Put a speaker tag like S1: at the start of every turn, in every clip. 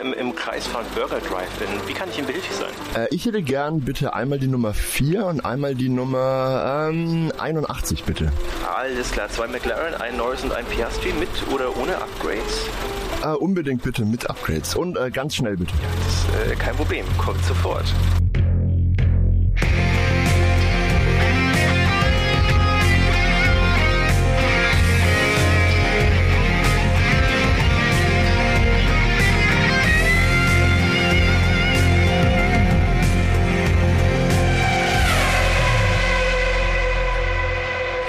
S1: im, im Kreisfahren Burger Drive bin. Wie kann ich Ihnen behilflich sein?
S2: Äh, ich hätte gern bitte einmal die Nummer 4 und einmal die Nummer ähm, 81, bitte.
S1: Alles klar, zwei McLaren, ein Norris und ein Piastri mit oder ohne Upgrades?
S2: Äh, unbedingt bitte mit Upgrades und äh, ganz schnell bitte.
S1: Das äh, kein Problem, kommt sofort.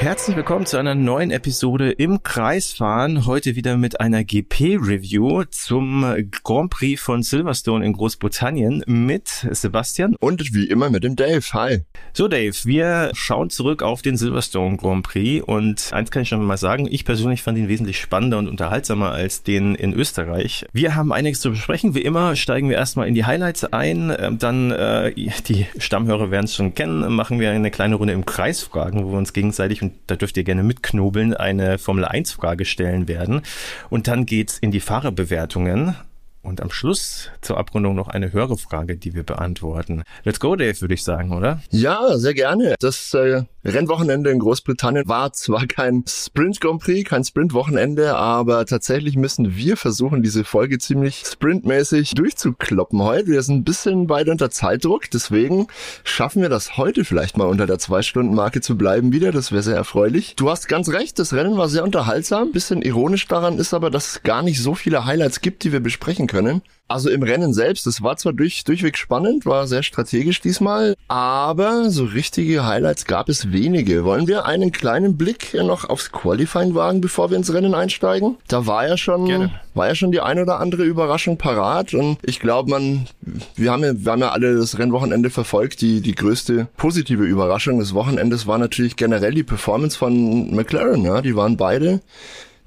S3: Herzlich willkommen zu einer neuen Episode im Kreisfahren. Heute wieder mit einer GP-Review zum Grand Prix von Silverstone in Großbritannien mit Sebastian.
S2: Und wie immer mit dem Dave. Hi.
S3: So Dave, wir schauen zurück auf den Silverstone Grand Prix und eins kann ich schon mal sagen, ich persönlich fand ihn wesentlich spannender und unterhaltsamer als den in Österreich. Wir haben einiges zu besprechen. Wie immer steigen wir erstmal in die Highlights ein, ähm, dann äh, die Stammhörer werden es schon kennen, machen wir eine kleine Runde im Kreisfragen, wo wir uns gegenseitig da dürft ihr gerne mitknobeln, eine Formel 1 Frage stellen werden. Und dann geht's in die Fahrerbewertungen. Und am Schluss zur Abrundung noch eine Hörerfrage, die wir beantworten. Let's go, Dave, würde ich sagen, oder?
S2: Ja, sehr gerne. Das äh, Rennwochenende in Großbritannien war zwar kein Sprint Grand Prix, kein Sprint-Wochenende, aber tatsächlich müssen wir versuchen, diese Folge ziemlich sprintmäßig durchzukloppen heute. Wir sind ein bisschen beide unter Zeitdruck, deswegen schaffen wir das heute vielleicht mal unter der Zwei-Stunden-Marke zu bleiben wieder. Das wäre sehr erfreulich. Du hast ganz recht, das Rennen war sehr unterhaltsam. Bisschen ironisch daran ist aber, dass es gar nicht so viele Highlights gibt, die wir besprechen können. Also im Rennen selbst, das war zwar durch, durchweg spannend, war sehr strategisch diesmal, aber so richtige Highlights gab es wenige. Wollen wir einen kleinen Blick noch aufs Qualifying wagen, bevor wir ins Rennen einsteigen? Da war ja schon, Gerne. war ja schon die ein oder andere Überraschung parat und ich glaube, man, wir haben ja, wir haben ja alle das Rennwochenende verfolgt. Die, die größte positive Überraschung des Wochenendes war natürlich generell die Performance von McLaren, ja. Die waren beide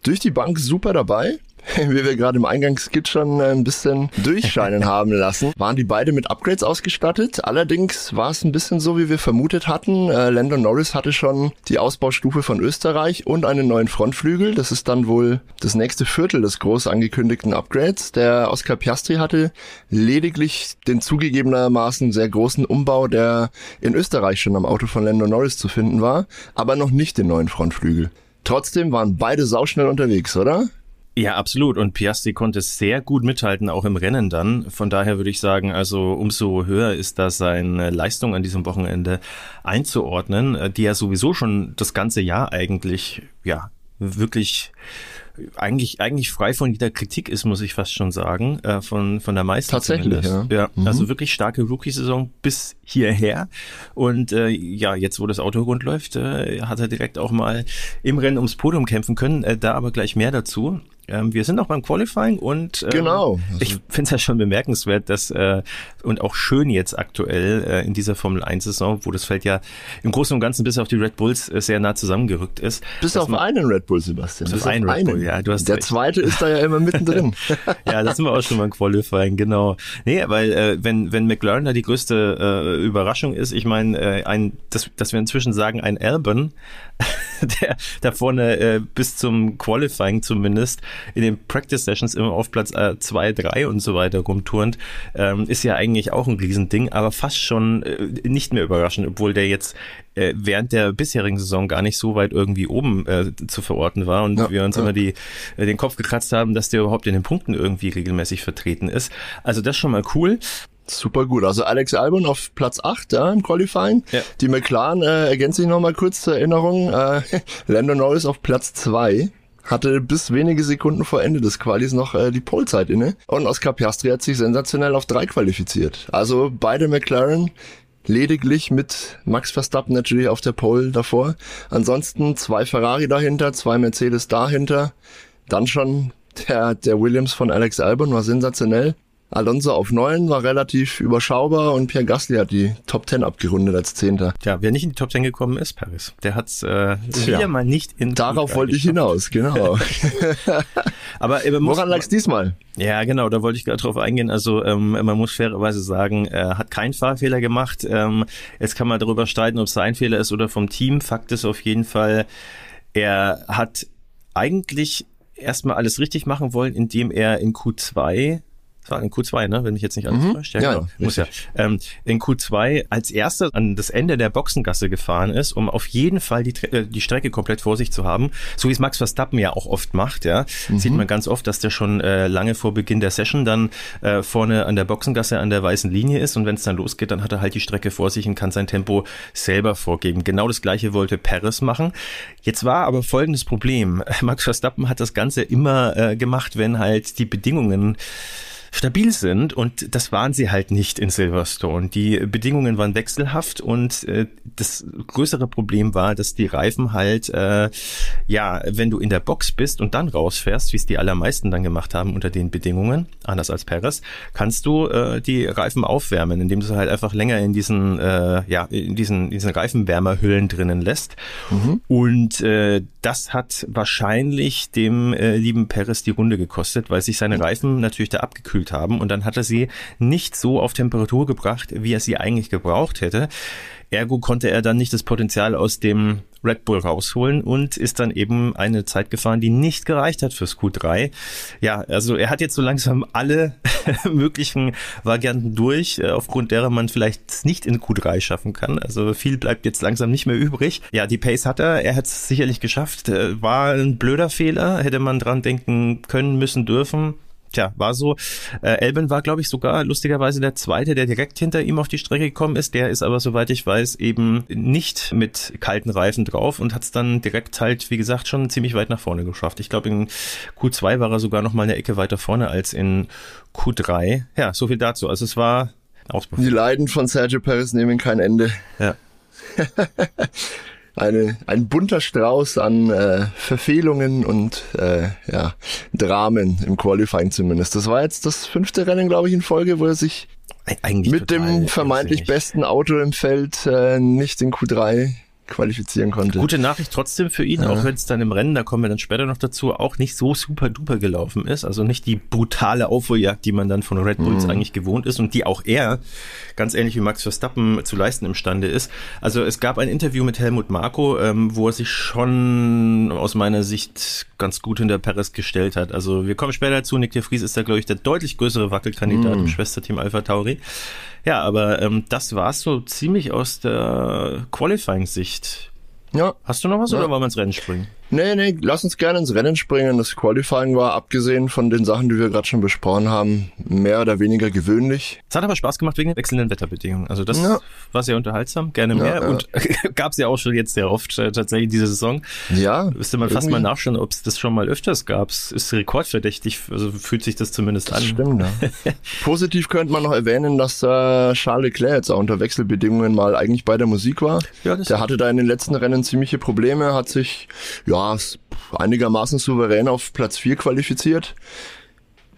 S2: durch die Bank super dabei. wie wir gerade im Eingangsskit schon äh, ein bisschen durchscheinen haben lassen, waren die beide mit Upgrades ausgestattet. Allerdings war es ein bisschen so, wie wir vermutet hatten. Äh, Lando Norris hatte schon die Ausbaustufe von Österreich und einen neuen Frontflügel. Das ist dann wohl das nächste Viertel des groß angekündigten Upgrades. Der Oscar Piastri hatte lediglich den zugegebenermaßen sehr großen Umbau, der in Österreich schon am Auto von Lando Norris zu finden war, aber noch nicht den neuen Frontflügel. Trotzdem waren beide sauschnell unterwegs, oder?
S3: Ja, absolut. Und Piastri konnte sehr gut mithalten, auch im Rennen dann. Von daher würde ich sagen, also umso höher ist da seine Leistung an diesem Wochenende einzuordnen, äh, die er sowieso schon das ganze Jahr eigentlich, ja, wirklich eigentlich eigentlich frei von jeder Kritik ist, muss ich fast schon sagen, äh, von von der meisten
S2: tatsächlich.
S3: Ja, ja mhm. also wirklich starke Rookie-Saison bis hierher und äh, ja jetzt, wo das Auto rund läuft, äh, hat er direkt auch mal im Rennen ums Podium kämpfen können. Äh, da aber gleich mehr dazu. Ähm, wir sind noch beim Qualifying und ähm,
S2: genau.
S3: Also ich finde es ja schon bemerkenswert, dass äh, und auch schön jetzt aktuell äh, in dieser Formel 1 Saison, wo das Feld ja im Großen und Ganzen bis auf die Red Bulls äh, sehr nah zusammengerückt ist.
S2: Bis auf einen Red Bull, Sebastian.
S3: Bis auf einen Red Bull, ja.
S2: Du hast Der recht. zweite ist da ja immer mittendrin.
S3: ja, das sind wir auch schon beim Qualifying, genau. Nee, weil äh, wenn wenn McLaren da die größte äh, Überraschung ist, ich meine, äh, ein, dass, dass wir inzwischen sagen, ein Albon, der da vorne äh, bis zum Qualifying zumindest in den Practice Sessions immer auf Platz 2, äh, 3 und so weiter rumturnt, ähm, ist ja eigentlich auch ein Riesending, aber fast schon äh, nicht mehr überraschend, obwohl der jetzt äh, während der bisherigen Saison gar nicht so weit irgendwie oben äh, zu verorten war und ja, wir uns ja. immer die, äh, den Kopf gekratzt haben, dass der überhaupt in den Punkten irgendwie regelmäßig vertreten ist. Also das schon mal cool.
S2: Super gut. Also Alex Albon auf Platz 8 ja, im Qualifying. Ja. Die McLaren, äh, ergänze ich nochmal kurz zur Erinnerung, äh, Lando Norris auf Platz 2 hatte bis wenige Sekunden vor Ende des Qualis noch äh, die Polezeit inne. Und Oscar Piastri hat sich sensationell auf 3 qualifiziert. Also beide McLaren lediglich mit Max Verstappen natürlich auf der Pole davor. Ansonsten zwei Ferrari dahinter, zwei Mercedes dahinter. Dann schon der, der Williams von Alex Albon war sensationell. Alonso auf 9 war relativ überschaubar und Pierre Gasly hat die Top 10 abgerundet als Zehnter.
S3: Tja, wer nicht in die Top 10 gekommen ist, Paris, der hat's äh, wieder mal nicht in
S2: Darauf wollte ich hinaus, genau.
S3: Aber äh,
S2: Woran lag's diesmal?
S3: Ja, genau, da wollte ich gerade drauf eingehen. Also ähm, man muss fairerweise sagen, er hat keinen Fahrfehler gemacht. Ähm, jetzt kann man darüber streiten, ob es sein Fehler ist oder vom Team. Fakt ist auf jeden Fall, er hat eigentlich erstmal alles richtig machen wollen, indem er in Q2 Das war in Q2, ne? Wenn mich jetzt nicht alles
S2: Mhm.
S3: täuscht.
S2: Ja,
S3: genau.
S2: ja,
S3: muss ja. Ähm, in Q2 als erster an das Ende der Boxengasse gefahren ist, um auf jeden Fall die, äh, die Strecke komplett vor sich zu haben. So wie es Max Verstappen ja auch oft macht, ja. Sieht man ganz oft, dass der schon äh, lange vor Beginn der Session dann äh, vorne an der Boxengasse an der weißen Linie ist und wenn es dann losgeht, dann hat er halt die Strecke vor sich und kann sein Tempo selber vorgeben. Genau das gleiche wollte Perez machen. Jetzt war aber folgendes Problem. Max Verstappen hat das Ganze immer äh, gemacht, wenn halt die Bedingungen stabil sind und das waren sie halt nicht in Silverstone. Die Bedingungen waren wechselhaft und äh, das größere Problem war, dass die Reifen halt, äh, ja, wenn du in der Box bist und dann rausfährst, wie es die allermeisten dann gemacht haben unter den Bedingungen, anders als Perez, kannst du äh, die Reifen aufwärmen, indem du sie halt einfach länger in diesen, äh, ja, in diesen, diesen Reifenwärmerhüllen drinnen lässt. Und äh, das hat wahrscheinlich dem äh, lieben Perez die Runde gekostet, weil sich seine Reifen natürlich da abgekühlt haben und dann hat er sie nicht so auf Temperatur gebracht, wie er sie eigentlich gebraucht hätte. Ergo konnte er dann nicht das Potenzial aus dem Red Bull rausholen und ist dann eben eine Zeit gefahren, die nicht gereicht hat fürs Q3. Ja, also er hat jetzt so langsam alle möglichen Varianten durch, äh, aufgrund derer man vielleicht nicht in Q3 schaffen kann. Also viel bleibt jetzt langsam nicht mehr übrig. Ja, die Pace hat er, er hat es sicherlich geschafft. Äh, War ein blöder Fehler, hätte man dran denken können, müssen, dürfen. Tja, war so. Äh, Elben war, glaube ich, sogar lustigerweise der Zweite, der direkt hinter ihm auf die Strecke gekommen ist. Der ist aber, soweit ich weiß, eben nicht mit kalten Reifen drauf und hat es dann direkt halt, wie gesagt, schon ziemlich weit nach vorne geschafft. Ich glaube, in Q2 war er sogar noch mal eine Ecke weiter vorne als in Q3. Ja, so viel dazu. Also es war Auspuff.
S2: Die Leiden von Sergio Perez nehmen kein Ende.
S3: Ja.
S2: Eine, ein bunter Strauß an äh, Verfehlungen und äh, ja, Dramen im Qualifying zumindest. Das war jetzt das fünfte Rennen, glaube ich, in Folge, wo er sich
S3: Eigentlich
S2: mit dem vermeintlich besten Auto im Feld äh, nicht in Q3 qualifizieren konnte.
S3: Gute Nachricht trotzdem für ihn, auch wenn es dann im Rennen, da kommen wir dann später noch dazu, auch nicht so super duper gelaufen ist. Also nicht die brutale Aufholjagd, die man dann von Red Bulls eigentlich gewohnt ist und die auch er, ganz ähnlich wie Max Verstappen, zu leisten imstande ist. Also es gab ein Interview mit Helmut Marko, ähm, wo er sich schon aus meiner Sicht ganz gut hinter Perez gestellt hat. Also wir kommen später dazu, Nick de Vries ist da, glaube ich, der deutlich größere Wackelkandidat im Schwesterteam Alpha Tauri. Ja, aber ähm, das war's so ziemlich aus der Qualifying-Sicht.
S2: Ja,
S3: Hast du noch was
S2: Ja.
S3: oder wollen wir ins Rennen springen?
S2: Nee, nee, lass uns gerne ins Rennen springen. Das Qualifying war, abgesehen von den Sachen, die wir gerade schon besprochen haben, mehr oder weniger gewöhnlich.
S3: Es hat aber Spaß gemacht wegen den wechselnden Wetterbedingungen. Also das
S2: Ja.
S3: war sehr unterhaltsam, gerne mehr.
S2: ja.
S3: Und gab's ja auch schon jetzt sehr oft äh, tatsächlich diese Saison.
S2: Ja,
S3: Müsste man fast mal nachschauen, ob es das schon mal öfters gab. Es ist rekordverdächtig, also fühlt sich das zumindest an.
S2: Das stimmt, ja. Positiv könnte man noch erwähnen, dass äh, Charles Leclerc jetzt auch unter Wechselbedingungen mal eigentlich bei der Musik war.
S3: Ja, das
S2: der hatte da in den letzten Rennen ziemliche Probleme, hat sich ja s- einigermaßen souverän auf Platz 4 qualifiziert.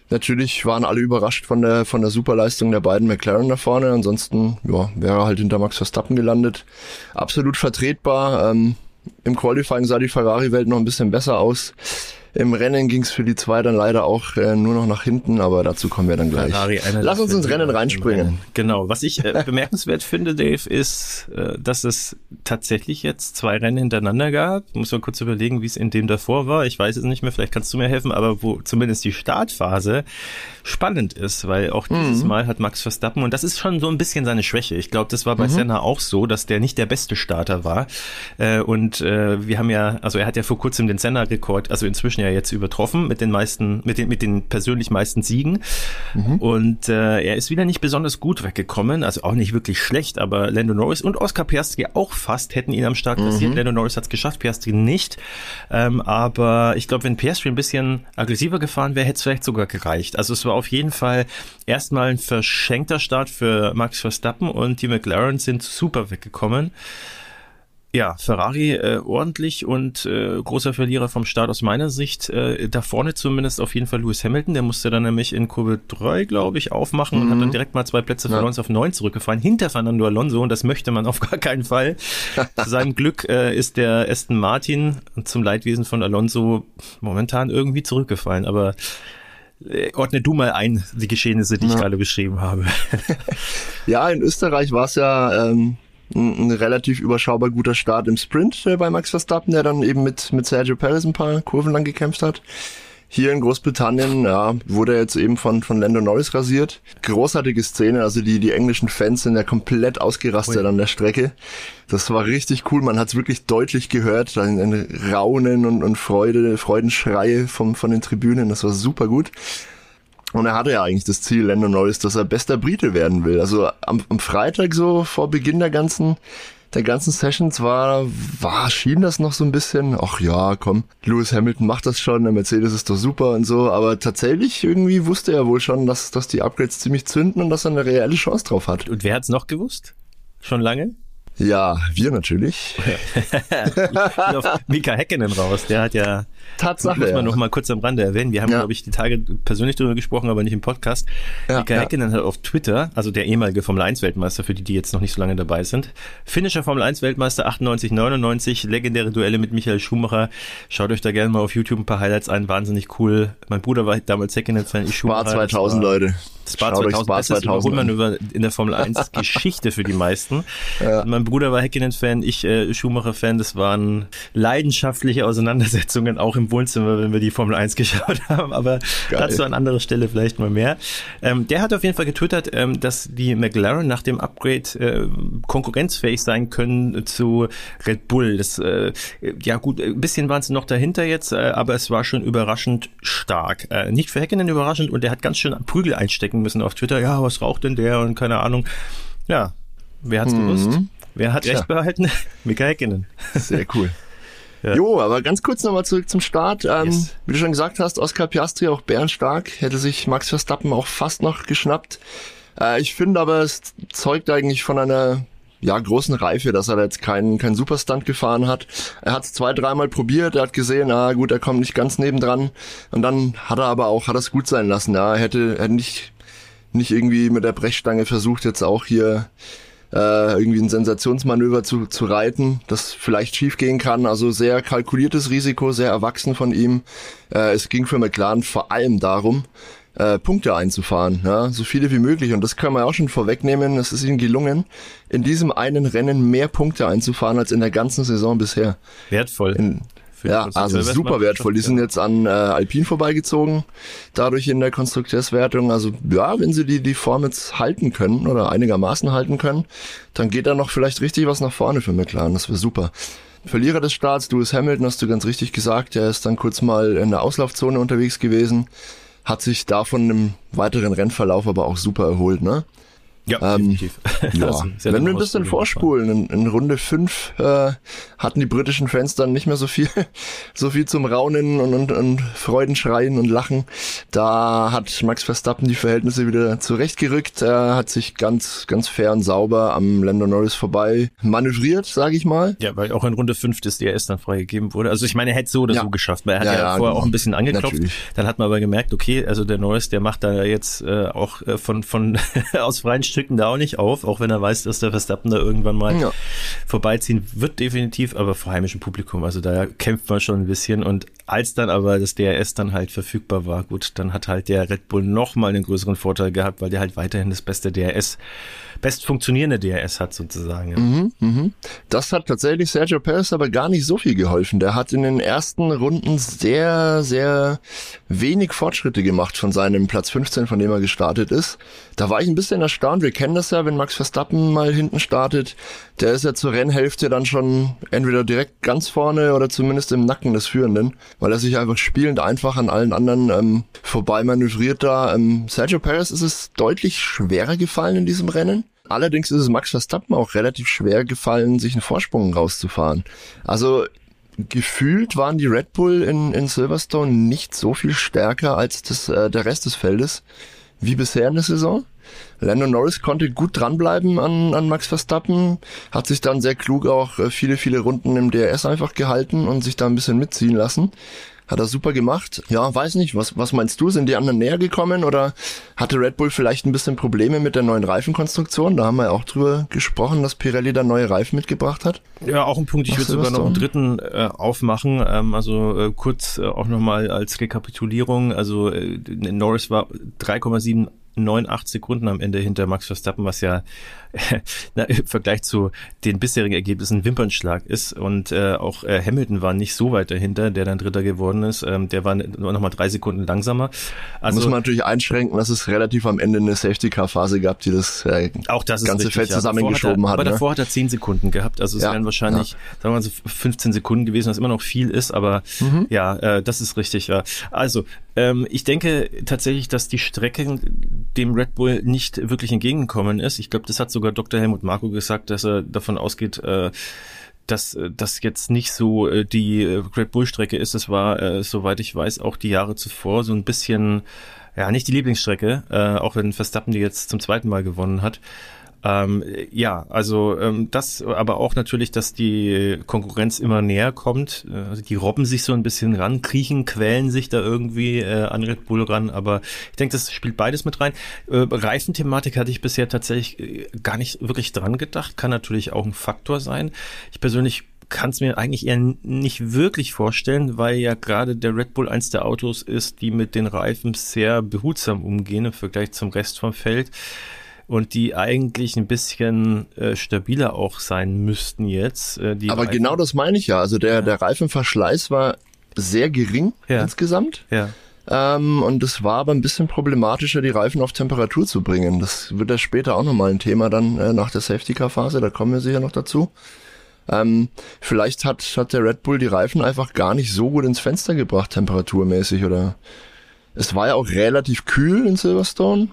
S2: Natürlich waren alle überrascht von der von der Superleistung der beiden McLaren da vorne. Ansonsten ja, wäre er halt hinter Max Verstappen gelandet. Absolut vertretbar. Ähm, Im Qualifying sah die Ferrari-Welt noch ein bisschen besser aus. Im Rennen ging es für die zwei dann leider auch äh, nur noch nach hinten, aber dazu kommen wir dann gleich.
S3: Ferrari,
S2: Lass uns ins Rennen reinspringen.
S3: Rennen. Genau. Was ich äh, bemerkenswert finde, Dave, ist, äh, dass es tatsächlich jetzt zwei Rennen hintereinander gab. Muss mal kurz überlegen, wie es in dem davor war. Ich weiß es nicht mehr, vielleicht kannst du mir helfen, aber wo zumindest die Startphase spannend ist, weil auch dieses
S2: Mhm.
S3: Mal hat Max Verstappen, und das ist schon so ein bisschen seine Schwäche. Ich glaube, das war bei
S2: Mhm.
S3: Senna auch so, dass der nicht der beste Starter war. Äh, und äh, wir haben ja, also er hat ja vor kurzem den Senna-Rekord, also inzwischen ja jetzt übertroffen mit den meisten, mit den, mit den persönlich meisten Siegen.
S2: Mhm.
S3: Und äh, er ist wieder nicht besonders gut weggekommen, also auch nicht wirklich schlecht, aber Lando Norris und Oscar Piastri auch fast hätten ihn am Start passiert.
S2: Mhm.
S3: Lando Norris hat es geschafft, Piastri nicht. Ähm, aber ich glaube, wenn Piastri ein bisschen aggressiver gefahren wäre, hätte es vielleicht sogar gereicht. Also es war auf jeden Fall erstmal ein verschenkter Start für Max Verstappen und die McLaren sind super weggekommen. Ja, Ferrari äh, ordentlich und äh, großer Verlierer vom Start aus meiner Sicht. Äh, da vorne zumindest auf jeden Fall Lewis Hamilton. Der musste dann nämlich in Kurve 3, glaube ich, aufmachen und hat dann direkt mal zwei Plätze verloren, ist auf 9 zurückgefahren, hinter Fernando Alonso und das möchte man auf gar keinen Fall. Zu seinem Glück äh, ist der Aston Martin zum Leidwesen von Alonso momentan irgendwie zurückgefallen, aber ordne du mal ein, die Geschehnisse, die ich gerade beschrieben habe.
S2: Ja, in Österreich war es ja ähm, ein, ein relativ überschaubar guter Start im Sprint äh, bei Max Verstappen, der dann eben mit, mit Sergio Perez ein paar Kurven lang gekämpft hat. Hier in Großbritannien, ja, wurde er jetzt eben von, von Lando Norris rasiert. Großartige Szene, also die, die englischen Fans sind ja komplett ausgerastet Ui. an der Strecke. Das war richtig cool, man hat es wirklich deutlich gehört, ein, ein Raunen und, und Freude, Freudenschreie vom, von den Tribünen, das war super gut. Und er hatte ja eigentlich das Ziel, Lando Norris, dass er bester Brite werden will. Also am, am Freitag so vor Beginn der ganzen der ganzen Sessions war, war, schien das noch so ein bisschen, ach ja, komm, Lewis Hamilton macht das schon, der Mercedes ist doch super und so, aber tatsächlich irgendwie wusste er wohl schon, dass, dass die Upgrades ziemlich zünden und dass er eine reelle Chance drauf hat.
S3: Und wer hat's noch gewusst? Schon lange?
S2: Ja, wir natürlich.
S3: ich auf Mika Häkkinen raus. Der hat ja,
S2: Tatsache,
S3: muss man ja. noch mal kurz am Rande erwähnen. Wir haben, ja. glaube ich, die Tage persönlich darüber gesprochen, aber nicht im Podcast. Ja, Mika ja. Häkkinen hat auf Twitter, also der ehemalige Formel 1 Weltmeister, für die, die jetzt noch nicht so lange dabei sind, finnischer Formel 1 Weltmeister 98, 99, legendäre Duelle mit Michael Schumacher. Schaut euch da gerne mal auf YouTube ein paar Highlights ein, wahnsinnig cool. Mein Bruder war damals Häkkinen-Fan,
S2: ich Schumacher. War 2000, war, Leute.
S3: Spa 2000, Spa 2000 Überholmanöver in der Formel 1 Geschichte für die meisten. Ja. Mein Bruder war Häkkinen-Fan, ich äh, Schumacher-Fan. Das waren leidenschaftliche Auseinandersetzungen, auch im Wohnzimmer, wenn wir die Formel 1 geschaut haben. Aber Geil. dazu an anderer Stelle vielleicht mal mehr. Ähm, der hat auf jeden Fall getwittert, ähm, dass die McLaren nach dem Upgrade äh, konkurrenzfähig sein können zu Red Bull. Das, äh, ja gut, ein bisschen waren sie noch dahinter jetzt, äh, aber es war schon überraschend stark. Äh, nicht für Häkkinen überraschend und der hat ganz schön Prügel einstecken müssen auf Twitter, ja, was raucht denn der und keine Ahnung. Ja, wer hat's mhm. gewusst? Wer hat recht behalten? Mika Häkkinen.
S2: Sehr cool. Ja. Jo, aber ganz kurz nochmal zurück zum Start. Ähm, yes. Wie du schon gesagt hast, Oscar Piastri auch bärenstark, hätte sich Max Verstappen auch fast noch geschnappt. Äh, ich finde aber, es zeugt eigentlich von einer ja, großen Reife, dass er jetzt keinen keinen Superstunt gefahren hat. Er hat es zwei, dreimal probiert, er hat gesehen, ah gut, er kommt nicht ganz nebendran. Und dann hat er aber auch, hat es gut sein lassen. Ja, er hätte, er nicht nicht irgendwie mit der Brechstange versucht, jetzt auch hier äh, irgendwie ein Sensationsmanöver zu, zu reiten, das vielleicht schief gehen kann. Also sehr kalkuliertes Risiko, sehr erwachsen von ihm. Äh, es ging für McLaren vor allem darum, äh, Punkte einzufahren, ja, so viele wie möglich. Und das können wir auch schon vorwegnehmen. Es ist ihnen gelungen, in diesem einen Rennen mehr Punkte einzufahren als in der ganzen Saison bisher.
S3: Wertvoll.
S2: In, ja, also super wertvoll. Die sind jetzt an äh, Alpine vorbeigezogen, dadurch in der Konstrukteurswertung. Also ja, wenn sie die, die Form jetzt halten können oder einigermaßen halten können, dann geht da noch vielleicht richtig was nach vorne für McLaren. Das wäre super. Verlierer des Starts, Lewis Hamilton, hast du ganz richtig gesagt, der ist dann kurz mal in der Auslaufzone unterwegs gewesen, hat sich davon im weiteren Rennverlauf aber auch super erholt, ne?
S3: Ja, ähm, definitiv.
S2: Ja. Also, Wenn wir ein bisschen vorspulen, in, in Runde 5 äh, hatten die britischen Fans dann nicht mehr so viel, so viel zum Raunen und, und, und Freudenschreien und Lachen. Da hat Max Verstappen die Verhältnisse wieder zurechtgerückt. Er hat sich ganz, ganz fair und sauber am Lando Norris vorbei manövriert, sage ich mal.
S3: Ja, weil auch in Runde 5 das DRS dann freigegeben wurde. Also ich meine, er hätte so oder ja. so geschafft, weil er hat ja, ja, ja vorher genau. auch ein bisschen angeklopft. Natürlich. Dann hat man aber gemerkt, okay, also der Norris, der macht da jetzt äh, auch äh, von, von aus freien Stücken da auch nicht auf, auch wenn er weiß, dass der Verstappen da irgendwann mal ja. vorbeiziehen wird, definitiv, aber vor heimischem Publikum. Also da kämpft man schon ein bisschen. Und als dann aber das DRS dann halt verfügbar war, gut, dann hat halt der Red Bull nochmal einen größeren Vorteil gehabt, weil der halt weiterhin das beste DRS best funktionierende DRS hat sozusagen. Ja.
S2: Mhm, mhm. Das hat tatsächlich Sergio Perez aber gar nicht so viel geholfen. Der hat in den ersten Runden sehr, sehr wenig Fortschritte gemacht von seinem Platz 15, von dem er gestartet ist. Da war ich ein bisschen erstaunt. Wir kennen das ja, wenn Max Verstappen mal hinten startet. Der ist ja zur Rennhälfte dann schon entweder direkt ganz vorne oder zumindest im Nacken des Führenden, weil er sich einfach spielend einfach an allen anderen ähm, vorbei manövriert da. Ähm, Sergio Perez ist es deutlich schwerer gefallen in diesem Rennen. Allerdings ist es Max Verstappen auch relativ schwer gefallen, sich einen Vorsprung rauszufahren. Also gefühlt waren die Red Bull in, in Silverstone nicht so viel stärker als das, äh, der Rest des Feldes wie bisher in der Saison. Lando Norris konnte gut dranbleiben an, an Max Verstappen, hat sich dann sehr klug auch äh, viele, viele Runden im DRS einfach gehalten und sich da ein bisschen mitziehen lassen. Hat er super gemacht. Ja, weiß nicht, was, was meinst du? Sind die anderen näher gekommen oder hatte Red Bull vielleicht ein bisschen Probleme mit der neuen Reifenkonstruktion? Da haben wir ja auch drüber gesprochen, dass Pirelli da neue Reifen mitgebracht hat.
S3: Ja, auch ein Punkt. Ich würde sogar noch einen dritten äh, aufmachen. Ähm, also äh, kurz äh, auch nochmal als Rekapitulierung. Also äh, Norris war 3,7 neun, acht Sekunden am Ende hinter Max Verstappen, was ja na, im Vergleich zu den bisherigen Ergebnissen ein Wimpernschlag ist. Und äh, auch äh, Hamilton war nicht so weit dahinter, der dann Dritter geworden ist. Ähm, der war noch mal drei Sekunden langsamer.
S2: Also, Muss man natürlich einschränken, dass es relativ am Ende eine Safety-Car-Phase gab, die das, äh,
S3: auch das
S2: ganze
S3: richtig,
S2: Feld
S3: ja.
S2: zusammengeschoben
S3: davor
S2: hat.
S3: Aber
S2: ne?
S3: davor hat er zehn Sekunden gehabt. Also es
S2: Ja,
S3: wären wahrscheinlich, sagen wir mal so 15 Sekunden gewesen, was immer noch viel ist. Aber
S2: Mhm.
S3: ja, äh, das ist richtig. Ja. Also ähm, ich denke tatsächlich, dass die Strecke dem Red Bull nicht wirklich entgegengekommen ist. Ich glaube, das hat sogar Dr. Helmut Marko gesagt, dass er davon ausgeht, äh, dass äh, das jetzt nicht so äh, die äh, Red Bull Strecke ist. Das war, äh, soweit ich weiß, auch die Jahre zuvor so ein bisschen, ja, nicht die Lieblingsstrecke, äh, auch wenn Verstappen die jetzt zum zweiten Mal gewonnen hat. Ähm, ja, also ähm, das, aber auch natürlich, dass die Konkurrenz immer näher kommt. Also die robben sich so ein bisschen ran, kriechen, quälen sich da irgendwie äh, an Red Bull ran. Aber ich denke, das spielt beides mit rein. Äh, Reifenthematik hatte ich bisher tatsächlich äh, gar nicht wirklich dran gedacht. Kann natürlich auch ein Faktor sein. Ich persönlich kann es mir eigentlich eher nicht wirklich vorstellen, weil ja gerade der Red Bull eins der Autos ist, die mit den Reifen sehr behutsam umgehen im Vergleich zum Rest vom Feld und die eigentlich ein bisschen äh, stabiler auch sein müssten jetzt. Äh, die
S2: Aber
S3: Reifen.
S2: genau das meine ich ja. Also der, der Reifenverschleiß war sehr gering
S3: Ja.
S2: insgesamt.
S3: Ja.
S2: Ähm, und es war aber ein bisschen problematischer, die Reifen auf Temperatur zu bringen. Das wird ja später auch nochmal ein Thema dann äh, nach der Safety-Car-Phase, da kommen wir sicher noch dazu. Ähm, vielleicht hat, hat der Red Bull die Reifen einfach gar nicht so gut ins Fenster gebracht, temperaturmäßig. Oder es war ja auch relativ kühl in Silverstone.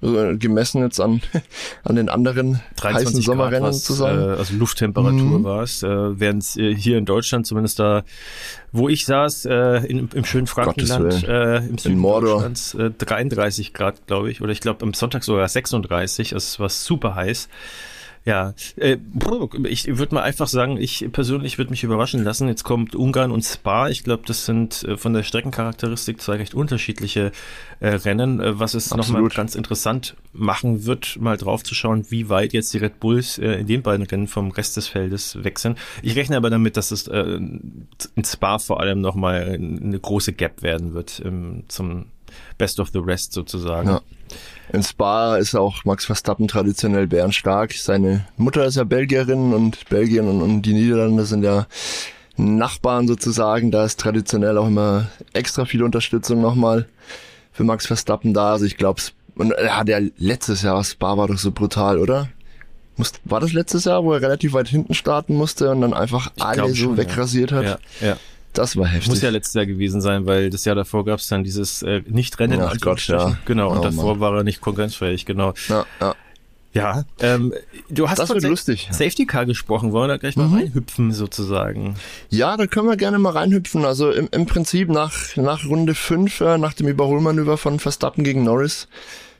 S2: Also gemessen jetzt an, an den anderen heißen
S3: 23 Grad
S2: Sommerrennen
S3: war's,
S2: zusammen.
S3: Äh, also Lufttemperatur
S2: Mhm.
S3: war es. Äh, Während es hier in Deutschland, zumindest da, wo ich saß, äh, in, im schönen Frankenland, äh, im Süden. Deutschlands, äh, 33 Grad, glaube ich. Oder ich glaube am Sonntag sogar 36. Es war super heiß. Ja, äh, ich würde mal einfach sagen, ich persönlich würde mich überraschen lassen. Jetzt kommt Ungarn und Spa. Ich glaube, das sind äh, von der Streckencharakteristik zwei recht unterschiedliche äh, Rennen, was es nochmal ganz interessant machen wird, mal drauf zu schauen, wie weit jetzt die Red Bulls in den beiden Rennen vom Rest des Feldes weg sind. Ich rechne aber damit, dass es in Spa vor allem nochmal eine große Gap werden wird ähm, zum Best of the Rest sozusagen.
S2: Ja. In Spa ist auch Max Verstappen traditionell bärenstark. Seine Mutter ist ja Belgierin und Belgien und, und die Niederlande sind ja Nachbarn sozusagen. Da ist traditionell auch immer extra viel Unterstützung nochmal für Max Verstappen da. Also ich glaube, und er hat ja letztes Jahr, Spa war doch so brutal, oder? Muss, war das letztes Jahr, wo er relativ weit hinten starten musste und dann einfach
S3: Ich
S2: alle so
S3: schon, ja.
S2: wegrasiert hat?
S3: Ja, ja.
S2: Das war heftig.
S3: Muss ja letztes Jahr gewesen sein, weil das Jahr davor gab es dann dieses äh, Nicht-Rennen.
S2: Ach Gott, ja.
S3: Genau, und
S2: Oh
S3: davor
S2: Mann.
S3: war er nicht konkurrenzfähig, genau.
S2: ja, ja.
S3: Ja, ähm, du hast
S2: Das
S3: von Sa-
S2: lustig.
S3: Safety Car gesprochen, wollen wir da gleich mal reinhüpfen sozusagen.
S2: Ja, da können wir gerne mal reinhüpfen. Also im, im Prinzip nach, nach Runde 5, äh, nach dem Überholmanöver von Verstappen gegen Norris,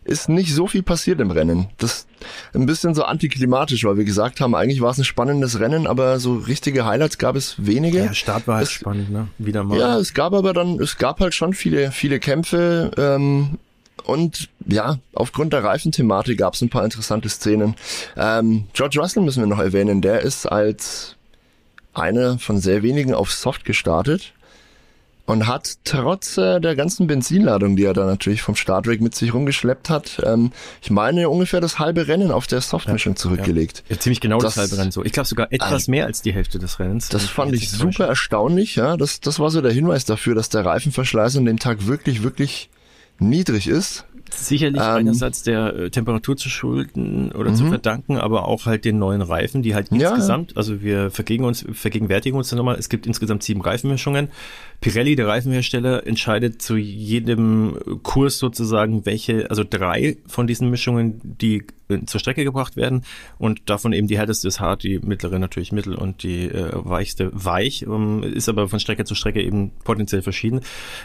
S2: ist nicht so viel passiert im Rennen. Das ein bisschen so antiklimatisch, weil wir gesagt haben, eigentlich war es ein spannendes Rennen, aber so richtige Highlights gab es wenige.
S3: Ja, Start war halt
S2: Es-
S3: spannend, ne? Wieder mal.
S2: Ja, es gab aber dann, es gab halt schon viele, viele Kämpfe ähm, und ja, aufgrund der Reifenthematik gab es ein paar interessante Szenen. Ähm, George Russell müssen wir noch erwähnen, der ist als einer von sehr wenigen auf Soft gestartet und hat trotz äh, der ganzen Benzinladung, die er da natürlich vom Startweg mit sich rumgeschleppt hat, ähm, ich meine ungefähr das halbe Rennen auf der Softmischung zurückgelegt.
S3: Ja, ziemlich genau das,
S2: Das-
S3: halbe Rennen so. Ich glaube sogar etwas
S2: Also-
S3: mehr als die Hälfte des Rennens.
S2: Das fand ich super erstaunlich, ja. Das, das war so der Hinweis dafür, dass der Reifenverschleiß an dem Tag wirklich, wirklich niedrig ist.
S3: Sicherlich
S2: Ähm,
S3: einerseits der äh, Temperatur zu schulden oder zu
S2: Mhm.
S3: verdanken, aber auch halt den neuen Reifen, die halt
S2: Ja,
S3: insgesamt, also wir vergegen uns, vergegenwärtigen uns dann nochmal, es gibt insgesamt sieben Reifenmischungen. Pirelli, der Reifenhersteller, entscheidet zu jedem Kurs sozusagen, welche, also drei von diesen Mischungen, die äh, zur Strecke gebracht werden und davon eben die härteste ist hart, die mittlere natürlich mittel und die äh, weichste weich, ähm, ist aber von Strecke zu Strecke eben potenziell verschieden.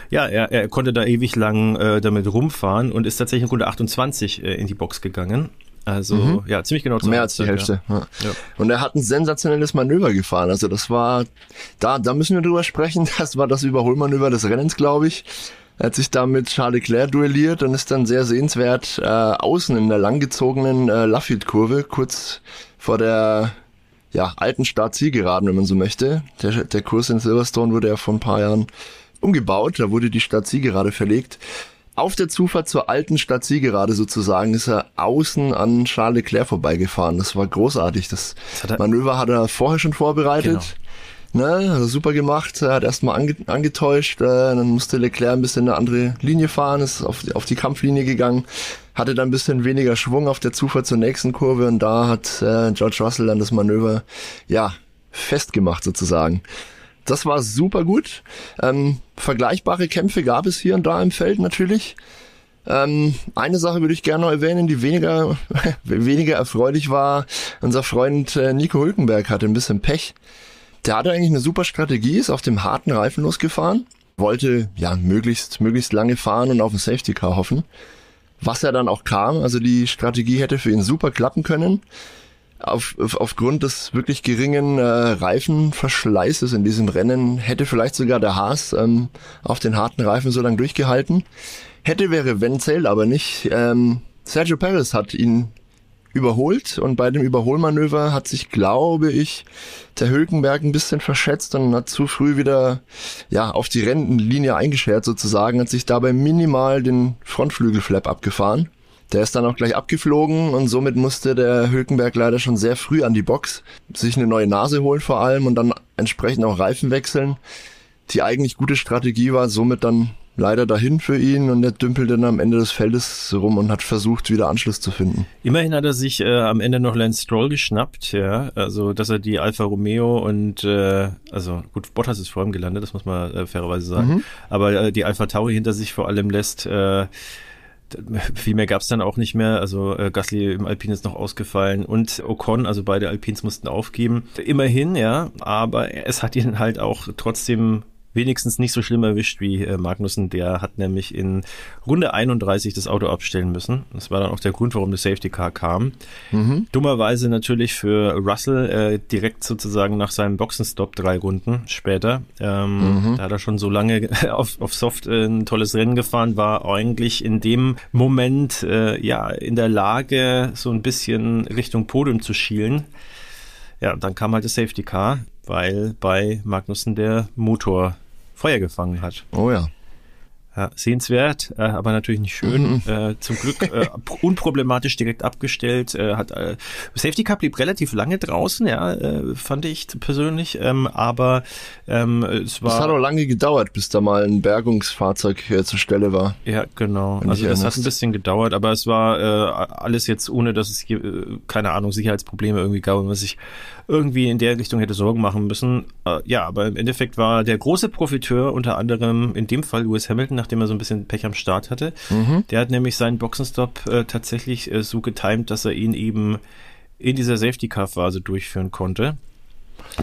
S3: Ja, er, er konnte da ewig lang äh, damit rumfahren und ist tatsächlich in Runde 28 äh, in die Box gegangen. Also ja, ziemlich genau zur
S2: Mhm. Mehr als die Hälfte. Ja.
S3: Ja.
S2: Und er hat ein sensationelles Manöver gefahren. Also das war, da, da müssen wir drüber sprechen. Das war das Überholmanöver des Rennens, glaube ich. Er hat sich da mit Charles Leclerc duelliert und ist dann sehr sehenswert äh, außen in der langgezogenen äh, Lafitte-Kurve, kurz vor der ja, alten Start-Zielgeraden, wenn man so möchte. Der, der Kurs in Silverstone wurde ja vor ein paar Jahren umgebaut. Da wurde die Start-Zielgerade verlegt. Auf der Zufahrt zur alten Stadtzielgerade sozusagen ist er außen an Charles Leclerc vorbeigefahren. Das war großartig. Das, das hat Manöver hat er vorher schon vorbereitet. Genau. Ne, hat er super gemacht. Er hat erstmal ange angetäuscht, äh, dann musste Leclerc ein bisschen eine andere Linie fahren, ist auf die, auf die Kampflinie gegangen, hatte dann ein bisschen weniger Schwung auf der Zufahrt zur nächsten Kurve und da hat äh, George Russell dann das Manöver ja festgemacht sozusagen. Das war super gut. Ähm, vergleichbare Kämpfe gab es hier und da im Feld natürlich. Ähm, eine Sache würde ich gerne noch erwähnen, die weniger, weniger erfreulich war. Unser Freund äh, Nico Hülkenberg hatte ein bisschen Pech. Der hatte eigentlich eine super Strategie, ist auf dem harten Reifen losgefahren, wollte ja möglichst, möglichst lange fahren und auf ein Safety Car hoffen. Was er dann auch kam, also die Strategie hätte für ihn super klappen können auf, auf, aufgrund des wirklich geringen äh, Reifenverschleißes in diesem Rennen hätte vielleicht sogar der Haas ähm, auf den harten Reifen so lange durchgehalten. Hätte wäre Wenzel, aber nicht. Ähm, Sergio Perez hat ihn überholt und bei dem Überholmanöver hat sich, glaube ich, der Hülkenberg ein bisschen verschätzt und hat zu früh wieder ja auf die Rentenlinie eingeschert sozusagen, hat sich dabei minimal den Frontflügelflap abgefahren. Der ist dann auch gleich abgeflogen und somit musste der Hülkenberg leider schon sehr früh an die Box, sich eine neue Nase holen vor allem und dann entsprechend auch Reifen wechseln. Die eigentlich gute Strategie war somit dann leider dahin für ihn und er dümpelte dann am Ende des Feldes rum und hat versucht, wieder Anschluss zu finden.
S3: Immerhin hat er sich äh, am Ende noch Lance Stroll geschnappt, ja, also dass er die Alfa Romeo und äh, also gut, Bottas ist vor ihm gelandet, das muss man äh, fairerweise sagen, mhm. aber äh, die Alfa Tauri hinter sich vor allem lässt, äh, viel mehr gab es dann auch nicht mehr. Also äh, Gasly im Alpin ist noch ausgefallen und Ocon, also beide Alpins mussten aufgeben. Immerhin, ja, aber es hat ihn halt auch trotzdem wenigstens nicht so schlimm erwischt wie äh, Magnussen. Der hat nämlich in Runde 31 das Auto abstellen müssen. Das war dann auch der Grund, warum das Safety Car kam. Mhm. Dummerweise natürlich für Russell äh, direkt sozusagen nach seinem Boxenstopp drei Runden später. Ähm, mhm. Da hat er schon so lange auf, auf Soft äh, ein tolles Rennen gefahren, war eigentlich in dem Moment äh, ja in der Lage, so ein bisschen Richtung Podium zu schielen. Ja, dann kam halt das Safety Car, weil bei Magnussen der Motor Feuer gefangen hat.
S2: Oh ja.
S3: Ja, sehenswert, äh, aber natürlich nicht schön. Mhm. Äh, zum Glück äh, unproblematisch direkt abgestellt. Äh, hat äh, Safety Cup blieb relativ lange draußen, ja, äh, fand ich persönlich. Ähm, aber ähm, es war.
S2: Es hat auch lange gedauert, bis da mal ein Bergungsfahrzeug äh, zur Stelle war.
S3: Ja, genau. Also das hat ein bisschen gedauert, aber es war äh, alles jetzt ohne, dass es hier, äh, keine Ahnung Sicherheitsprobleme irgendwie gab, und was ich irgendwie in der Richtung hätte Sorgen machen müssen. Äh, ja, aber im Endeffekt war der große Profiteur unter anderem in dem Fall Lewis Hamilton, nachdem er so ein bisschen Pech am Start hatte. Mhm. Der hat nämlich seinen Boxenstopp äh, tatsächlich äh, so getimt, dass er ihn eben in dieser Safety-Car-Phase durchführen konnte.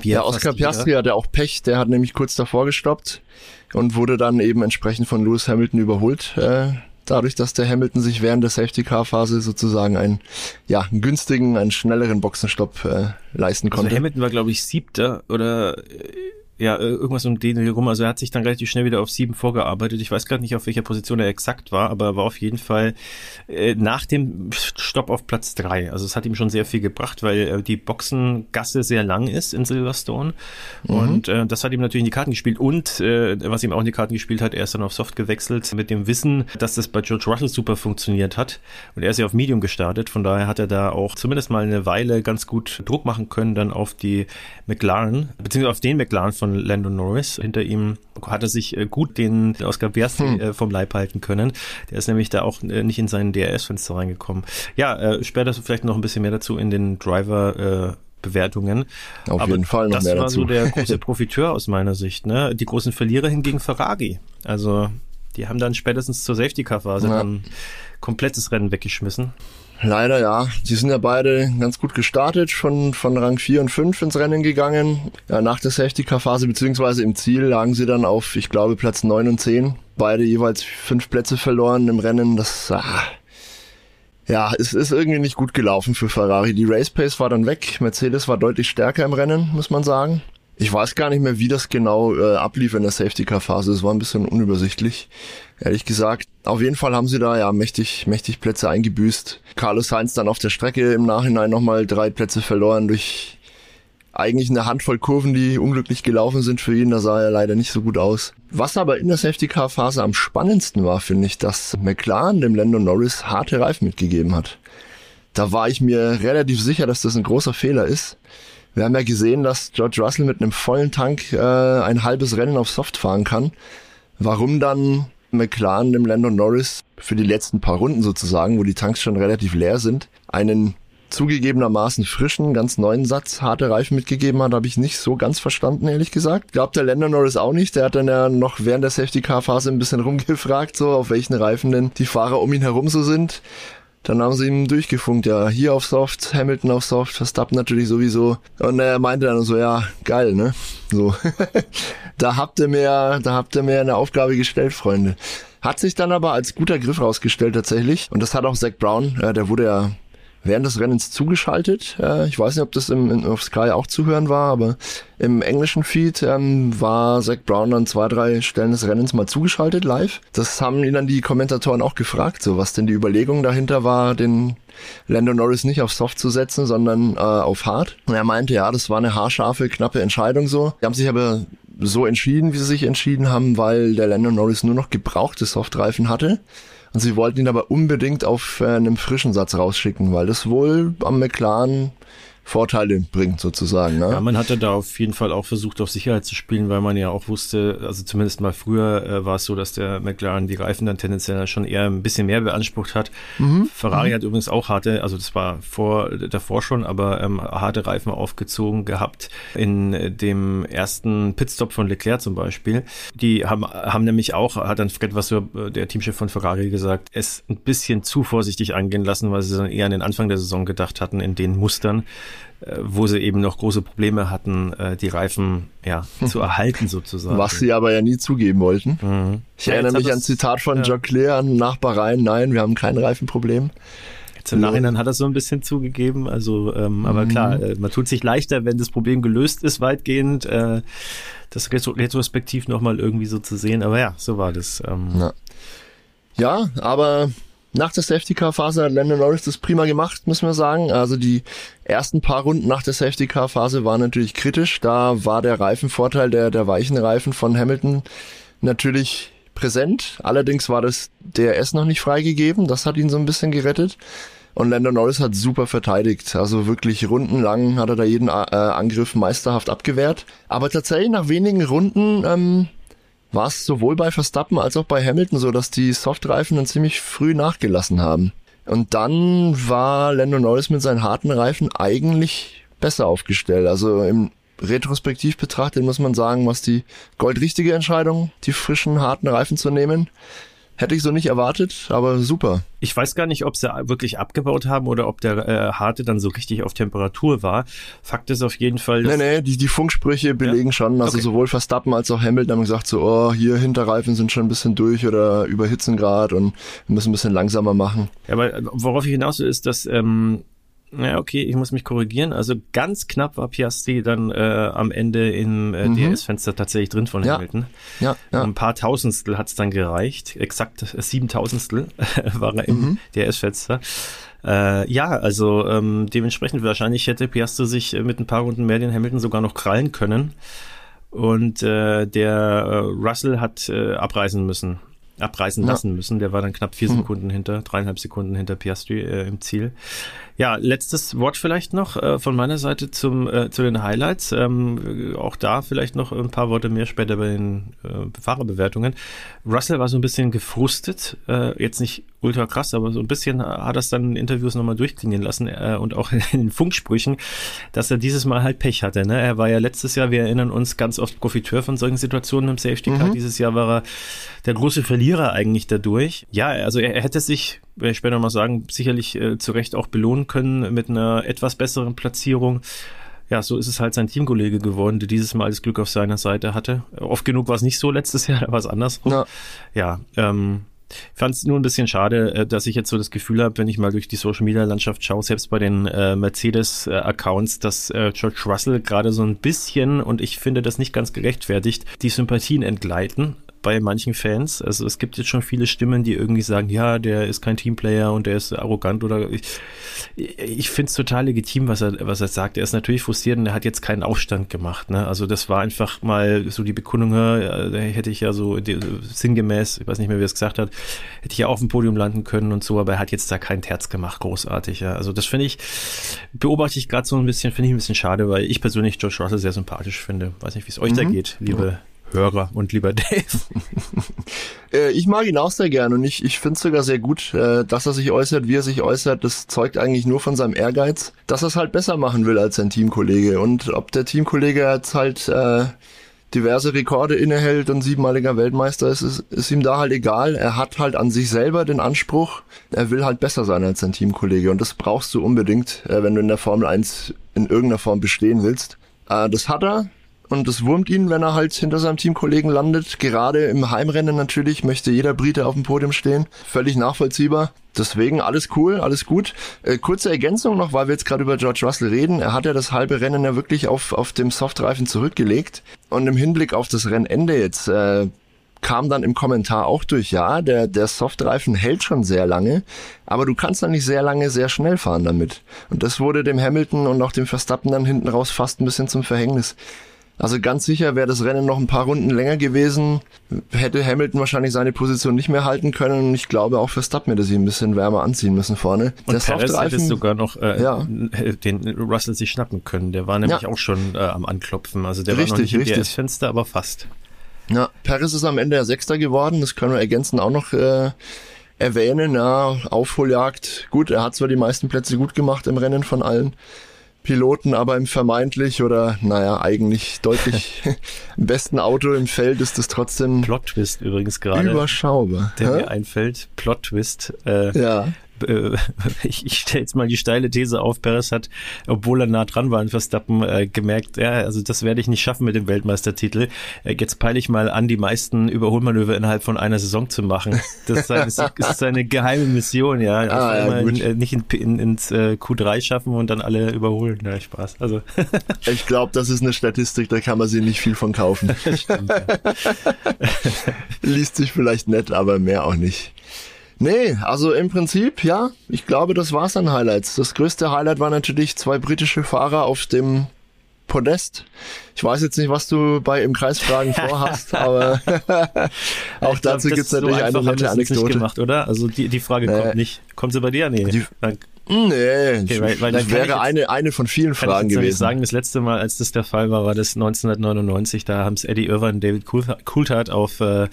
S2: Wie ja, Oscar Piastri hatte auch Pech, der hat nämlich kurz davor gestoppt und wurde dann eben entsprechend von Lewis Hamilton überholt. Äh, dadurch, dass der Hamilton sich während der Safety-Car-Phase sozusagen einen, ja, einen günstigen, einen schnelleren Boxenstopp äh, leisten also konnte. Also
S3: Hamilton war, glaube ich, siebter oder äh, ja, äh, irgendwas um den rum. Also er hat sich dann relativ schnell wieder auf sieben vorgearbeitet. Ich weiß gerade nicht, auf welcher Position er exakt war, aber er war auf jeden Fall äh, nach dem Stopp auf Platz drei. Also es hat ihm schon sehr viel gebracht, weil äh, die Boxengasse sehr lang ist in Silverstone. Mhm. Und äh, das hat ihm natürlich in die Karten gespielt. Und äh, was ihm auch in die Karten gespielt hat, er ist dann auf Soft gewechselt mit dem Wissen, dass das bei George Russell super funktioniert hat. Und er ist ja auf Medium gestartet. Von daher hat er da auch zumindest mal eine Weile ganz gut Druck machen können dann auf die McLaren, beziehungsweise auf den McLaren von Lando Norris. Hinter ihm hat er sich äh, gut den Oscar Piastri hm. Äh, vom Leib halten können. Der ist nämlich da auch äh, nicht in seinen DRS-Fenster reingekommen. Ja, später vielleicht noch ein bisschen mehr dazu in den Driver- Bewertungen.
S2: Auf Aber jeden Fall noch mehr dazu.
S3: Das war so der große Profiteur aus meiner Sicht. Ne? Die großen Verlierer hingegen Ferrari. Also die haben dann spätestens zur Safety-Car-Phase ja. dann komplettes Rennen weggeschmissen.
S2: Leider ja. Die sind ja beide ganz gut gestartet, von, von Rang 4 und 5 ins Rennen gegangen. Ja, nach der Safety-Car-Phase, beziehungsweise im Ziel lagen sie dann auf, ich glaube, Platz 9 und 10. Beide jeweils fünf Plätze verloren im Rennen. Das, ah, ja, es ist irgendwie nicht gut gelaufen für Ferrari. Die Race Pace war dann weg. Mercedes war deutlich stärker im Rennen, muss man sagen. Ich weiß gar nicht mehr, wie das genau äh, ablief in der Safety-Car-Phase. Es war ein bisschen unübersichtlich, ehrlich gesagt. Auf jeden Fall haben sie da ja mächtig, mächtig Plätze eingebüßt. Carlos Sainz dann auf der Strecke im Nachhinein nochmal drei Plätze verloren durch eigentlich eine Handvoll Kurven, die unglücklich gelaufen sind für ihn. Da sah er leider nicht so gut aus. Was aber in der Safety Car Phase am spannendsten war, finde ich, dass McLaren dem Lando Norris harte Reifen mitgegeben hat. Da war ich mir relativ sicher, dass das ein großer Fehler ist. Wir haben ja gesehen, dass George Russell mit einem vollen Tank äh, ein halbes Rennen auf Soft fahren kann. Warum dann McLaren dem Lando Norris für die letzten paar Runden sozusagen, wo die Tanks schon relativ leer sind, einen zugegebenermaßen frischen, ganz neuen Satz harte Reifen mitgegeben hat, habe ich nicht so ganz verstanden, ehrlich gesagt. Glaubt der Lando Norris auch nicht. Der hat dann ja noch während der Safety Car Phase ein bisschen rumgefragt, so auf welchen Reifen denn die Fahrer um ihn herum so sind. Dann haben sie ihm durchgefunkt, ja, hier auf Soft, Hamilton auf Soft, Verstappen natürlich sowieso. Und er meinte dann so, ja, geil, ne? So. da habt ihr mir, da habt ihr mir eine Aufgabe gestellt, Freunde. Hat sich dann aber als guter Griff rausgestellt tatsächlich. Und das hat auch Zach Brown, äh, der wurde ja während des Rennens zugeschaltet. Äh, ich weiß nicht, ob das im, in, auf Sky auch zu hören war, aber im englischen Feed ähm, war Zach Brown an zwei, drei Stellen des Rennens mal zugeschaltet live. Das haben ihn dann die Kommentatoren auch gefragt, so was denn die Überlegung dahinter war, den Lando Norris nicht auf Soft zu setzen, sondern äh, auf Hard. Und er meinte, ja, das war eine haarscharfe, knappe Entscheidung so. Die haben sich aber so entschieden, wie sie sich entschieden haben, weil der Lando Norris nur noch gebrauchte Softreifen hatte. Und sie wollten ihn aber unbedingt auf äh, einem frischen Satz rausschicken, weil das wohl am McLaren Vorteile bringt sozusagen. Ne?
S3: Ja, man hatte da auf jeden Fall auch versucht, auf Sicherheit zu spielen, weil man ja auch wusste, also zumindest mal früher äh, war es so, dass der McLaren die Reifen dann tendenziell schon eher ein bisschen mehr beansprucht hat. Mhm. Ferrari mhm. hat übrigens auch harte, also das war vor davor schon, aber ähm, harte Reifen aufgezogen gehabt in dem ersten Pitstop von Leclerc zum Beispiel. Die haben, haben nämlich auch, hat dann Fred Vasseur, der Teamchef von Ferrari gesagt, es ein bisschen zu vorsichtig angehen lassen, weil sie dann eher an den Anfang der Saison gedacht hatten in den Mustern äh, wo sie eben noch große Probleme hatten, äh, die Reifen ja, zu erhalten sozusagen.
S2: Was sie aber ja nie zugeben wollten. Mhm. Ich ja, erinnere mich an ein Zitat von ja. Jacques Claire an Nachbareien, nein, wir haben kein Reifenproblem.
S3: Jetzt im Nachhinein hat er so ein bisschen zugegeben, also ähm, aber mhm. klar, äh, man tut sich leichter, wenn das Problem gelöst ist weitgehend, äh, das retro retrospektiv nochmal irgendwie so zu sehen, aber ja, so war das. Ähm.
S2: Ja. ja, aber nach der Safety Car Phase hat Landon Norris das prima gemacht, müssen wir sagen. Also die ersten paar Runden nach der Safety Car Phase waren natürlich kritisch. Da war der Reifenvorteil der, der weichen Reifen von Hamilton natürlich präsent. Allerdings war das DRS noch nicht freigegeben. Das hat ihn so ein bisschen gerettet. Und Landon Norris hat super verteidigt. Also wirklich rundenlang hat er da jeden äh, Angriff meisterhaft abgewehrt. Aber tatsächlich nach wenigen Runden ähm, war es sowohl bei Verstappen als auch bei Hamilton so, dass die Softreifen dann ziemlich früh nachgelassen haben. Und dann war Lando Norris mit seinen harten Reifen eigentlich besser aufgestellt. Also im Retrospektiv betrachtet muss man sagen, was die goldrichtige Entscheidung, die frischen, harten Reifen zu nehmen. Hätte ich so nicht erwartet, aber super.
S3: Ich weiß gar nicht, ob sie wirklich abgebaut haben oder ob der äh, harte dann so richtig auf Temperatur war. Fakt ist auf jeden Fall.
S2: Nee, nee, die, die Funksprüche belegen ja? schon. Also okay. sowohl Verstappen als auch Hamilton haben gesagt so, oh, hier Hinterreifen sind schon ein bisschen durch oder überhitzen gerade und wir müssen ein bisschen langsamer machen.
S3: Ja, aber worauf ich hinaus will, ist, dass ähm, ja, okay, ich muss mich korrigieren. Also ganz knapp war Piastri dann äh, am Ende im äh, mhm. DRS-Fenster tatsächlich drin von ja. Hamilton. Ja, ja. Ein paar Tausendstel hat es dann gereicht. Exakt sieben Tausendstel war er im mhm. DRS-Fenster. Äh, ja, also ähm, dementsprechend wahrscheinlich hätte Piastri sich mit ein paar Runden mehr den Hamilton sogar noch krallen können. Und äh, der äh, Russell hat äh, abreisen müssen abreißen lassen ja. müssen. Der war dann knapp vier hm. Sekunden hinter, dreieinhalb Sekunden hinter Piastri äh, im Ziel. Ja, letztes Wort vielleicht noch äh, von meiner Seite zum, äh, zu den Highlights. Ähm, auch da vielleicht noch ein paar Worte mehr später bei den äh, Fahrerbewertungen. Russell war so ein bisschen gefrustet, äh, jetzt nicht ultra krass, aber so ein bisschen hat er es dann in Interviews nochmal durchklingen lassen äh, und auch in den Funksprüchen, dass er dieses Mal halt Pech hatte. Ne? Er war ja letztes Jahr, wir erinnern uns, ganz oft Profiteur von solchen Situationen im Safety Car. Mhm. Dieses Jahr war er der große Verlierer eigentlich dadurch. Ja, also er, er hätte sich, werde ich später mal sagen, sicherlich äh, zu Recht auch belohnen können mit einer etwas besseren Platzierung ja, so ist es halt sein Teamkollege geworden, der dieses Mal das Glück auf seiner Seite hatte. Oft genug war es nicht so letztes Jahr, da war es andersrum. Ja, ja ähm, ich fand es nur ein bisschen schade, äh, dass ich jetzt so das Gefühl habe, wenn ich mal durch die Social Media Landschaft schaue, selbst bei den äh, Mercedes äh, dass äh, George Russell gerade so ein bisschen und ich finde das nicht ganz gerechtfertigt, die Sympathien entgleiten bei manchen Fans. Also es gibt jetzt schon viele Stimmen, die irgendwie sagen, ja, der ist kein Teamplayer und der ist arrogant oder ich, ich finde es total legitim, was er, was er sagt. Er ist natürlich frustriert und er hat jetzt keinen Aufstand gemacht. Ne? Also das war einfach mal so die Bekundung, da hätte ich ja so die, sinngemäß, ich weiß nicht mehr, wie er es gesagt hat, hätte ich ja auf dem Podium landen können und so, aber er hat jetzt da kein Terz gemacht, großartig. Ja. Also das finde ich, beobachte ich gerade so ein bisschen, finde ich ein bisschen schade, weil ich persönlich George Russell sehr sympathisch finde. Weiß nicht, wie es euch mhm. da geht, liebe Hörer und lieber Dave.
S2: Äh, ich mag ihn auch sehr gern und ich, ich finde es sogar sehr gut, äh, dass er sich äußert, wie er sich äußert. Das zeugt eigentlich nur von seinem Ehrgeiz, dass er es halt besser machen will als sein Teamkollege. Und ob der Teamkollege jetzt halt äh, diverse Rekorde innehält und siebenmaliger Weltmeister ist, ist, ist ihm da halt egal. Er hat halt an sich selber den Anspruch, er will halt besser sein als sein Teamkollege. Und das brauchst du unbedingt, wenn du in der Formel 1 in irgendeiner Form bestehen willst. Das hat er, und es wurmt ihn, wenn er halt hinter seinem Teamkollegen landet. Gerade im Heimrennen natürlich möchte jeder Brite auf dem Podium stehen. Völlig nachvollziehbar. Deswegen alles cool, alles gut. Äh, kurze Ergänzung noch, weil wir jetzt gerade über George Russell reden. Er hat ja das halbe Rennen ja wirklich auf, auf dem Softreifen zurückgelegt. Und im Hinblick auf das Rennende jetzt äh, kam dann im Kommentar auch durch, ja, der, der Softreifen hält schon sehr lange, aber du kannst dann nicht sehr lange sehr schnell fahren damit. Und das wurde dem Hamilton und auch dem Verstappen dann hinten raus fast ein bisschen zum Verhängnis. Also ganz sicher wäre das Rennen noch ein paar Runden länger gewesen, hätte Hamilton wahrscheinlich seine Position nicht mehr halten können. Und ich glaube auch Verstappen hätte sich ein bisschen wärmer anziehen müssen vorne.
S3: Und der Perez hätte sogar noch äh, ja. den Russell sich schnappen können. Der war nämlich ja. auch schon äh, am Anklopfen. Also der richtig, war noch nicht im DS-Fenster, aber fast.
S2: Ja, Perez ist am Ende ja Sechster geworden. Das können wir ergänzend auch noch äh, erwähnen. Ja, Aufholjagd. Gut, er hat zwar die meisten Plätze gut gemacht im Rennen von allen. Piloten, aber im vermeintlich oder naja, eigentlich deutlich besten Auto im Feld ist es trotzdem.
S3: Plot Twist übrigens gerade.
S2: Überschaubar.
S3: Der Hä? mir einfällt. Plot Twist. Äh,
S2: ja.
S3: Äh, ich, ich stelle jetzt mal die steile These auf, Perez hat, obwohl er nah dran war an Verstappen, äh, gemerkt, ja, also das werde ich nicht schaffen mit dem Weltmeistertitel. Äh, jetzt peile ich mal an, die meisten Überholmanöver innerhalb von einer Saison zu machen. Das ist seine, ist seine geheime Mission, ja. Ah, ja in, äh, nicht in, in, ins äh, Q3 schaffen und dann alle überholen. Ja, Spaß. Also.
S2: ich glaube, das ist eine Statistik, da kann man sich nicht viel von kaufen. Stimmt, ja. Liest sich vielleicht nett, aber mehr auch nicht. Nee, also im Prinzip, ja, ich glaube, das war's an Highlights. Das größte Highlight war natürlich zwei britische Fahrer auf dem Podest. Ich weiß jetzt nicht, was du bei im Kreisfragen vorhast, aber auch glaub, dazu gibt's natürlich so eine nette Anekdote. Nicht
S3: gemacht, oder? Also die, die Frage nee. kommt nicht. Kommt sie bei dir? Nee. Die,
S2: Nee, okay, weil, weil das wäre jetzt, eine, eine von vielen Fragen
S3: ich
S2: gewesen.
S3: sagen, das letzte Mal, als das der Fall war, war das 1999. Da haben es Eddie Irvine und David Coulthard auf äh,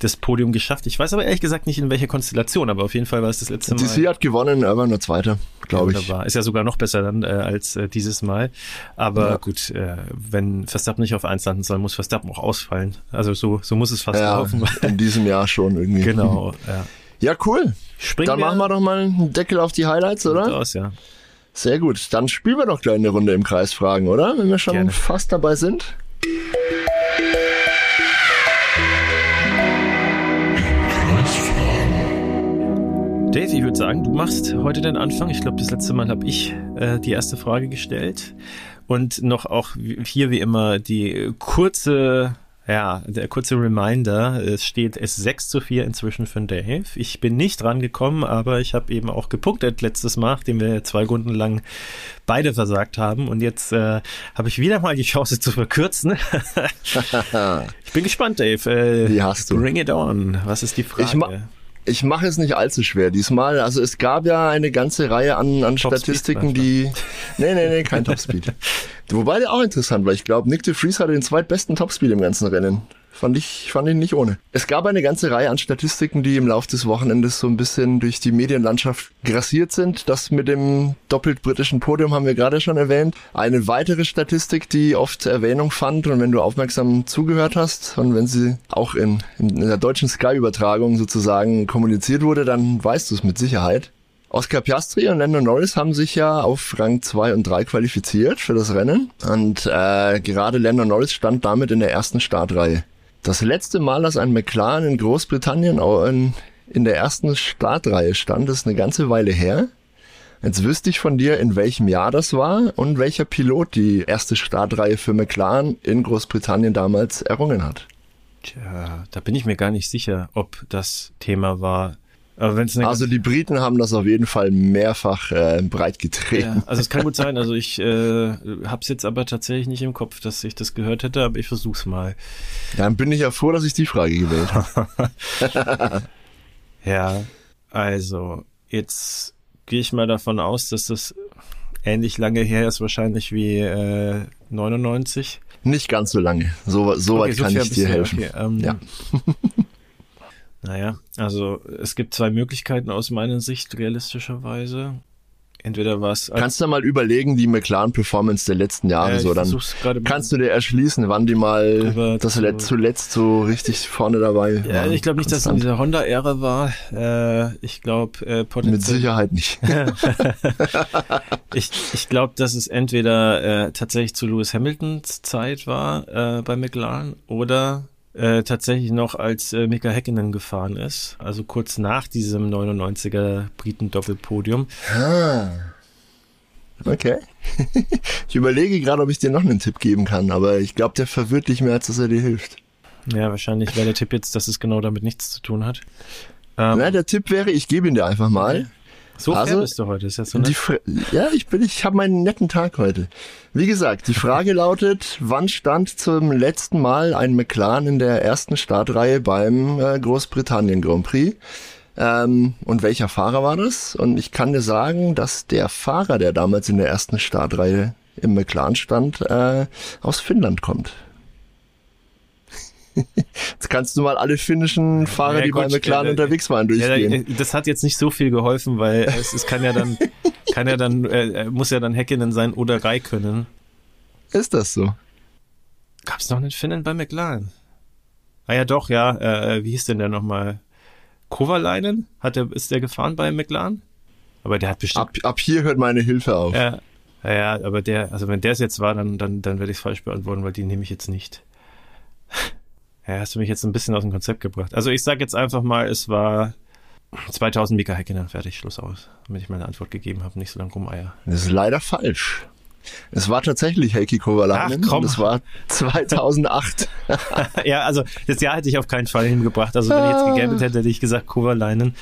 S3: das Podium geschafft. Ich weiß aber ehrlich gesagt nicht, in welcher Konstellation, aber auf jeden Fall war es das letzte Mal.
S2: DC hat gewonnen, Irvine nur Zweiter, glaube ich.
S3: Wunderbar. Ist ja sogar noch besser dann äh, als äh, dieses Mal. Aber ja. gut, äh, wenn Verstappen nicht auf eins landen soll, muss Verstappen auch ausfallen. Also so, so muss es fast
S2: ja,
S3: laufen.
S2: In diesem Jahr schon irgendwie.
S3: Genau, ja.
S2: Ja, cool. Springen Dann wir machen wir doch mal einen Deckel auf die Highlights, oder?
S3: Aus, ja.
S2: Sehr gut. Dann spielen wir doch gleich eine Runde im Kreis fragen, oder? Wenn wir schon Gerne. fast dabei sind.
S3: Dave, ich würde sagen, du machst heute den Anfang. Ich glaube, das letzte Mal habe ich äh, die erste Frage gestellt. Und noch auch hier wie immer die kurze ja, der kurze Reminder, es steht es 6 zu 4 inzwischen für Dave. Ich bin nicht rangekommen, aber ich habe eben auch gepunktet letztes Mal, nachdem wir zwei Runden lang beide versagt haben. Und jetzt äh, habe ich wieder mal die Chance zu verkürzen. ich bin gespannt, Dave.
S2: Äh, Wie hast du?
S3: Bring it on. Was ist die Frage?
S2: Ich mache es nicht allzu schwer diesmal. Also es gab ja eine ganze Reihe an, an Statistiken, die. Nee, nee, nee, kein Topspeed. Wobei der auch interessant war. Ich glaube, Nick de Vries hatte den zweitbesten Topspeed im ganzen Rennen. Fand ich, fand ich nicht ohne. Es gab eine ganze Reihe an Statistiken, die im Laufe des Wochenendes so ein bisschen durch die Medienlandschaft grassiert sind. Das mit dem doppelt britischen Podium haben wir gerade schon erwähnt. Eine weitere Statistik, die oft Erwähnung fand und wenn du aufmerksam zugehört hast und wenn sie auch in, in der deutschen Sky-Übertragung sozusagen kommuniziert wurde, dann weißt du es mit Sicherheit. Oscar Piastri und Lando Norris haben sich ja auf Rang 2 und 3 qualifiziert für das Rennen und äh, gerade Lando Norris stand damit in der ersten Startreihe. Das letzte Mal, dass ein McLaren in Großbritannien in, der ersten Startreihe stand, ist eine ganze Weile her. Jetzt wüsste ich von dir, in welchem Jahr das war und welcher Pilot die erste Startreihe für McLaren in Großbritannien damals errungen hat.
S3: Tja, da bin ich mir gar nicht sicher, ob das Thema war. Eine
S2: Also die Briten haben das auf jeden Fall mehrfach äh, breit getreten.
S3: ja, also es kann gut sein. Also ich äh, habe es jetzt aber tatsächlich nicht im Kopf, dass ich das gehört hätte, aber ich versuch's mal.
S2: Dann bin ich ja froh, dass ich die Frage gewählt habe.
S3: Ja, also jetzt gehe ich mal davon aus, dass das ähnlich lange her ist, wahrscheinlich wie äh, 99.
S2: Nicht ganz so lange. So, so weit
S3: Okay, so
S2: kann ich dir helfen.
S3: okay, ähm,
S2: Ja.
S3: Naja, also es gibt zwei Möglichkeiten aus meiner Sicht realistischerweise. Entweder war es
S2: Kannst du mal überlegen, die McLaren-Performance der letzten Jahre,
S3: Ja,
S2: so dann kannst du dir erschließen, wann die mal das
S3: zu-
S2: let zuletzt so richtig vorne dabei
S3: ja,
S2: waren.
S3: ich glaube nicht, dass es in dieser Honda-Ära war. Äh, ich glaube äh,
S2: Mit
S3: potenziell.
S2: Sicherheit nicht.
S3: Ich, ich glaube, dass es entweder äh, tatsächlich zu Lewis Hamiltons Zeit war äh, bei McLaren oder äh, tatsächlich noch als äh, Mika Häkkinen gefahren ist. Also kurz nach diesem 99er Briten-Doppelpodium.
S2: Ah. Okay. Ich überlege gerade, ob ich dir noch einen Tipp geben kann, aber ich glaube, der verwirrt dich mehr, als dass er dir hilft.
S3: Ja, wahrscheinlich wäre der Tipp jetzt, dass es genau damit nichts zu tun hat. Ähm,
S2: Na, der Tipp wäre, ich gebe ihn dir einfach mal.
S3: So fair
S2: also,
S3: bist du heute. Ist ja so ne?
S2: Ja, ich bin, ich habe meinen netten Tag heute. Wie gesagt, die Frage lautet, wann stand zum letzten Mal ein McLaren in der ersten Startreihe beim äh, Großbritannien Grand Prix? Ähm, und welcher Fahrer war das? Und ich kann dir sagen, dass der Fahrer, der damals in der ersten Startreihe im McLaren stand, äh, aus Finnland kommt. Jetzt kannst du mal alle finnischen Fahrer,
S3: Ja,
S2: die
S3: gut,
S2: bei McLaren
S3: äh,
S2: unterwegs waren,
S3: Ja,
S2: durchgehen.
S3: da- das hat jetzt nicht so viel geholfen, weil es, es kann ja dann, kann ja dann, äh, muss ja dann Häkkinen sein oder Räikkönen.
S2: Ist das so?
S3: Gab es noch einen Finnen bei McLaren? Ah ja, doch, ja. Äh, wie hieß denn der nochmal? Kovalainen? Hat der, ist der gefahren bei McLaren? Aber der hat bestimmt.
S2: Ab, ab hier hört meine Hilfe auf.
S3: Ja, ja, ja, aber der, also wenn der es jetzt war, dann, dann, dann werde ich es falsch beantworten, weil die nehme ich jetzt nicht. Ja, hast du mich jetzt ein bisschen aus dem Konzept gebracht. Also ich sage jetzt einfach mal, es war 2000 Mika Häkkinen, fertig, Schluss aus. Damit ich meine Antwort gegeben habe, nicht so lange rumeier.
S2: Das ist leider falsch. Es war tatsächlich Heikki Kovalainen.
S3: Ach, komm.
S2: und Es war 2008.
S3: ja, also das Jahr hätte ich auf keinen Fall hingebracht. Also wenn ich jetzt gegambelt hätte, hätte ich gesagt Kovalainen.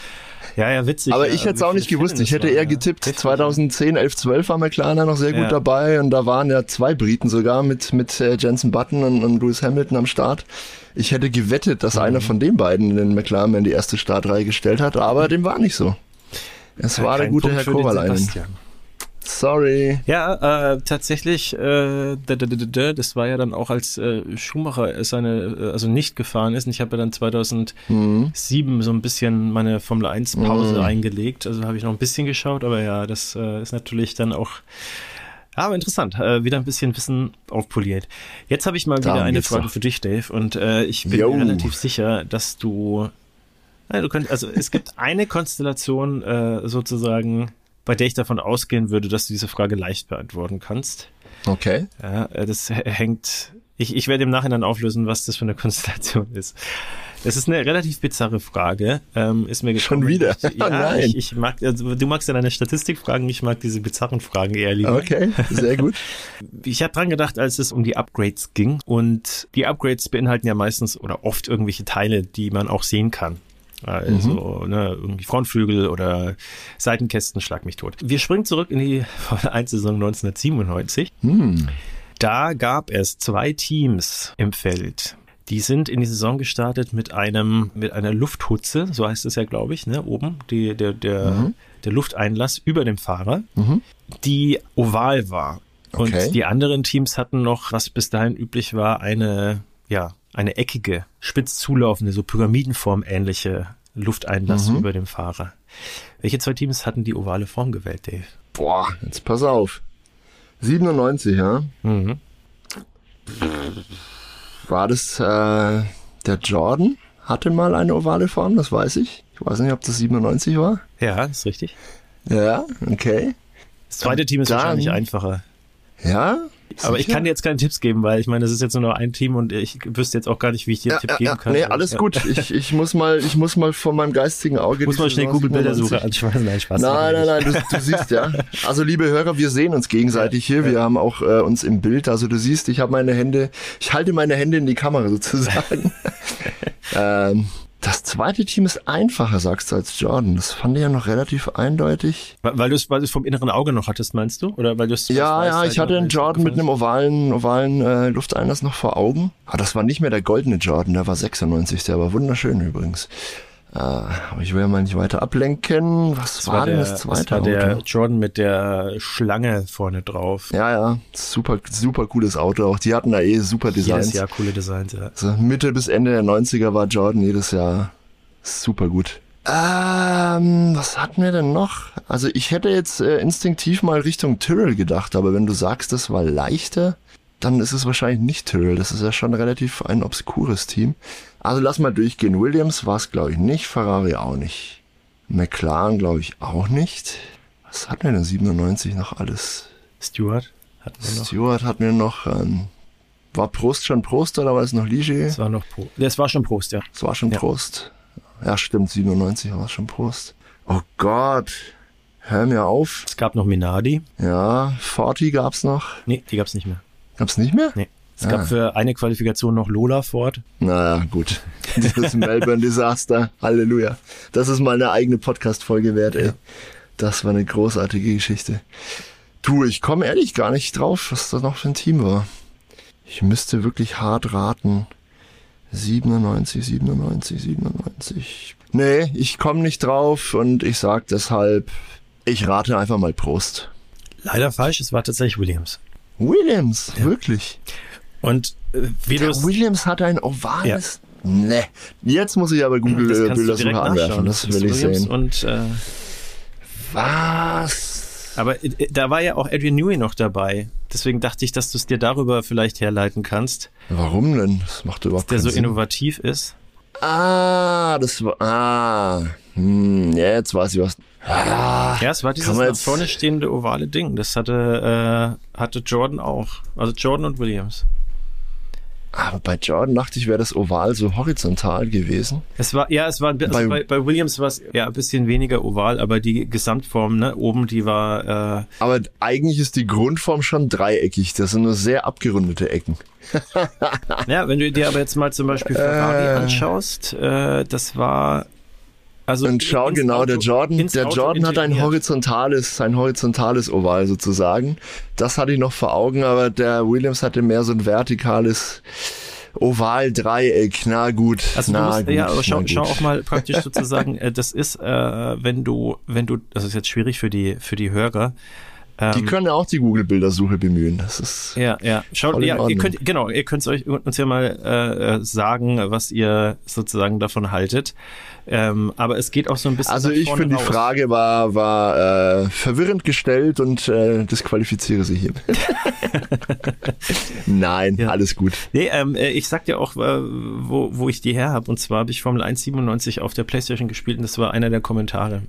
S3: Ja, ja, witzig.
S2: Aber ich hätte es auch nicht gewusst. Ich hätte
S3: es
S2: eher getippt,
S3: Witzig,
S2: 2010, 11, 12 war McLaren noch sehr gut
S3: Ja.
S2: dabei und da waren ja zwei Briten sogar mit, mit äh, Jensen Button und, und Lewis Hamilton am Start. Ich hätte gewettet, dass
S3: Mhm.
S2: einer von den beiden den McLaren in die erste Startreihe gestellt hat, aber dem war nicht so. Es
S3: Ja.
S2: war der gute
S3: Punkt
S2: Herr Kovalainen. Sorry.
S3: Ja, äh, tatsächlich, äh, das war ja dann auch als äh, Schumacher seine, äh, also nicht gefahren ist. Und ich habe ja dann 2007 so ein bisschen meine Formel 1 Pause
S2: Mhm.
S3: eingelegt. Also habe ich noch ein bisschen geschaut, aber ja, das äh, ist natürlich dann auch aber interessant, äh, wieder ein bisschen Wissen aufpoliert. Jetzt habe ich mal
S2: Darum
S3: wieder eine Frage
S2: doch.
S3: für dich, Dave, und äh, ich bin mir relativ sicher, dass du, ja, du könnt, also es gibt eine Konstellation äh, sozusagen, bei der ich davon ausgehen würde, dass du diese Frage leicht beantworten kannst.
S2: Okay.
S3: Ja, äh, das hängt. Ich, ich werde im Nachhinein auflösen, was das für eine Konstellation ist. Das ist eine relativ bizarre Frage. Ähm, ist mir
S2: Schon
S3: gekommen.
S2: wieder?
S3: Ich,
S2: Oh
S3: ja,
S2: nein.
S3: ich, ich mag, also du magst ja deine Statistikfragen, ich mag diese bizarren Fragen eher lieber.
S2: Okay, sehr gut.
S3: Ich habe dran gedacht, als es um die Upgrades ging. Und die Upgrades beinhalten ja meistens oder oft irgendwelche Teile, die man auch sehen kann. Also, ne, irgendwie Frontflügel oder Seitenkästen, schlag mich tot. Wir springen zurück in die Formel 1 Saison 1997.
S2: Hm.
S3: Da gab es zwei Teams im Feld. Die sind in die Saison gestartet mit einem, mit einer Lufthutze, so heißt es ja, glaube ich, ne, oben, die, der, der,
S2: Mhm.
S3: der Lufteinlass über dem Fahrer,
S2: Mhm.
S3: die oval war. Und
S2: Okay.
S3: die anderen Teams hatten noch, was bis dahin üblich war, eine, ja, eine eckige, spitz zulaufende, so Pyramidenform ähnliche Lufteinlass
S2: Mhm.
S3: über dem Fahrer. Welche zwei Teams hatten die ovale Form gewählt, Dave?
S2: Boah, jetzt pass auf. 97, ja?
S3: Mhm.
S2: War das äh, der Jordan? Hatte mal eine ovale Form, das weiß ich. Ich weiß nicht, ob das 97 war.
S3: Ja, ist richtig.
S2: Ja, okay.
S3: Das zweite Team ist
S2: Dann-
S3: wahrscheinlich einfacher.
S2: Ja,
S3: Aber ich kann dir jetzt keine Tipps geben, weil ich meine, es ist jetzt nur noch ein Team und ich wüsste jetzt auch gar nicht, wie ich dir einen Tipp geben kann.
S2: Nee, alles
S3: ja.
S2: gut. Ich, ich muss mal, ich muss mal vor meinem geistigen Auge.
S3: Muss
S2: die
S3: mal schnell Google-Bildersuche
S2: 97
S3: anschauen. Nein, Spaß.
S2: Nein, nein, nein, du, du siehst ja. Also liebe Hörer, wir sehen uns gegenseitig hier. Wir haben auch äh, uns im Bild. Also du siehst, ich habe meine Hände, ich halte meine Hände in die Kamera sozusagen. ähm, das zweite Team ist einfacher, sagst du, als Jordan. Das fand ich ja noch relativ eindeutig.
S3: Weil, weil du es weil du's vom inneren Auge noch hattest, meinst du? Oder weil du es
S2: Ja, ja, ich hatte einen Jordan mit einem ovalen, ovalen äh, Lufteinlass noch vor Augen. Aber das war nicht mehr der goldene Jordan, der war 96, der war wunderschön übrigens. Äh, aber ich will ja mal nicht weiter ablenken. Was
S3: das
S2: war,
S3: war
S2: denn das zweite
S3: das war der
S2: Auto?
S3: Jordan mit der Schlange vorne drauf.
S2: Ja, ja, super, super cooles Auto. Auch die hatten da eh super Designs.
S3: Jedes Jahr coole Designs, ja.
S2: Also Mitte bis Ende der 90er war Jordan jedes Jahr super gut. Ähm, was hatten wir denn noch? Also ich hätte jetzt äh, instinktiv mal Richtung Tyrrell gedacht, aber wenn du sagst, das war leichter, dann ist es wahrscheinlich nicht Tyrrell. Das ist ja schon relativ ein obskures Team. Also lass mal durchgehen. Williams war es, glaube ich, nicht. Ferrari auch nicht. McLaren, glaube ich, auch nicht. Was hatten wir denn 97 noch alles?
S3: Stewart hatten wir noch.
S2: Stewart hatten wir noch. Ähm, war Prost schon Prost oder war es noch Ligier?
S3: Das war noch Pro. Das war schon Prost, ja.
S2: Das war schon
S3: Ja.
S2: Prost. Ja, stimmt, 97 war es schon Prost. Oh Gott, hör mir auf.
S3: Es gab noch Minardi.
S2: Ja, 40 gab's noch.
S3: Nee, die gab's nicht mehr.
S2: Gab's nicht mehr?
S3: Nee. Es
S2: Ah.
S3: gab für eine Qualifikation noch Lola Ford.
S2: Naja, gut. Dieses Melbourne-Desaster. Halleluja. Das ist mal eine eigene Podcast-Folge wert, ey. Das war eine großartige Geschichte. Du, ich komme ehrlich gar nicht drauf, was das noch für ein Team war. Ich müsste wirklich hart raten. 97, 97, 97. Nee, ich komme nicht drauf und ich sag deshalb, ich rate einfach mal Prost.
S3: Leider falsch, es war tatsächlich Williams.
S2: Williams, wirklich.
S3: Und äh, wie du
S2: Der Williams hat ein ovales. Nee. Jetzt muss ich aber Google
S3: das
S2: äh,
S3: direkt
S2: anwerfen. Das will ich
S3: Williams
S2: sehen.
S3: Und, äh,
S2: Was?
S3: aber äh, da war ja auch Adrian Newey noch dabei. Deswegen dachte ich, dass du es dir darüber vielleicht herleiten kannst,
S2: Warum denn? Das macht überhaupt
S3: der
S2: keinen
S3: so
S2: Sinn.
S3: innovativ ist.
S2: Ah, das war. Ah. Hm, ja, jetzt weiß ich was. Ah,
S3: Ja, es war dieses nach vorne stehende ovale Ding. Das hatte, äh, hatte Jordan auch. Also Jordan und Williams.
S2: aber bei Jordan dachte ich, wäre das Oval so horizontal gewesen.
S3: Es war, ja, es war, also
S2: Bei-
S3: bei, bei Williams war es ja ein bisschen weniger oval, aber die Gesamtform, ne, oben, die war, äh,
S2: Aber eigentlich ist die Grundform schon dreieckig. Das sind nur sehr abgerundete Ecken.
S3: Ja, wenn du dir aber jetzt mal zum Beispiel Ferrari
S2: Äh.
S3: anschaust, äh, das war also
S2: Und schau genau, der Jordan, der Jordan hat ein horizontales, ein horizontales Oval sozusagen. Das hatte ich noch vor Augen, aber der Williams hatte mehr so ein vertikales Oval-Dreieck. Na gut,
S3: Also
S2: na
S3: musst,
S2: gut,
S3: ja, aber schau, schau auch mal praktisch sozusagen, äh, das ist, äh, wenn du, wenn du, das ist jetzt schwierig für die, für die Hörer. Ähm,
S2: Die können ja auch die Google-Bildersuche bemühen. Das ist
S3: ja, ja. Schaut, ja, ihr könnt, genau, ihr könnt euch uns ja mal äh, äh, sagen, was ihr sozusagen davon haltet. Ähm, aber es geht auch so ein bisschen.
S2: also ich finde, die. Frage war, war äh, verwirrend gestellt und äh, disqualifiziere sie hier. Nein,
S3: Ja.
S2: alles gut.
S3: Nee, ähm, äh, ich sag dir auch, äh, wo, wo ich die her habe. Und zwar habe ich Formel 1 97 auf der Playstation gespielt und das war einer der Kommentare.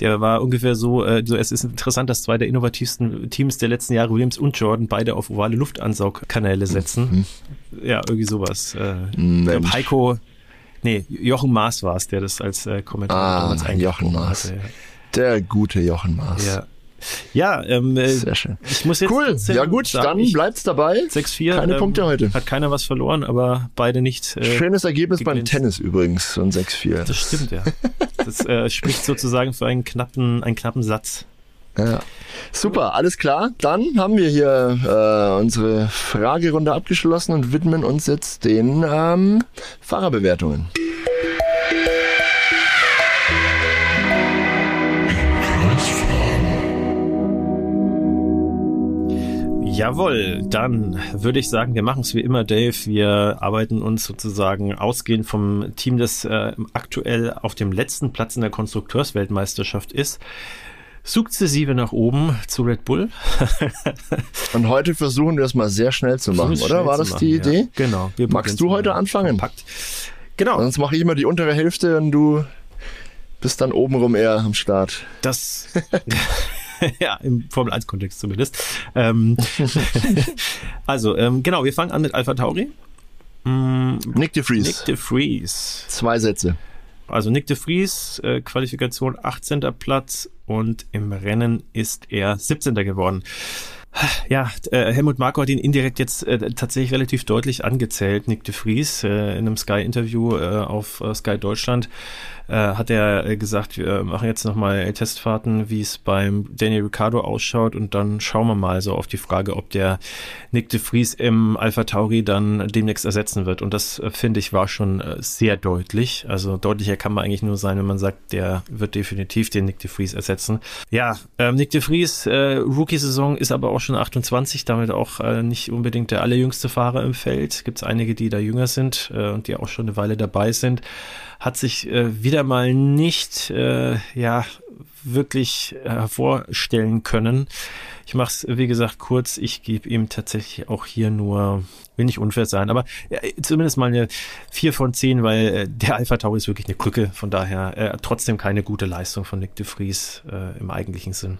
S3: Der war ungefähr so, äh, so, es ist interessant, dass zwei der innovativsten Teams der letzten Jahre, Williams und Jordan, beide auf ovale Luftansaugkanäle setzen. Ja, irgendwie sowas. Äh,
S2: Mhm.
S3: Heiko, nee, Jochen Maas war es, der das als äh, Kommentar
S2: Ah,
S3: damals
S2: Jochen Maas.
S3: hatte.
S2: Der gute Jochen Maas.
S3: Ja, ja ähm, äh,
S2: Sehr schön.
S3: ich muss jetzt
S2: Cool. Ja gut, dann
S3: ich-
S2: bleibt's dabei.
S3: 6-4.
S2: Keine
S3: ähm,
S2: Punkte heute.
S3: Hat keiner was verloren, aber beide nicht. Äh,
S2: Schönes Ergebnis beim
S3: geglänzt.
S2: Tennis übrigens, so ein 6-4.
S3: Das stimmt, ja. Das äh, spricht sozusagen für einen knappen, einen knappen Satz.
S2: Ja. Super, alles klar. Dann haben wir hier äh, unsere Fragerunde abgeschlossen und widmen uns jetzt den ähm, Fahrerbewertungen.
S3: Jawohl, dann würde ich sagen, wir machen es wie immer, Dave. Wir arbeiten uns sozusagen ausgehend vom Team, das äh, aktuell auf dem letzten Platz in der Konstrukteursweltmeisterschaft ist, sukzessive nach oben zu Red Bull.
S2: Und heute versuchen wir es mal sehr schnell zu machen,
S3: Schnell
S2: oder? War das
S3: machen,
S2: die
S3: ja.
S2: Idee?
S3: Genau. wir
S2: Magst du heute anfangen?
S3: Kompakt. Genau.
S2: Sonst mache ich immer die untere Hälfte und du bist dann obenrum eher am Start.
S3: Das, ja, im Formel 1-Kontext zumindest. Ähm, also, ähm, genau, wir fangen an mit Alpha Tauri.
S2: Mm, Nick de Vries.
S3: Nick de Vries.
S2: Zwei Sätze.
S3: Also Nick de Vries, äh, Qualifikation 18. Platz und im Rennen ist er 17. geworden. Ja, äh, Helmut Marko hat ihn indirekt jetzt äh, tatsächlich relativ deutlich angezählt, Nick de Vries, äh, in einem Sky-Interview äh, auf äh, Sky Deutschland äh, hat er äh, gesagt, wir machen jetzt nochmal Testfahrten, wie es beim Daniel Ricciardo ausschaut und dann schauen wir mal so auf die Frage, ob der Nick de Vries im Alpha Tauri dann demnächst ersetzen wird. Und das äh, finde ich war schon sehr deutlich. Also deutlicher kann man eigentlich nur sein, wenn man sagt, der wird definitiv den Nick de Vries ersetzen. Ja, ähm, Nick de Vries, äh, Rookie-Saison ist aber auch schon 28, damit auch äh, nicht unbedingt der allerjüngste Fahrer im Feld. Gibt es einige, die da jünger sind äh, und die auch schon eine Weile dabei sind hat sich äh, wieder mal nicht äh, ja wirklich hervorstellen können. Ich mache es, wie gesagt, kurz. Ich gebe ihm tatsächlich auch hier nur, will nicht unfair sein, aber ja, zumindest mal eine 4 von 10, weil äh, der Alpha Tauri ist wirklich eine Krücke. Von daher äh, trotzdem keine gute Leistung von Nick de Vries äh, im eigentlichen Sinn.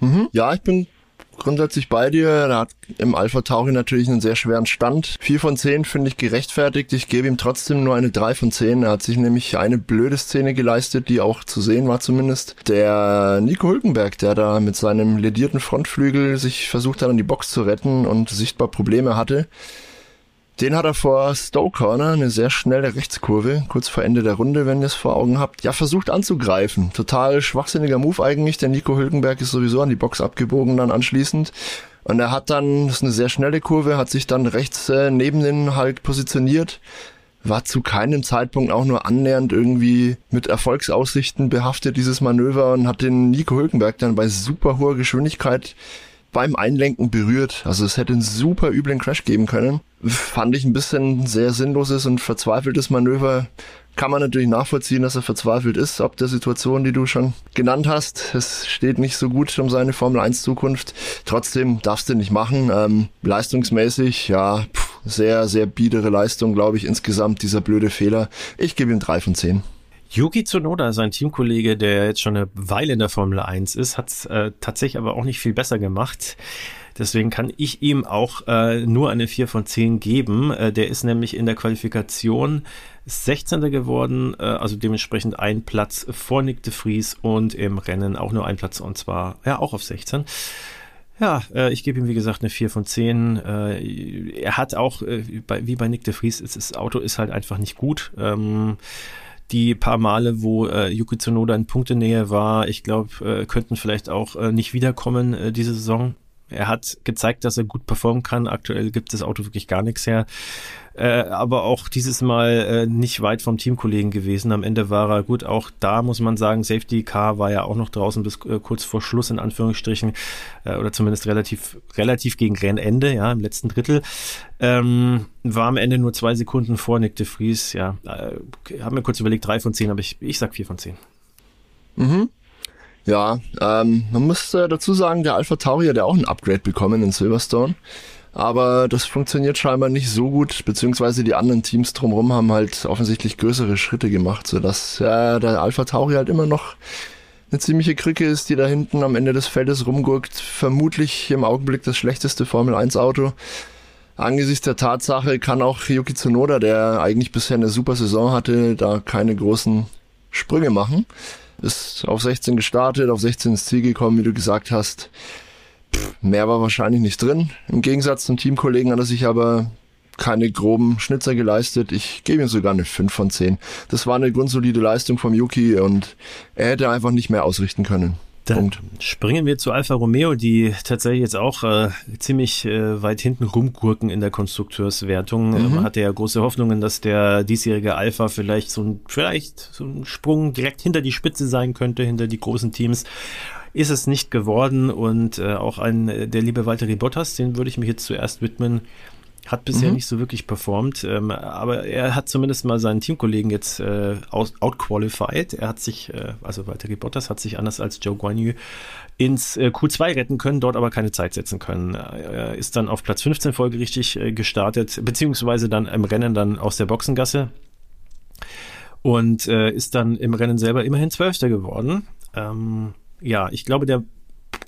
S2: Mhm. Ja, ich bin grundsätzlich bei dir. Er hat im Alpha Tauri natürlich einen sehr schweren Stand. Vier von zehn finde ich gerechtfertigt. Ich gebe ihm trotzdem nur eine drei von zehn. Er hat sich nämlich eine blöde Szene geleistet, die auch zu sehen war zumindest. Der Nico Hülkenberg, der da mit seinem ledierten Frontflügel sich versucht hat, an die Box zu retten und sichtbar Probleme hatte. Den hat er vor Stoke Corner, eine sehr schnelle Rechtskurve, kurz vor Ende der Runde, wenn ihr es vor Augen habt, ja, versucht anzugreifen. Total schwachsinniger Move eigentlich. Der Nico Hülkenberg ist sowieso an die Box abgebogen dann anschließend. Und er hat dann, das ist eine sehr schnelle Kurve, hat sich dann rechts äh, neben den halt positioniert. War zu keinem Zeitpunkt auch nur annähernd irgendwie mit Erfolgsaussichten behaftet, dieses Manöver, und hat den Nico Hülkenberg dann bei super hoher Geschwindigkeit beim Einlenken berührt. Also es hätte einen super üblen Crash geben können. Fand ich ein bisschen sehr sinnloses und verzweifeltes Manöver. Kann man natürlich nachvollziehen, dass er verzweifelt ist, ob der Situation, die du schon genannt hast. Es steht nicht so gut um seine Formel 1 Zukunft. Trotzdem darfst du nicht machen. Ähm, leistungsmäßig, ja, pff, sehr, sehr biedere Leistung, glaube ich, insgesamt, dieser blöde Fehler. Ich gebe ihm drei von zehn.
S3: Yuki Tsunoda, sein Teamkollege, der jetzt schon eine Weile in der Formel 1 ist, hat äh, tatsächlich aber auch nicht viel besser gemacht. Deswegen kann ich ihm auch äh, nur eine 4 von 10 geben. Äh, der ist nämlich in der Qualifikation 16. geworden, äh, also dementsprechend ein Platz vor Nick de Vries und im Rennen auch nur ein Platz und zwar ja auch auf 16. Ja, äh, ich gebe ihm wie gesagt eine 4 von 10. Äh, er hat auch, äh, bei, wie bei Nick de Vries, das Auto ist halt einfach nicht gut. Ähm, die paar Male, wo äh, Yuki Tsunoda in Punktenähe war, ich glaube, äh, könnten vielleicht auch äh, nicht wiederkommen äh, diese Saison. Er hat gezeigt, dass er gut performen kann. Aktuell gibt das Auto wirklich gar nichts her. Äh, aber auch dieses Mal äh, nicht weit vom Teamkollegen gewesen. Am Ende war er gut. Auch da muss man sagen, Safety Car war ja auch noch draußen bis äh, kurz vor Schluss in Anführungsstrichen äh, oder zumindest relativ relativ gegen Rennende, ja im letzten Drittel. Ähm, war am Ende nur zwei Sekunden vor Nick de Vries. Ja, äh, haben mir kurz überlegt drei von zehn, aber ich ich sag vier von zehn.
S2: Mhm. Ja, ähm, man muss äh, dazu sagen, der Alpha Tauri hat ja auch ein Upgrade bekommen in Silverstone aber das funktioniert scheinbar nicht so gut, beziehungsweise die anderen Teams drumherum haben halt offensichtlich größere Schritte gemacht, sodass ja, der Alpha Tauri halt immer noch eine ziemliche Krücke ist, die da hinten am Ende des Feldes rumgurkt. Vermutlich im Augenblick das schlechteste Formel 1 Auto. Angesichts der Tatsache kann auch Yuki Tsunoda, der eigentlich bisher eine super Saison hatte, da keine großen Sprünge machen. Ist auf 16 gestartet, auf 16 ins Ziel gekommen, wie du gesagt hast mehr war wahrscheinlich nicht drin. Im Gegensatz zum Teamkollegen hat er sich aber keine groben Schnitzer geleistet. Ich gebe ihm sogar eine 5 von 10. Das war eine grundsolide Leistung vom Yuki und er hätte einfach nicht mehr ausrichten können.
S3: Dann Punkt. springen wir zu Alfa Romeo, die tatsächlich jetzt auch äh, ziemlich äh, weit hinten rumgurken in der Konstrukteurswertung. Mhm. Man hatte ja große Hoffnungen, dass der diesjährige Alfa vielleicht so ein, vielleicht so ein Sprung direkt hinter die Spitze sein könnte, hinter die großen Teams ist es nicht geworden und äh, auch ein äh, der liebe Walter Bottas, den würde ich mich jetzt zuerst widmen, hat bisher mhm. nicht so wirklich performt, ähm, aber er hat zumindest mal seinen Teamkollegen jetzt äh, outqualified. Er hat sich, äh, also Walter Bottas hat sich anders als Joe Guanyu ins äh, Q2 retten können, dort aber keine Zeit setzen können. Er ist dann auf Platz 15 folgerichtig äh, gestartet, beziehungsweise dann im Rennen dann aus der Boxengasse und äh, ist dann im Rennen selber immerhin Zwölfter geworden. Ähm, ja, ich glaube, der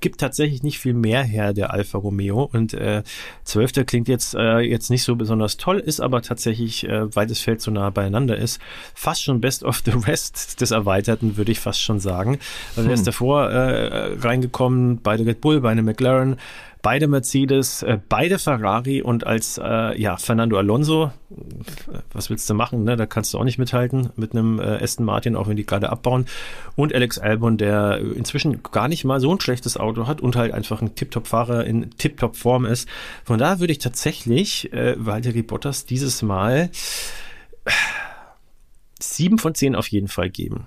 S3: gibt tatsächlich nicht viel mehr her, der Alfa Romeo. Und äh, Zwölfter klingt jetzt, äh, jetzt nicht so besonders toll, ist aber tatsächlich, äh, weil das Feld so nah beieinander ist, fast schon Best of the Rest des Erweiterten, würde ich fast schon sagen. Also hm. er ist davor äh, reingekommen, beide Red Bull, beide McLaren, beide Mercedes, äh, beide Ferrari und als äh, ja Fernando Alonso, was willst du machen? Ne? Da kannst du auch nicht mithalten mit einem äh, Aston Martin, auch wenn die gerade abbauen. Und Alex Albon, der inzwischen gar nicht mal so ein schlechtes Auto hat und halt einfach ein Tip-Top-Fahrer in Tip-Top-Form ist. Von daher würde ich tatsächlich äh, Valtteri Bottas dieses Mal sieben von zehn auf jeden Fall geben.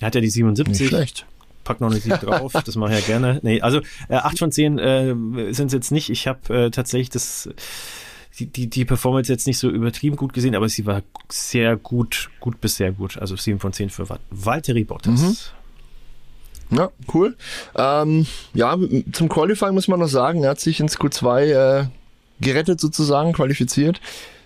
S3: Er hat ja die 77.
S2: Nicht schlecht
S3: pack noch eine 7 drauf, das mache ich ja gerne. Nee, also äh, 8 von 10 äh, sind es jetzt nicht. Ich habe äh, tatsächlich das die, die, die Performance jetzt nicht so übertrieben gut gesehen, aber sie war sehr gut, gut bis sehr gut. Also 7 von 10 für Valtteri Bottas.
S2: Mhm. Ja, cool. Ähm, ja, zum Qualifying muss man noch sagen, er hat sich ins Q2 äh, gerettet sozusagen, qualifiziert,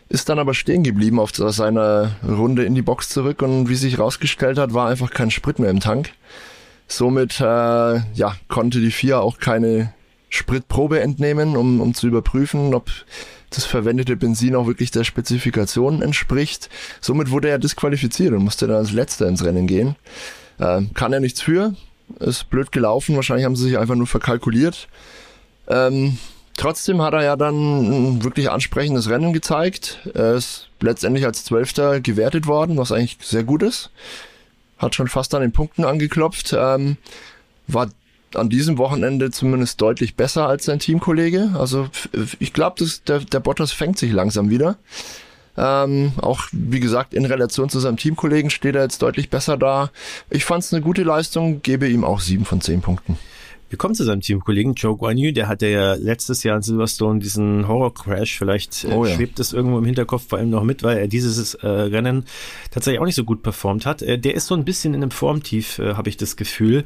S2: ist dann aber stehen geblieben auf seiner Runde in die Box zurück und wie sich rausgestellt hat, war einfach kein Sprit mehr im Tank. Somit äh, ja, konnte die FIA auch keine Spritprobe entnehmen, um, um zu überprüfen, ob das verwendete Benzin auch wirklich der Spezifikation entspricht. Somit wurde er disqualifiziert und musste dann als letzter ins Rennen gehen. Äh, kann er nichts für, ist blöd gelaufen, wahrscheinlich haben sie sich einfach nur verkalkuliert. Ähm, trotzdem hat er ja dann ein wirklich ansprechendes Rennen gezeigt. Er ist letztendlich als Zwölfter gewertet worden, was eigentlich sehr gut ist hat schon fast an den Punkten angeklopft, ähm, war an diesem Wochenende zumindest deutlich besser als sein Teamkollege. Also ich glaube, der, der Bottas fängt sich langsam wieder. Ähm, auch wie gesagt, in Relation zu seinem Teamkollegen steht er jetzt deutlich besser da. Ich fand es eine gute Leistung, gebe ihm auch sieben von zehn Punkten.
S3: Wir kommen zu seinem Teamkollegen Joe Guan Yu, der hatte ja letztes Jahr in Silverstone diesen Horror-Crash. Vielleicht äh, oh, ja. schwebt es irgendwo im Hinterkopf bei ihm noch mit, weil er dieses äh, Rennen tatsächlich auch nicht so gut performt hat. Äh, der ist so ein bisschen in einem Formtief, äh, habe ich das Gefühl.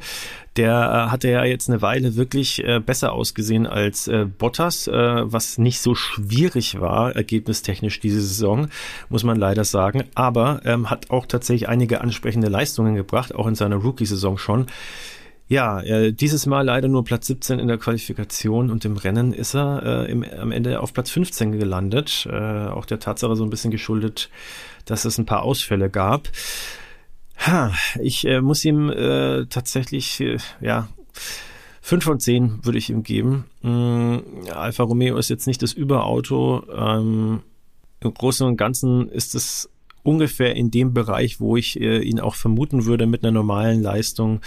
S3: Der äh, hatte ja jetzt eine Weile wirklich äh, besser ausgesehen als äh, Bottas, äh, was nicht so schwierig war, ergebnistechnisch diese Saison, muss man leider sagen. Aber ähm, hat auch tatsächlich einige ansprechende Leistungen gebracht, auch in seiner Rookie-Saison schon. Ja, äh, dieses Mal leider nur Platz 17 in der Qualifikation und im Rennen ist er äh, im, am Ende auf Platz 15 gelandet. Äh, auch der Tatsache so ein bisschen geschuldet, dass es ein paar Ausfälle gab. Ha, ich äh, muss ihm äh, tatsächlich, äh, ja, 5 von 10 würde ich ihm geben. Ähm, Alfa Romeo ist jetzt nicht das Überauto. Ähm, Im Großen und Ganzen ist es ungefähr in dem Bereich, wo ich äh, ihn auch vermuten würde mit einer normalen Leistung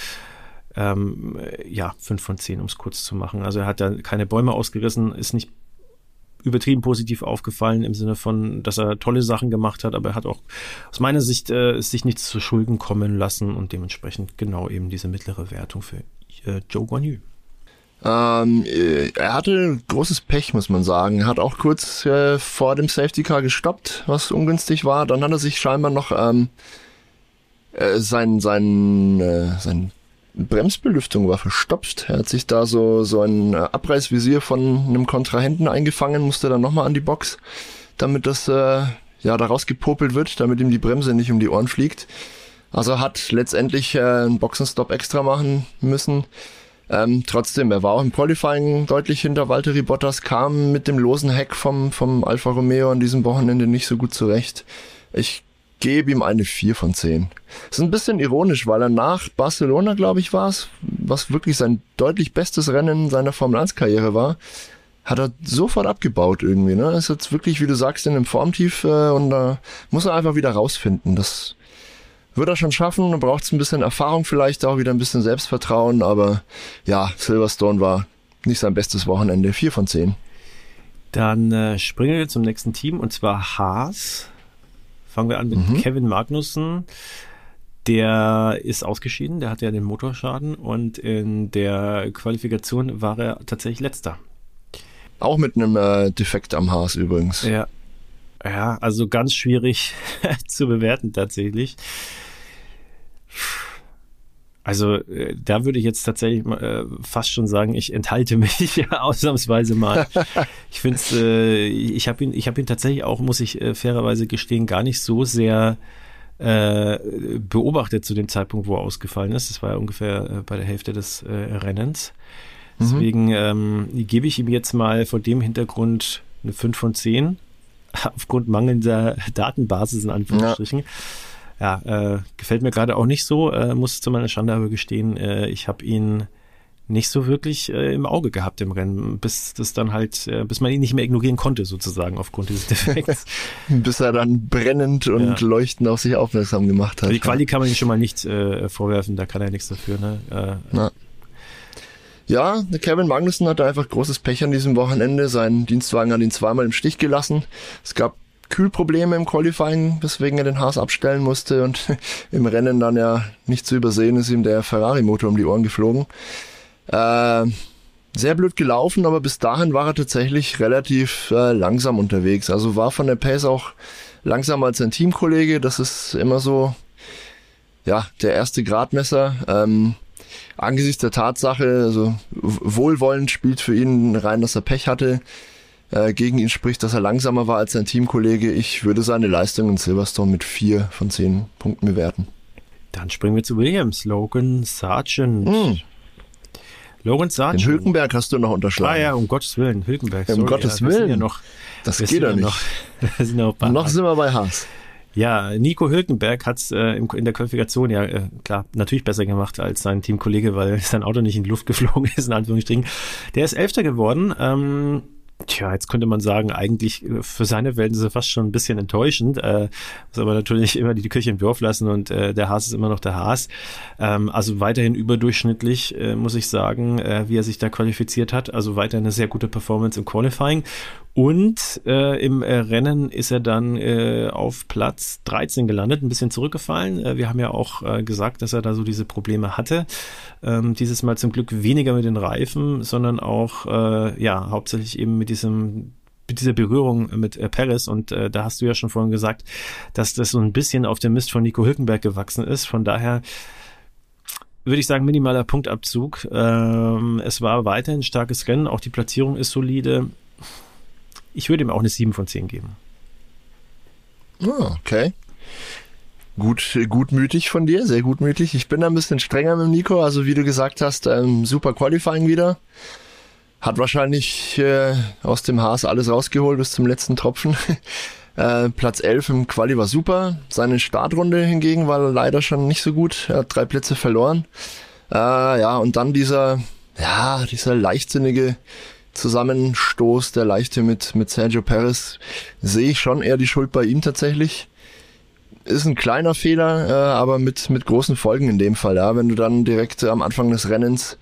S3: ähm, ja, fünf von zehn, um es kurz zu machen. Also er hat da keine Bäume ausgerissen, ist nicht übertrieben positiv aufgefallen im Sinne von, dass er tolle Sachen gemacht hat, aber er hat auch aus meiner Sicht äh, sich nichts zu Schulden kommen lassen und dementsprechend genau eben diese mittlere Wertung für äh, Joe Guan Yu.
S2: Ähm, äh, er hatte großes Pech, muss man sagen. Er hat auch kurz äh, vor dem Safety Car gestoppt, was ungünstig war. Dann hat er sich scheinbar noch ähm, äh, sein, sein, äh, sein Bremsbelüftung war verstopft. Er hat sich da so, so ein äh, Abreißvisier von einem Kontrahenten eingefangen, musste dann nochmal an die Box, damit das äh, ja da rausgepopelt wird, damit ihm die Bremse nicht um die Ohren fliegt. Also hat letztendlich äh, einen Boxenstopp extra machen müssen. Ähm, trotzdem, er war auch im Qualifying deutlich hinter Valtteri Bottas, kam mit dem losen Heck vom, vom Alfa Romeo an diesem Wochenende nicht so gut zurecht. Ich gebe ihm eine 4 von 10. Das ist ein bisschen ironisch, weil er nach Barcelona, glaube ich, war es, was wirklich sein deutlich bestes Rennen seiner Formel 1 Karriere war, hat er sofort abgebaut irgendwie. Ne? Ist jetzt wirklich, wie du sagst, in einem Formtief äh, und da muss er einfach wieder rausfinden. Das wird er schon schaffen. Da braucht es ein bisschen Erfahrung vielleicht, auch wieder ein bisschen Selbstvertrauen. Aber ja, Silverstone war nicht sein bestes Wochenende. 4 von 10.
S3: Dann äh, springen wir zum nächsten Team und zwar Haas. Fangen wir an mit mhm. Kevin Magnussen. Der ist ausgeschieden, der hatte ja den Motorschaden und in der Qualifikation war er tatsächlich letzter.
S2: Auch mit einem äh, Defekt am Haas übrigens.
S3: Ja. Ja, also ganz schwierig zu bewerten tatsächlich. Also äh, da würde ich jetzt tatsächlich äh, fast schon sagen, ich enthalte mich ausnahmsweise mal. ich finde es, äh, ich habe ihn, ich habe ihn tatsächlich auch, muss ich äh, fairerweise gestehen, gar nicht so sehr äh, beobachtet zu dem Zeitpunkt, wo er ausgefallen ist. Das war ja ungefähr äh, bei der Hälfte des äh, Rennens. Deswegen ähm, gebe ich ihm jetzt mal vor dem Hintergrund eine 5 von 10 aufgrund mangelnder Datenbasis in Anführungsstrichen. Ja, ja äh, gefällt mir gerade auch nicht so, äh, muss zu meiner Schande aber gestehen, äh, ich habe ihn nicht so wirklich äh, im Auge gehabt im Rennen, bis das dann halt, äh, bis man ihn nicht mehr ignorieren konnte sozusagen aufgrund dieses Defekts.
S2: bis er dann brennend und ja. leuchtend auf sich aufmerksam gemacht hat.
S3: Die Quali kann man ihm schon mal nicht äh, vorwerfen, da kann er nichts dafür. Ne? Äh,
S2: ja, Kevin Magnussen hatte einfach großes Pech an diesem Wochenende. Sein Dienstwagen hat ihn zweimal im Stich gelassen. Es gab Kühlprobleme im Qualifying, weswegen er den Haas abstellen musste und im Rennen dann ja nicht zu übersehen ist ihm der Ferrari-Motor um die Ohren geflogen. Äh, sehr blöd gelaufen, aber bis dahin war er tatsächlich relativ äh, langsam unterwegs. Also war von der Pace auch langsamer als sein Teamkollege. Das ist immer so, ja, der erste Gradmesser. Ähm, angesichts der Tatsache, also wohlwollend spielt für ihn rein, dass er Pech hatte. Äh, gegen ihn spricht, dass er langsamer war als sein Teamkollege. Ich würde seine Leistung in Silverstone mit vier von zehn Punkten bewerten.
S3: Dann springen wir zu Williams. Logan Sargent. Mm. Logan Sargent.
S2: Den Hülkenberg hast du noch unterschlagen. Ah
S3: ja, um Gottes Willen, Hülkenberg.
S2: Um Gottes ja, Willen. Ja noch, das geht ja nicht. Noch, sind noch, noch sind wir bei Haas.
S3: Ja, Nico Hülkenberg hat es äh, in der Qualifikation ja äh, klar natürlich besser gemacht als sein Teamkollege, weil sein Auto nicht in die Luft geflogen ist, in Anführungsstrichen. Der ist Elfter geworden. Ähm, Tja, jetzt könnte man sagen, eigentlich äh, für seine Welt ist er fast schon ein bisschen enttäuschend. Äh, muss aber natürlich immer die Kirche im Dorf lassen und äh, der Haas ist immer noch der Haas. Ähm, also weiterhin überdurchschnittlich, äh, muss ich sagen, äh, wie er sich da qualifiziert hat. Also weiter eine sehr gute Performance im Qualifying. Und äh, im äh, Rennen ist er dann äh, auf Platz 13 gelandet, ein bisschen zurückgefallen. Äh, wir haben ja auch äh, gesagt, dass er da so diese Probleme hatte. Ähm, dieses Mal zum Glück weniger mit den Reifen, sondern auch äh, ja hauptsächlich eben mit diesem mit dieser Berührung mit äh, Paris und äh, da hast du ja schon vorhin gesagt, dass das so ein bisschen auf dem Mist von Nico Hülkenberg gewachsen ist. Von daher würde ich sagen, minimaler Punktabzug. Ähm, es war weiterhin starkes Rennen, auch die Platzierung ist solide. Ich würde ihm auch eine 7 von 10 geben.
S2: Oh, okay. Gut, gutmütig von dir, sehr gutmütig. Ich bin da ein bisschen strenger mit Nico, also wie du gesagt hast, ähm, super Qualifying wieder. Hat wahrscheinlich äh, aus dem Haas alles rausgeholt bis zum letzten Tropfen. äh, Platz 11 im Quali war super. Seine Startrunde hingegen war leider schon nicht so gut. Er hat drei Plätze verloren. Äh, ja, und dann dieser, ja, dieser leichtsinnige Zusammenstoß, der leichte mit, mit Sergio Perez, sehe ich schon eher die Schuld bei ihm tatsächlich. Ist ein kleiner Fehler, äh, aber mit, mit großen Folgen in dem Fall. Ja. Wenn du dann direkt am Anfang des Rennens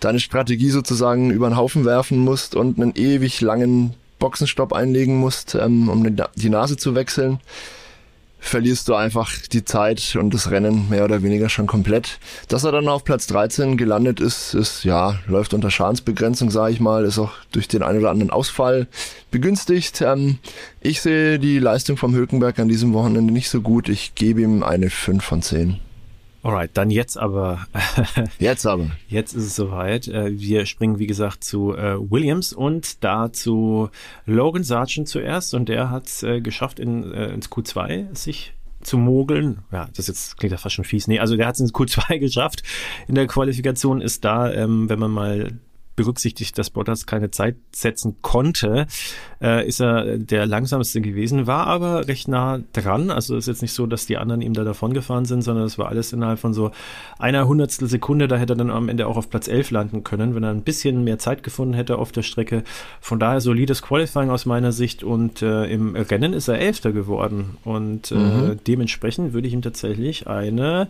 S2: deine Strategie sozusagen über den Haufen werfen musst und einen ewig langen Boxenstopp einlegen musst, ähm, um die Nase zu wechseln, verlierst du einfach die Zeit und das Rennen mehr oder weniger schon komplett. Dass er dann auf Platz 13 gelandet ist, ist ja, läuft unter Schadensbegrenzung, sage ich mal, ist auch durch den einen oder anderen Ausfall begünstigt. Ähm, ich sehe die Leistung vom Hülkenberg an diesem Wochenende nicht so gut. Ich gebe ihm eine 5 von 10.
S3: Alright, dann jetzt aber.
S2: jetzt aber.
S3: Jetzt ist es soweit. Äh, wir springen, wie gesagt, zu äh, Williams und da zu Logan Sargent zuerst und der hat es äh, geschafft, in, ins Q2 sich zu mogeln. Ja, das jetzt klingt ja fast schon fies. Nee, also der hat es ins Q2 geschafft. In der Qualifikation ist da, ähm, wenn man mal berücksichtigt, dass Bottas keine Zeit setzen konnte, äh, ist er der langsamste gewesen, war aber recht nah dran. Also ist jetzt nicht so, dass die anderen ihm da davon gefahren sind, sondern es war alles innerhalb von so einer Hundertstel Sekunde. Da hätte er dann am Ende auch auf Platz 11 landen können, wenn er ein bisschen mehr Zeit gefunden hätte auf der Strecke. Von daher solides Qualifying aus meiner Sicht und äh, im Rennen ist er Elfter geworden und äh, mhm. dementsprechend würde ich ihm tatsächlich eine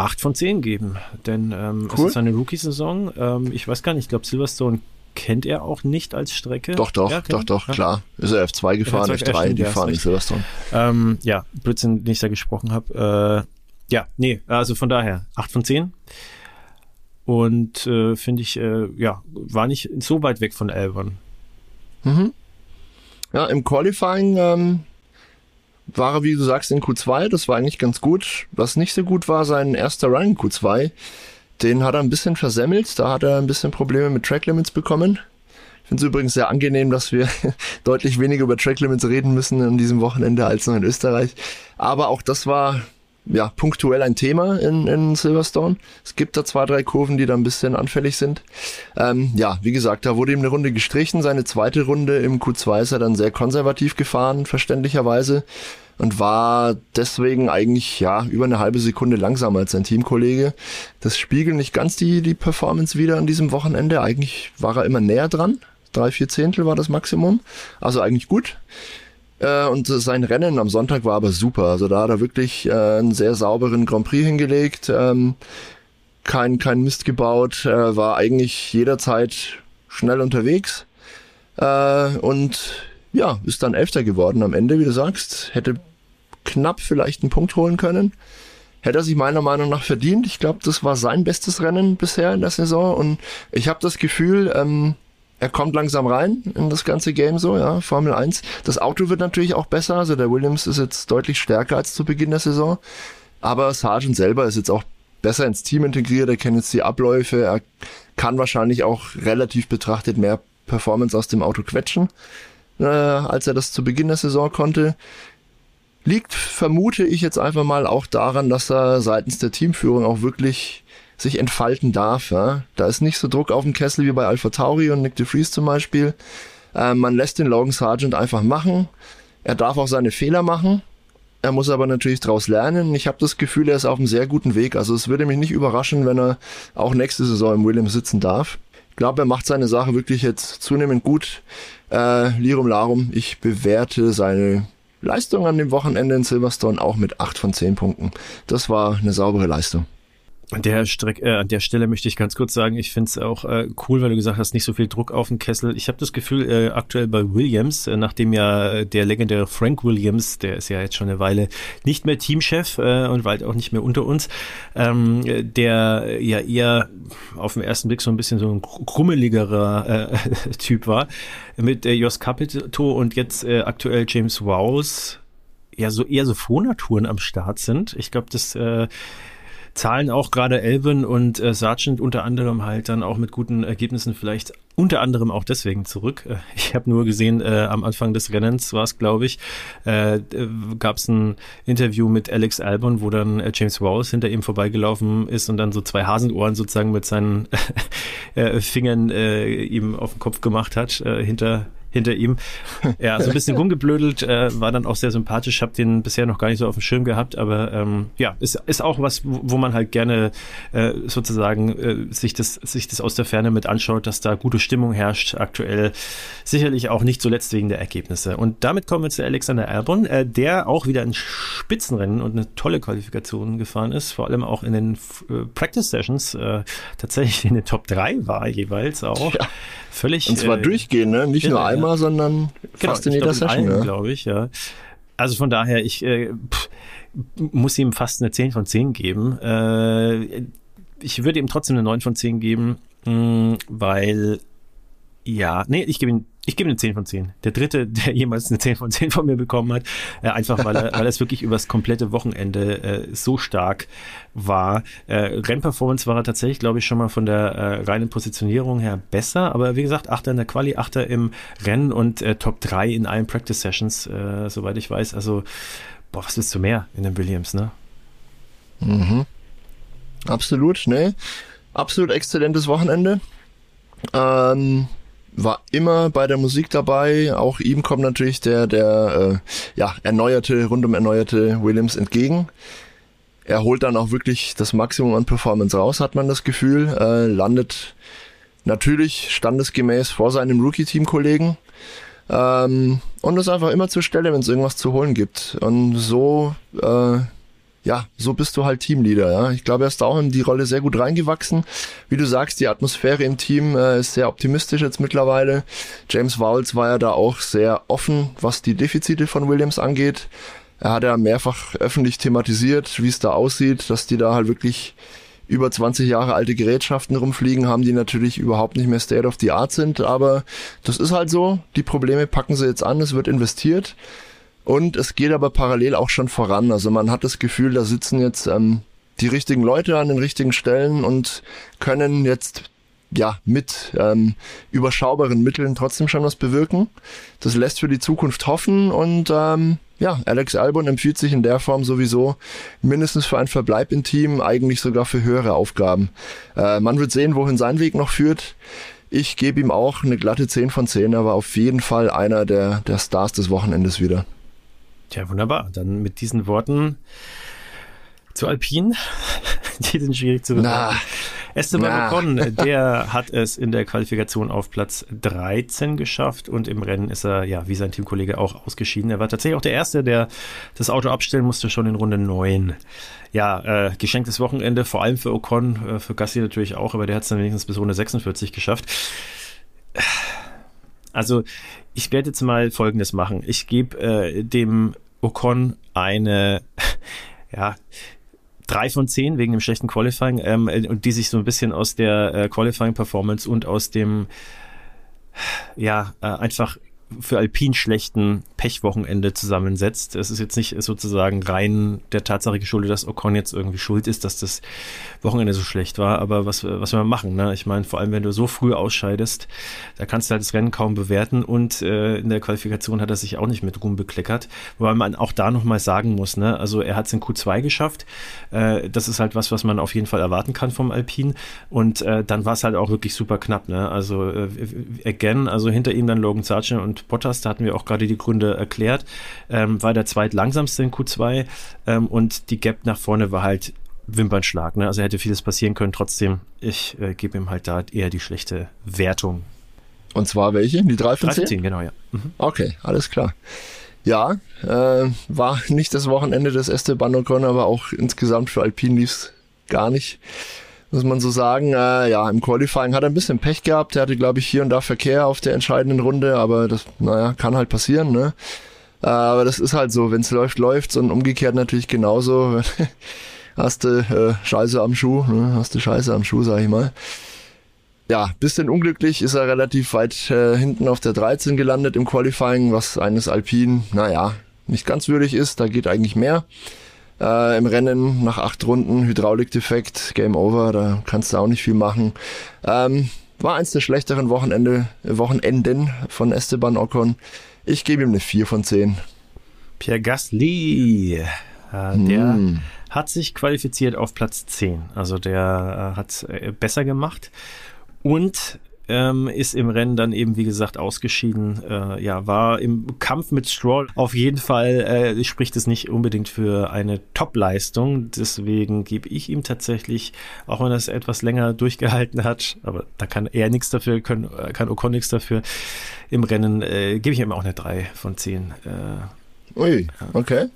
S3: 8 von 10 geben, denn ähm, cool. es ist eine Rookie-Saison. Ähm, ich weiß gar nicht, ich glaube Silverstone kennt er auch nicht als Strecke.
S2: Doch, doch, ja, doch, doch, ja. klar. Ist er F2 gefahren, F2, F3, die fahren in Silverstone.
S3: Ähm, ja, Blödsinn, den ich da gesprochen habe. Äh, ja, nee, also von daher 8 von 10. Und äh, finde ich, äh, ja, war nicht so weit weg von Albon.
S2: Mhm. Ja, im Qualifying ähm, war er, wie du sagst, in Q2. Das war eigentlich ganz gut. Was nicht so gut war, sein erster Run in Q2. Den hat er ein bisschen versemmelt. Da hat er ein bisschen Probleme mit Track Limits bekommen. Ich finde es übrigens sehr angenehm, dass wir deutlich weniger über Track Limits reden müssen an diesem Wochenende als noch in Österreich. Aber auch das war ja, punktuell ein Thema in, in Silverstone. Es gibt da zwei, drei Kurven, die da ein bisschen anfällig sind. Ähm, ja, wie gesagt, da wurde ihm eine Runde gestrichen. Seine zweite Runde im Q2 ist er dann sehr konservativ gefahren, verständlicherweise. Und war deswegen eigentlich, ja, über eine halbe Sekunde langsamer als sein Teamkollege. Das spiegelt nicht ganz die, die Performance wieder an diesem Wochenende. Eigentlich war er immer näher dran. Drei, vier Zehntel war das Maximum. Also eigentlich gut. Äh, und sein Rennen am Sonntag war aber super. Also da hat er wirklich äh, einen sehr sauberen Grand Prix hingelegt. Ähm, kein, kein Mist gebaut, äh, war eigentlich jederzeit schnell unterwegs. Äh, und ja, ist dann Elfter geworden am Ende, wie du sagst. Hätte knapp vielleicht einen Punkt holen können. Hätte er sich meiner Meinung nach verdient. Ich glaube, das war sein bestes Rennen bisher in der Saison. Und ich habe das Gefühl, ähm, er kommt langsam rein in das ganze Game so, ja, Formel 1. Das Auto wird natürlich auch besser, also der Williams ist jetzt deutlich stärker als zu Beginn der Saison. Aber Sargent selber ist jetzt auch besser ins Team integriert, er kennt jetzt die Abläufe, er kann wahrscheinlich auch relativ betrachtet mehr Performance aus dem Auto quetschen, äh, als er das zu Beginn der Saison konnte. Liegt, vermute ich jetzt einfach mal auch daran, dass er seitens der Teamführung auch wirklich sich entfalten darf. Ja? Da ist nicht so Druck auf dem Kessel wie bei Alpha Tauri und Nick de Vries zum Beispiel. Ähm, man lässt den Logan Sargent einfach machen. Er darf auch seine Fehler machen. Er muss aber natürlich daraus lernen. Ich habe das Gefühl, er ist auf einem sehr guten Weg. Also es würde mich nicht überraschen, wenn er auch nächste Saison im Williams sitzen darf. Ich glaube, er macht seine Sache wirklich jetzt zunehmend gut. Äh, Lirum Larum, ich bewerte seine Leistung an dem Wochenende in Silverstone auch mit 8 von 10 Punkten. Das war eine saubere Leistung.
S3: An der, Streck, äh, an der Stelle möchte ich ganz kurz sagen, ich finde es auch äh, cool, weil du gesagt hast, nicht so viel Druck auf den Kessel. Ich habe das Gefühl, äh, aktuell bei Williams, äh, nachdem ja der legendäre Frank Williams, der ist ja jetzt schon eine Weile nicht mehr Teamchef äh, und weit auch nicht mehr unter uns, ähm, der ja eher auf den ersten Blick so ein bisschen so ein krummeligerer äh, Typ war, mit äh, Jos Capito und jetzt äh, aktuell James Wows, ja so eher so Frohnaturen am Start sind. Ich glaube, das äh, zahlen auch gerade Elben und äh, Sargent unter anderem halt dann auch mit guten Ergebnissen vielleicht unter anderem auch deswegen zurück. Äh, ich habe nur gesehen, äh, am Anfang des Rennens war es, glaube ich, äh, gab es ein Interview mit Alex Albon, wo dann äh, James Rouse hinter ihm vorbeigelaufen ist und dann so zwei Hasenohren sozusagen mit seinen äh, Fingern äh, ihm auf den Kopf gemacht hat, hinter hinter ihm. Ja, so ein bisschen rumgeblödelt, äh, war dann auch sehr sympathisch, hab den bisher noch gar nicht so auf dem Schirm gehabt, aber ähm, ja, ist, ist auch was, wo man halt gerne äh, sozusagen äh, sich, das, sich das aus der Ferne mit anschaut, dass da gute Stimmung herrscht aktuell. Sicherlich auch nicht zuletzt wegen der Ergebnisse. Und damit kommen wir zu Alexander Albon, äh, der auch wieder ein Spitzenrennen und eine tolle Qualifikation gefahren ist, vor allem auch in den äh, Practice Sessions äh, tatsächlich in den Top 3 war jeweils auch. Ja. Völlig.
S2: Und zwar äh, durchgehend, ne? Nicht nur einmal, ja. sondern genau, fast in jeder Session.
S3: Ja. glaube ich, ja. Also von daher, ich äh, pff, muss ihm fast eine 10 von 10 geben. Äh, ich würde ihm trotzdem eine 9 von 10 geben, mh, mm, weil ja, nee, ich gebe ihm ich gebe eine 10 von 10. Der dritte, der jemals eine 10 von 10 von mir bekommen hat. Äh, einfach weil er, weil es wirklich übers komplette Wochenende äh, so stark war. Äh, Rennperformance war er tatsächlich, glaube ich, schon mal von der äh, reinen Positionierung her besser. Aber wie gesagt, Achter in der Quali, Achter im Rennen und äh, Top 3 in allen Practice Sessions, äh, soweit ich weiß. Also, boah, was willst du mehr in den Williams, ne?
S2: Mhm. Absolut, ne? Absolut exzellentes Wochenende. Ähm, war immer bei der Musik dabei. Auch ihm kommt natürlich der, der äh, ja, erneuerte, rundum erneuerte Williams entgegen. Er holt dann auch wirklich das Maximum an Performance raus, hat man das Gefühl. Äh, landet natürlich standesgemäß vor seinem Rookie-Team-Kollegen. Ähm, und ist einfach immer zur Stelle, wenn es irgendwas zu holen gibt. Und so äh, ja, so bist du halt Teamleader. Ja? Ich glaube, er ist da auch in die Rolle sehr gut reingewachsen. Wie du sagst, die Atmosphäre im Team äh, ist sehr optimistisch jetzt mittlerweile. James Vowles war ja da auch sehr offen, was die Defizite von Williams angeht. Er hat ja mehrfach öffentlich thematisiert, wie es da aussieht, dass die da halt wirklich über 20 Jahre alte Gerätschaften rumfliegen haben, die natürlich überhaupt nicht mehr State of the Art sind. Aber das ist halt so. Die Probleme packen sie jetzt an, es wird investiert. Und es geht aber parallel auch schon voran. Also man hat das Gefühl, da sitzen jetzt ähm, die richtigen Leute an den richtigen Stellen und können jetzt ja mit ähm, überschaubaren Mitteln trotzdem schon was bewirken. Das lässt für die Zukunft hoffen und ähm, ja, Alex Albon empfiehlt sich in der Form sowieso mindestens für einen Verbleib im Team, eigentlich sogar für höhere Aufgaben. Äh, man wird sehen, wohin sein Weg noch führt. Ich gebe ihm auch eine glatte 10 von 10, aber auf jeden Fall einer der, der Stars des Wochenendes wieder.
S3: Ja, wunderbar. Dann mit diesen Worten zu Alpin. Die sind schwierig zu bewerten. Esteban Ocon, der hat es in der Qualifikation auf Platz 13 geschafft und im Rennen ist er, ja, wie sein Teamkollege auch ausgeschieden. Er war tatsächlich auch der Erste, der das Auto abstellen musste, schon in Runde 9. Ja, äh, geschenktes Wochenende, vor allem für Ocon, äh, für Gassi natürlich auch, aber der hat es dann wenigstens bis Runde 46 geschafft. Also, ich werde jetzt mal Folgendes machen. Ich gebe äh, dem Ocon eine, ja, drei von zehn wegen dem schlechten Qualifying ähm, und die sich so ein bisschen aus der äh, Qualifying Performance und aus dem ja äh, einfach für Alpin schlechten Pechwochenende zusammensetzt. Es ist jetzt nicht sozusagen rein der Tatsache geschuldet, dass Ocon jetzt irgendwie schuld ist, dass das Wochenende so schlecht war. Aber was, was wir machen, ne? Ich meine, vor allem, wenn du so früh ausscheidest, da kannst du halt das Rennen kaum bewerten und äh, in der Qualifikation hat er sich auch nicht mit Ruhm bekleckert. Wobei man auch da nochmal sagen muss, ne? Also er hat es in Q2 geschafft. Äh, das ist halt was, was man auf jeden Fall erwarten kann vom Alpin. Und äh, dann war es halt auch wirklich super knapp, ne? Also äh, again, also hinter ihm dann Logan Sargent und Bottas, da hatten wir auch gerade die Gründe erklärt, ähm, war der zweitlangsamste in Q2 ähm, und die Gap nach vorne war halt Wimpernschlag. Ne? Also hätte vieles passieren können. Trotzdem, ich äh, gebe ihm halt da eher die schlechte Wertung.
S2: Und zwar welche? Die 3 von 10? 3 von
S3: 10, genau, ja. Mhm.
S2: Okay, alles klar. Ja, äh, war nicht das Wochenende des Esteban Ocon, aber auch insgesamt für Alpine lief es gar nicht muss man so sagen. Äh, ja, im Qualifying hat er ein bisschen Pech gehabt. Er hatte, glaube ich, hier und da Verkehr auf der entscheidenden Runde, aber das, naja, kann halt passieren, ne? Äh, aber das ist halt so, wenn es läuft, läuft und umgekehrt natürlich genauso. hast du äh, Scheiße am Schuh, ne? Hast du Scheiße am Schuh, sag ich mal. Ja, bisschen unglücklich ist er relativ weit äh, hinten auf der 13 gelandet im Qualifying, was eines Alpin, naja, nicht ganz würdig ist. Da geht eigentlich mehr. Äh, Im Rennen nach acht Runden Hydraulikdefekt, Game Over, da kannst du auch nicht viel machen. Ähm, war eins der schlechteren Wochenende, Wochenenden von Esteban Ocon. Ich gebe ihm eine 4 von 10.
S3: Pierre Gasly, äh, der hm. hat sich qualifiziert auf Platz 10. Also der äh, hat äh, besser gemacht. Und ähm, ist im Rennen dann eben, wie gesagt, ausgeschieden. Äh, ja, war im Kampf mit Stroll. Auf jeden Fall äh, spricht es nicht unbedingt für eine Top-Leistung. Deswegen gebe ich ihm tatsächlich, auch wenn er es etwas länger durchgehalten hat, aber da kann er nichts dafür, können, kann Ocon nichts dafür. Im Rennen äh, gebe ich ihm auch eine 3 von 10.
S2: Äh, Ui, okay.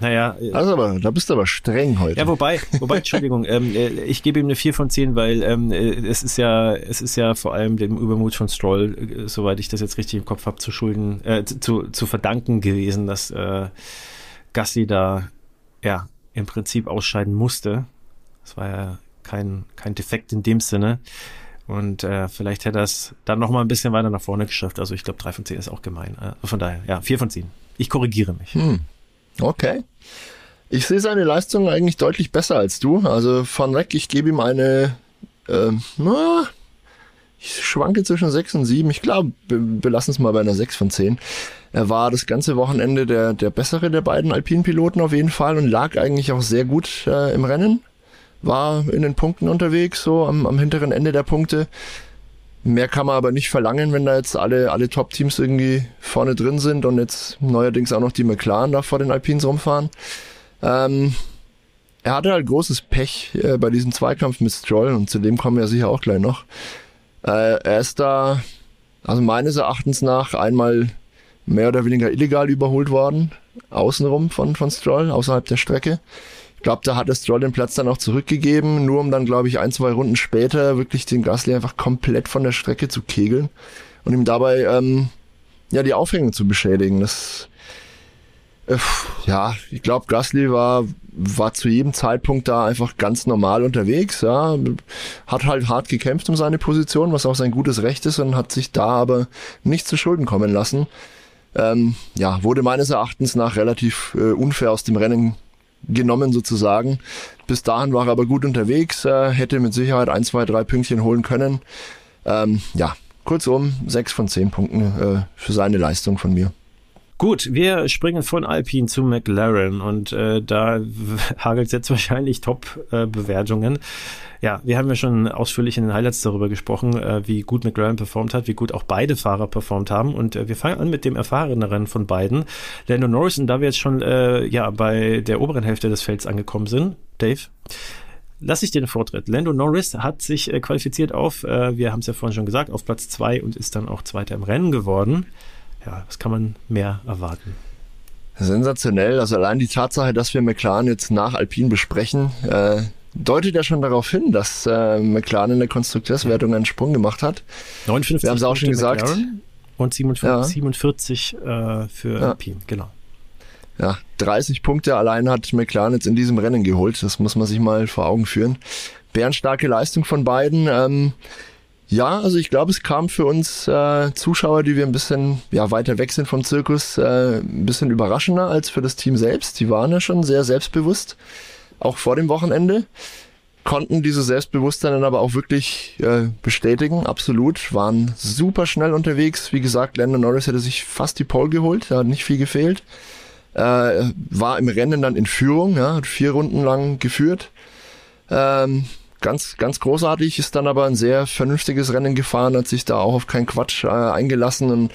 S3: Naja.
S2: Also aber, da bist du aber streng heute.
S3: Ja, wobei, wobei, Entschuldigung, ähm, äh, ich gebe ihm eine 4 von 10, weil ähm, äh, es ist ja, es ist ja vor allem dem Übermut von Stroll, äh, soweit ich das jetzt richtig im Kopf habe, zu schulden, äh, zu, zu verdanken gewesen, dass äh, Gasly da ja im Prinzip ausscheiden musste. Das war ja kein, kein Defekt in dem Sinne. Und äh, vielleicht hätte er es dann noch mal ein bisschen weiter nach vorne geschafft. Also ich glaube, 3 von 10 ist auch gemein. Also von daher, ja, 4 von 10. Ich korrigiere mich.
S2: Hm. Okay. Ich sehe seine Leistung eigentlich deutlich besser als du. Also von weg, ich gebe ihm eine, äh, na, ich schwanke zwischen 6 und 7. Ich glaube, wir belassen es mal bei einer 6 von 10. Er war das ganze Wochenende der, der bessere der beiden Alpinpiloten auf jeden Fall und lag eigentlich auch sehr gut äh, im Rennen. War in den Punkten unterwegs, so am, am hinteren Ende der Punkte. Mehr kann man aber nicht verlangen, wenn da jetzt alle, alle Top-Teams irgendwie vorne drin sind und jetzt neuerdings auch noch die McLaren da vor den Alpines rumfahren. Ähm, er hatte halt großes Pech äh, bei diesem Zweikampf mit Stroll und zu dem kommen wir sicher auch gleich noch. Äh, er ist da, also meines Erachtens nach, einmal mehr oder weniger illegal überholt worden, außenrum von, von Stroll, außerhalb der Strecke. Ich glaube, da hat es Stroll den Platz dann auch zurückgegeben, nur um dann, glaube ich, ein, zwei Runden später wirklich den Gasly einfach komplett von der Strecke zu kegeln und ihm dabei ähm, ja die Aufhängung zu beschädigen. Das äh, ja, ich glaube, Gasly war war zu jedem Zeitpunkt da einfach ganz normal unterwegs, ja, hat halt hart gekämpft um seine Position, was auch sein gutes Recht ist und hat sich da aber nicht zu Schulden kommen lassen. Ähm, ja, wurde meines Erachtens nach relativ äh, unfair aus dem Rennen genommen sozusagen. Bis dahin war er aber gut unterwegs, äh, hätte mit Sicherheit ein, zwei, drei Pünktchen holen können. Ähm, ja, kurzum, sechs von zehn Punkten äh, für seine Leistung von mir.
S3: Gut, wir springen von Alpine zu McLaren und äh, da hagelt es jetzt wahrscheinlich Top-Bewertungen. Äh, ja, wir haben ja schon ausführlich in den Highlights darüber gesprochen, äh, wie gut McLaren performt hat, wie gut auch beide Fahrer performt haben. Und äh, wir fangen an mit dem erfahreneren von beiden, Lando Norris. Und da wir jetzt schon äh, ja bei der oberen Hälfte des Felds angekommen sind, Dave, lass ich den Vortritt. Lando Norris hat sich äh, qualifiziert auf, äh, wir haben es ja vorhin schon gesagt, auf Platz zwei und ist dann auch Zweiter im Rennen geworden ja, was kann man mehr erwarten?
S2: Sensationell. Also allein die Tatsache, dass wir McLaren jetzt nach Alpine besprechen, äh, deutet ja schon darauf hin, dass äh, McLaren in der Konstrukteurswertung einen Sprung gemacht hat.
S3: 59
S2: wir haben es auch schon gesagt.
S3: McLaren und 47, ja. 47 äh, für ja. Alpine, genau.
S2: Ja, 30 Punkte allein hat McLaren jetzt in diesem Rennen geholt. Das muss man sich mal vor Augen führen. Bärenstarke Leistung von beiden. Ähm, ja, also ich glaube, es kam für uns äh, Zuschauer, die wir ein bisschen ja, weiter weg sind vom Zirkus, äh, ein bisschen überraschender als für das Team selbst. Die waren ja schon sehr selbstbewusst, auch vor dem Wochenende. Konnten diese Selbstbewusstsein dann aber auch wirklich äh, bestätigen, absolut. Waren super schnell unterwegs. Wie gesagt, Landon Norris hätte sich fast die Pole geholt, da hat nicht viel gefehlt. Äh, war im Rennen dann in Führung, ja, hat vier Runden lang geführt. Ähm, ganz, ganz großartig, ist dann aber ein sehr vernünftiges Rennen gefahren, hat sich da auch auf keinen Quatsch äh, eingelassen und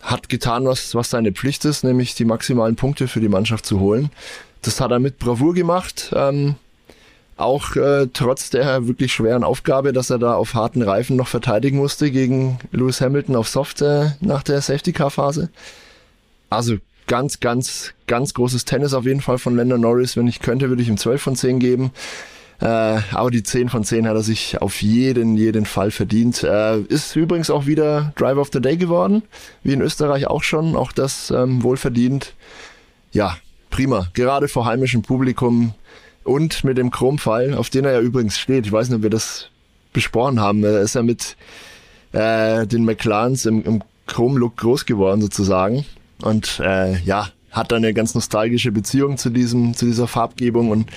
S2: hat getan, was, was seine Pflicht ist, nämlich die maximalen Punkte für die Mannschaft zu holen. Das hat er mit Bravour gemacht. Ähm, auch äh, trotz der wirklich schweren Aufgabe, dass er da auf harten Reifen noch verteidigen musste gegen Lewis Hamilton auf Soft äh, nach der Safety Car Phase. Also ganz, ganz, ganz großes Tennis auf jeden Fall von Lando Norris. Wenn ich könnte, würde ich ihm 12 von 10 geben. Äh, aber die 10 von 10 hat er sich auf jeden, jeden Fall verdient. Äh, ist übrigens auch wieder Driver of the Day geworden, wie in Österreich auch schon. Auch das ähm, wohlverdient. Ja, prima. Gerade vor heimischem Publikum und mit dem Chromfall, auf den er ja übrigens steht. Ich weiß nicht, ob wir das besprochen haben. Er ist ja mit äh, den McLarens im, im Chrome-Look groß geworden sozusagen. Und äh, ja, hat da eine ganz nostalgische Beziehung zu diesem, zu dieser Farbgebung und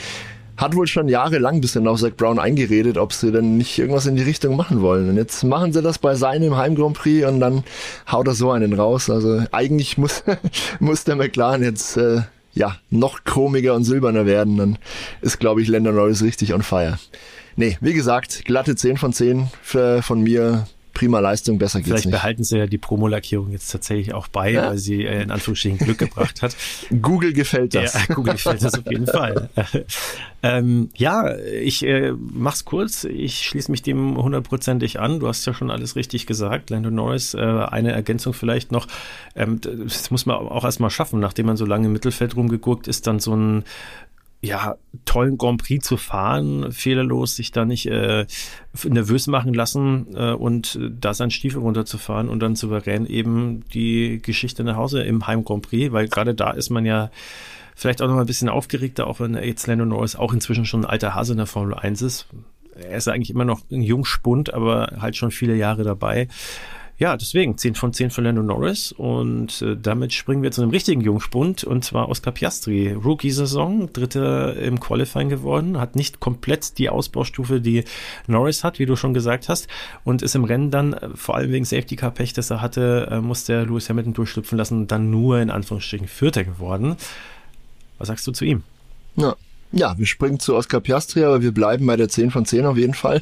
S2: hat wohl schon jahrelang bisschen auf Zach Brown eingeredet, ob sie denn nicht irgendwas in die Richtung machen wollen. Und jetzt machen sie das bei seinem Heim Grand Prix und dann haut er so einen raus. Also eigentlich muss, muss der McLaren jetzt äh, ja noch chromiger und silberner werden. Dann ist, glaube ich, Lando Norris richtig on fire. Nee, wie gesagt, glatte 10 von 10 für, von mir prima Leistung, besser geht's
S3: Vielleicht
S2: nicht.
S3: behalten sie ja die Promolackierung jetzt tatsächlich auch bei, ja? weil sie äh, in Anführungsstrichen Glück gebracht hat.
S2: Google gefällt das.
S3: Ja, Google gefällt das auf jeden Fall. ähm, ja, ich äh, mach's kurz. Ich schließe mich dem hundertprozentig an. Du hast ja schon alles richtig gesagt. Lando Norris, äh, eine Ergänzung vielleicht noch. Ähm, das muss man auch erstmal schaffen, nachdem man so lange im Mittelfeld rumgeguckt ist, dann so ein ja, tollen Grand Prix zu fahren, fehlerlos, sich da nicht äh, nervös machen lassen äh, und da seinen Stiefel runterzufahren und dann souverän eben die Geschichte nach Hause im Heim Grand Prix, weil gerade da ist man ja vielleicht auch noch mal ein bisschen aufgeregter, auch wenn jetzt Lando Norris auch inzwischen schon ein alter Hase in der Formel 1 ist. Er ist eigentlich immer noch ein Jungspund, aber halt schon viele Jahre dabei. Ja, deswegen 10 von 10 für Lando Norris und äh, damit springen wir zu einem richtigen Jungspund und zwar Oscar Piastri. Rookie-Saison, dritter im Qualifying geworden, hat nicht komplett die Ausbaustufe, die Norris hat, wie du schon gesagt hast und ist im Rennen dann, äh, vor allem wegen Safety-Car-Pech, das er hatte, äh, musste Lewis Hamilton durchschlüpfen lassen und dann nur in Anführungsstrichen Vierter geworden. Was sagst du zu ihm?
S2: Ja, ja, wir springen zu Oscar Piastri, aber wir bleiben bei der 10 von 10 auf jeden Fall.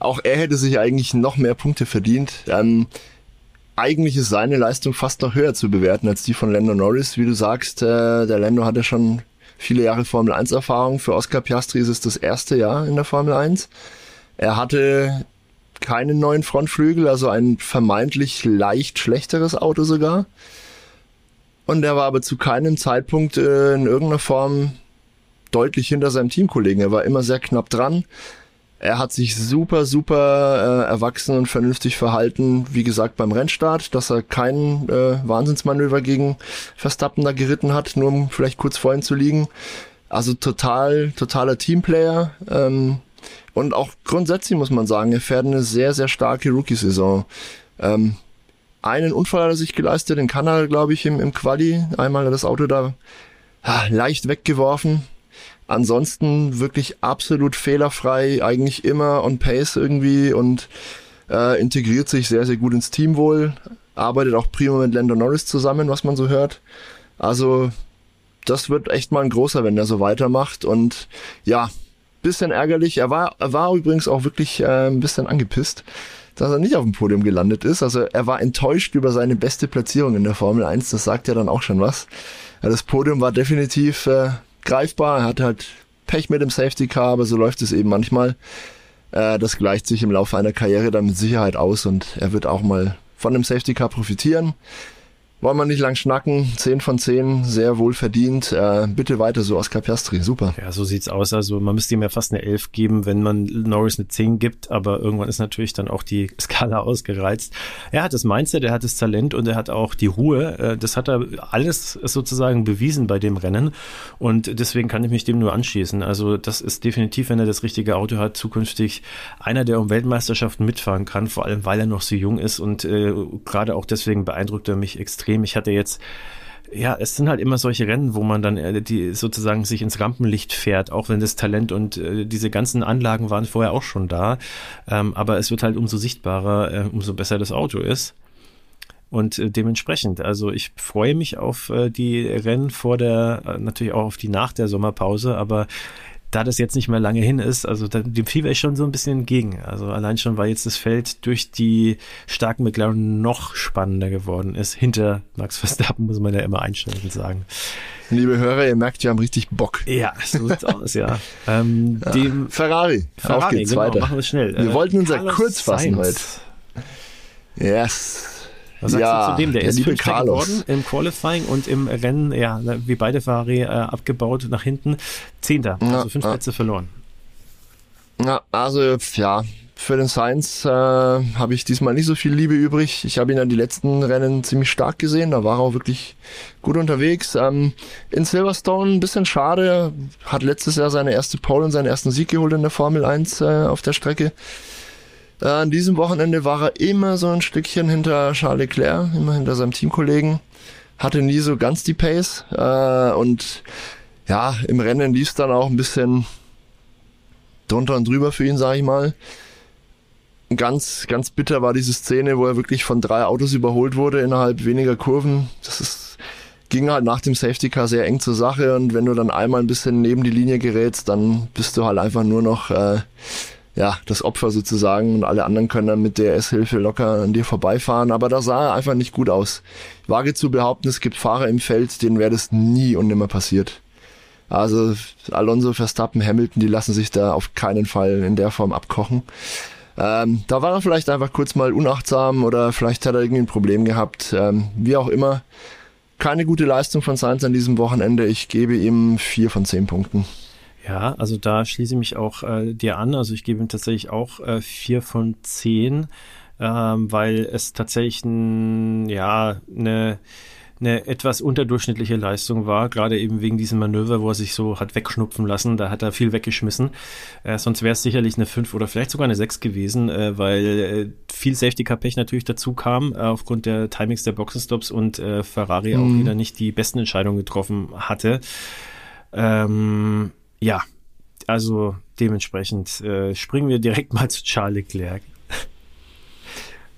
S2: Auch er hätte sich eigentlich noch mehr Punkte verdient. Ähm, eigentlich ist seine Leistung fast noch höher zu bewerten als die von Lando Norris. Wie du sagst, äh, der Lando hatte schon viele Jahre Formel 1 Erfahrung. Für Oscar Piastri ist es das erste Jahr in der Formel 1. Er hatte keinen neuen Frontflügel, also ein vermeintlich leicht schlechteres Auto sogar. Und er war aber zu keinem Zeitpunkt äh, in irgendeiner Form deutlich hinter seinem Teamkollegen. Er war immer sehr knapp dran. Er hat sich super, super äh, erwachsen und vernünftig verhalten, wie gesagt, beim Rennstart, dass er kein äh, Wahnsinnsmanöver gegen Verstappen da geritten hat, nur um vielleicht kurz vor ihm zu liegen. Also total, totaler Teamplayer. Ähm, und auch grundsätzlich muss man sagen, er fährt eine sehr, sehr starke Rookie-Saison. Ähm, einen Unfall hat er sich geleistet in Kanada, glaube ich, im, im Quali. Einmal hat das Auto da ja, leicht weggeworfen. Ansonsten wirklich absolut fehlerfrei, eigentlich immer on pace irgendwie und äh, integriert sich sehr, sehr gut ins Team wohl. arbeitet auch prima mit Lando Norris zusammen, was man so hört. Also das wird echt mal ein großer, wenn er so weitermacht. Und ja, bisschen ärgerlich. Er war, er war übrigens auch wirklich äh, ein bisschen angepisst, dass er nicht auf dem Podium gelandet ist. Also er war enttäuscht über seine beste Platzierung in der Formel 1. Das sagt ja dann auch schon was. Ja, das Podium war definitiv äh, greifbar. Er hatte halt Pech mit dem Safety Car, aber so läuft es eben manchmal. Äh, das gleicht sich im Laufe einer Karriere dann mit Sicherheit aus und er wird auch mal von dem Safety Car profitieren. Wollen wir nicht lang schnacken. 10 von 10, sehr wohl verdient. Äh, bitte weiter so Oscar Piastri, super.
S3: Ja, so sieht's aus. Also man müsste ihm ja fast eine 11 geben, wenn man Norris eine 10 gibt, aber irgendwann ist natürlich dann auch die Skala ausgereizt. Er hat das Mindset, er hat das Talent und er hat auch die Ruhe. Äh, das hat er alles sozusagen bewiesen bei dem Rennen und deswegen kann ich mich dem nur anschließen. Also das ist definitiv, wenn er das richtige Auto hat, zukünftig einer, der um Weltmeisterschaften mitfahren kann, vor allem weil er noch so jung ist und äh, gerade auch deswegen beeindruckt er mich extrem extrem. Ich hatte jetzt ja, es sind halt immer solche Rennen, wo man dann äh, die sozusagen sich ins Rampenlicht fährt, auch wenn das Talent und äh, diese ganzen Anlagen waren vorher auch schon da. Ähm, aber es wird halt umso sichtbarer, äh, umso besser das Auto ist. Und äh, dementsprechend, also ich freue mich auf äh, die Rennen vor der, natürlich auch auf die nach der Sommerpause, aber da das jetzt nicht mehr lange hin ist, also da, dem Fieber ist schon so ein bisschen entgegen. Also allein schon, weil jetzt das Feld durch die starken McLaren noch spannender geworden ist. Hinter Max Verstappen muss man ja immer einschränkend sagen.
S2: Liebe Hörer, ihr merkt, wir haben richtig Bock.
S3: Ja, so sieht's aus, ja. Ähm, ja. Dem
S2: Ferrari.
S3: Ferrari, Auf geht's genau,
S2: weiter.
S3: Machen wir schnell.
S2: Wir äh, wollten uns ja kurz fassen heute.
S3: Yes. Was sagst ja, du zu dem? Der, der ist Fünfter geworden im Qualifying und im Rennen, ja, wie beide Ferrari äh, abgebaut nach hinten. Zehnter, also ja, fünf ja. Plätze verloren.
S2: Ja, also ja, für den Science äh, habe ich diesmal nicht so viel Liebe übrig. Ich habe ihn an die letzten Rennen ziemlich stark gesehen. Da war er auch wirklich gut unterwegs. Ähm, in Silverstone ein bisschen schade. Hat letztes Jahr seine erste Pole und seinen ersten Sieg geholt in der Formel 1 äh, auf der Strecke. Äh, an diesem Wochenende war er immer so ein Stückchen hinter Charles Leclerc, immer hinter seinem Teamkollegen. Hatte nie so ganz die Pace. Äh, und ja, im Rennen lief es dann auch ein bisschen drunter und drüber für ihn, sag ich mal. Ganz, ganz bitter war diese Szene, wo er wirklich von drei Autos überholt wurde innerhalb weniger Kurven. Das ist, ging halt nach dem Safety Car sehr eng zur Sache und wenn du dann einmal ein bisschen neben die Linie gerätst, dann bist du halt einfach nur noch äh, ja, das Opfer sozusagen und alle anderen können dann mit DRS-Hilfe locker an dir vorbeifahren. Aber da sah er einfach nicht gut aus. Ich wage zu behaupten, es gibt Fahrer im Feld, denen wäre das nie und nimmer passiert. Also Alonso, Verstappen, Hamilton, die lassen sich da auf keinen Fall in der Form abkochen. Ähm, da war er vielleicht einfach kurz mal unachtsam oder vielleicht hat er irgendwie ein Problem gehabt. Ähm, wie auch immer. Keine gute Leistung von Sainz an diesem Wochenende. Ich gebe ihm vier von zehn Punkten.
S3: Ja, also da schließe ich mich auch äh, dir an. Also ich gebe ihm tatsächlich auch äh, vier von zehn, ähm, weil es tatsächlich ein, ja, eine eine etwas unterdurchschnittliche Leistung war, gerade eben wegen diesem Manöver, wo er sich so hat wegschnupfen lassen, da hat er viel weggeschmissen. Äh, sonst wäre es sicherlich eine 5 oder vielleicht sogar eine 6 gewesen, äh, weil äh, viel Safety-Car-Pech natürlich dazu kam, äh, aufgrund der Timings der Boxenstops und äh, Ferrari mhm. auch wieder nicht die besten Entscheidungen getroffen hatte. Ähm, ja, also dementsprechend äh, springen wir direkt mal zu Charles Leclerc.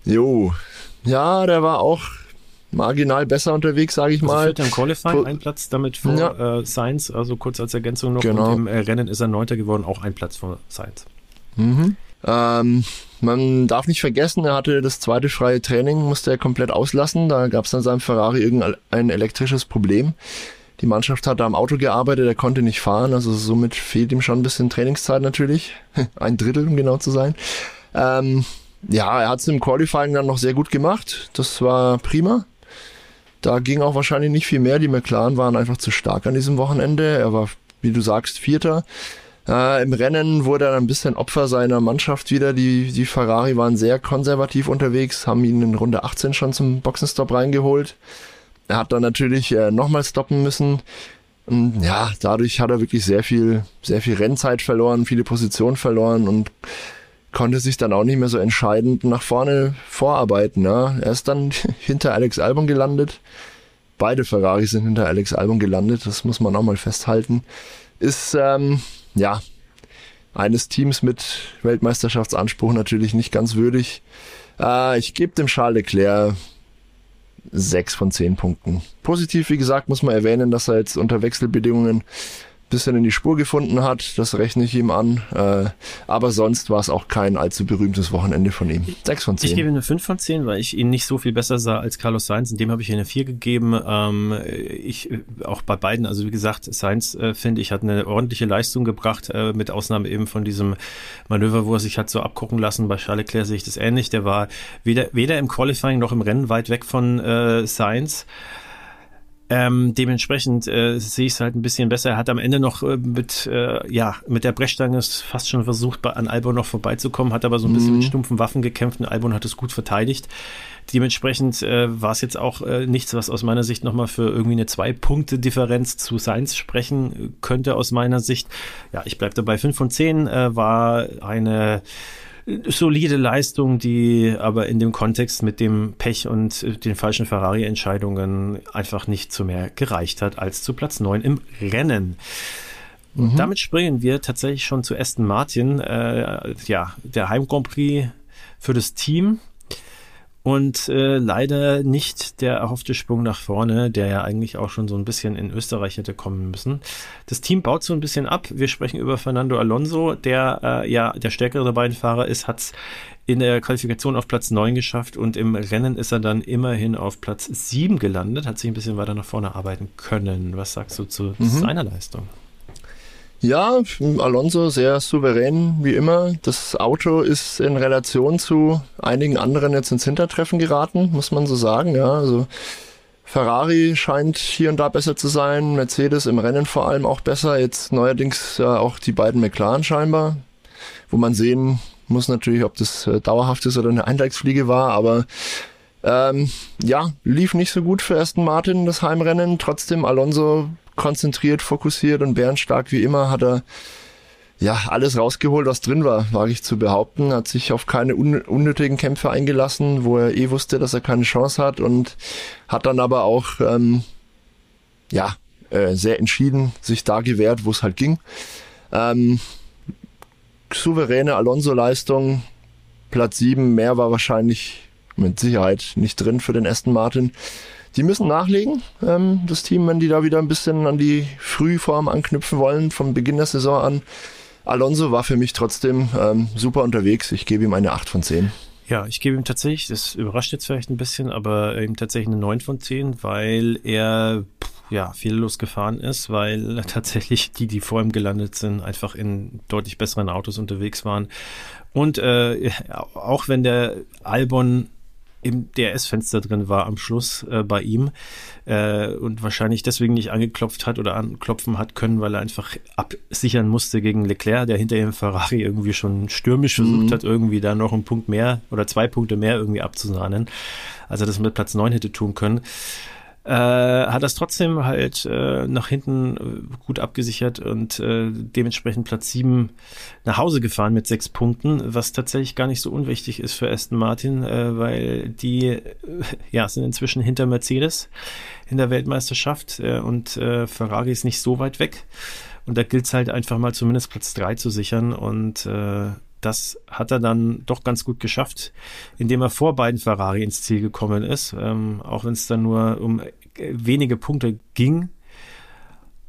S2: Jo, ja, der war auch marginal besser unterwegs, sage ich also mal.
S3: Im Qualifying ein Platz damit vor ja. äh, Sainz, also kurz als Ergänzung noch. Genau. Und im äh, Rennen ist er Neunter geworden, auch ein Platz vor Sainz.
S2: Mhm. Ähm, man darf nicht vergessen, er hatte das zweite freie Training, musste er komplett auslassen. Da gab es an seinem Ferrari irgendein elektrisches Problem. Die Mannschaft hat da am Auto gearbeitet, er konnte nicht fahren, also somit fehlt ihm schon ein bisschen Trainingszeit natürlich. ein Drittel, um genau zu sein. Ähm, ja, er hat es im Qualifying dann noch sehr gut gemacht. Das war prima. Da ging auch wahrscheinlich nicht viel mehr. Die McLaren waren einfach zu stark an diesem Wochenende. Er war, wie du sagst, Vierter. Äh, Im Rennen wurde er ein bisschen Opfer seiner Mannschaft wieder. Die, die Ferrari waren sehr konservativ unterwegs, haben ihn in Runde 18 schon zum Boxenstopp reingeholt. Er hat dann natürlich äh, nochmal stoppen müssen. Und ja, dadurch hat er wirklich sehr viel, sehr viel Rennzeit verloren, viele Positionen verloren und konnte sich dann auch nicht mehr so entscheidend nach vorne vorarbeiten. Ja. Er ist dann hinter Alex Albon gelandet. Beide Ferrari sind hinter Alex Albon gelandet, das muss man auch mal festhalten. Ist ähm, ja eines Teams mit Weltmeisterschaftsanspruch natürlich nicht ganz würdig. Äh, ich gebe dem Charles Leclerc sechs von zehn Punkten. Positiv, wie gesagt, muss man erwähnen, dass er jetzt unter Wechselbedingungen bisschen in die Spur gefunden hat. Das rechne ich ihm an. Äh, aber sonst war es auch kein allzu berühmtes Wochenende von ihm. Sechs von zehn.
S3: Ich gebe ihm eine fünf von zehn, weil ich ihn nicht so viel besser sah als Carlos Sainz. In dem habe ich ihm eine vier gegeben. Ähm, ich auch bei beiden, also wie gesagt, Sainz äh, finde ich hat eine ordentliche Leistung gebracht, äh, mit Ausnahme eben von diesem Manöver, wo er sich hat so abgucken lassen. Bei Charles Leclerc sehe ich das ähnlich. Der war weder, weder im Qualifying noch im Rennen weit weg von äh, Sainz. Ähm, dementsprechend äh, sehe ich es halt ein bisschen besser. Er hat am Ende noch äh, mit, äh, ja, mit der Brechstange fast schon versucht, bei, an Albon noch vorbeizukommen, hat aber so ein bisschen mhm. mit stumpfen Waffen gekämpft und Albon hat es gut verteidigt. Dementsprechend äh, war es jetzt auch äh, nichts, was aus meiner Sicht nochmal für irgendwie eine Zwei-Punkte-Differenz zu Sainz sprechen könnte, aus meiner Sicht. Ja, ich bleibe dabei. 5 von 10 äh, war eine solide Leistung, die aber in dem Kontext mit dem Pech und den falschen Ferrari-Entscheidungen einfach nicht zu mehr gereicht hat als zu Platz 9 im Rennen. Mhm. Damit springen wir tatsächlich schon zu Aston Martin, äh, ja, der Heim Grand Prix für das Team und äh, leider nicht der erhoffte Sprung nach vorne, der ja eigentlich auch schon so ein bisschen in Österreich hätte kommen müssen. Das Team baut so ein bisschen ab. Wir sprechen über Fernando Alonso, der äh, ja der stärkere der beiden Fahrer ist, hat es in der Qualifikation auf Platz 9 geschafft und im Rennen ist er dann immerhin auf Platz 7 gelandet, hat sich ein bisschen weiter nach vorne arbeiten können. Was sagst du zu mhm. seiner Leistung?
S2: Ja, Alonso sehr souverän wie immer. Das Auto ist in Relation zu einigen anderen jetzt ins Hintertreffen geraten, muss man so sagen. Ja, also Ferrari scheint hier und da besser zu sein, Mercedes im Rennen vor allem auch besser. Jetzt neuerdings äh, auch die beiden McLaren scheinbar, wo man sehen muss natürlich, ob das äh, dauerhaft ist oder eine Eintagsfliege war, aber ähm, ja, lief nicht so gut für Aston Martin das Heimrennen. Trotzdem Alonso konzentriert, fokussiert und bärenstark wie immer hat er ja alles rausgeholt, was drin war, wage ich zu behaupten. Hat sich auf keine un unnötigen Kämpfe eingelassen, wo er eh wusste, dass er keine Chance hat und hat dann aber auch ähm, ja äh, sehr entschieden sich da gewehrt, wo es halt ging. Ähm, souveräne Alonso-Leistung, Platz 7, mehr war wahrscheinlich mit Sicherheit nicht drin für den Aston Martin. Die müssen nachlegen, ähm, das Team, wenn die da wieder ein bisschen an die Frühform anknüpfen wollen, vom Beginn der Saison an. Alonso war für mich trotzdem ähm, super unterwegs. Ich gebe ihm eine 8 von 10.
S3: Ja, ich gebe ihm tatsächlich, das überrascht jetzt vielleicht ein bisschen, aber ihm tatsächlich eine 9 von 10, weil er ja, fehlerlos gefahren ist, weil tatsächlich die, die vor ihm gelandet sind, einfach in deutlich besseren Autos unterwegs waren. Und äh, auch wenn der Albon im DRS-Fenster drin war am Schluss äh, bei ihm äh, und wahrscheinlich deswegen nicht angeklopft hat oder anklopfen hat können, weil er einfach absichern musste gegen Leclerc, der hinter ihm Ferrari irgendwie schon stürmisch versucht mhm. hat, irgendwie da noch einen Punkt mehr oder zwei Punkte mehr irgendwie abzusahnen, als er das mit Platz neun hätte tun können äh, hat das trotzdem halt äh, nach hinten äh, gut abgesichert und äh, dementsprechend Platz 7 nach Hause gefahren mit sechs Punkten, was tatsächlich gar nicht so unwichtig ist für Aston Martin, äh, weil die äh, ja sind inzwischen hinter Mercedes in der Weltmeisterschaft äh, und äh, Ferrari ist nicht so weit weg. Und da gilt es halt einfach mal zumindest Platz 3 zu sichern und äh, das hat er dann doch ganz gut geschafft, indem er vor beiden Ferrari ins Ziel gekommen ist, ähm, auch wenn es dann nur um äh, wenige Punkte ging.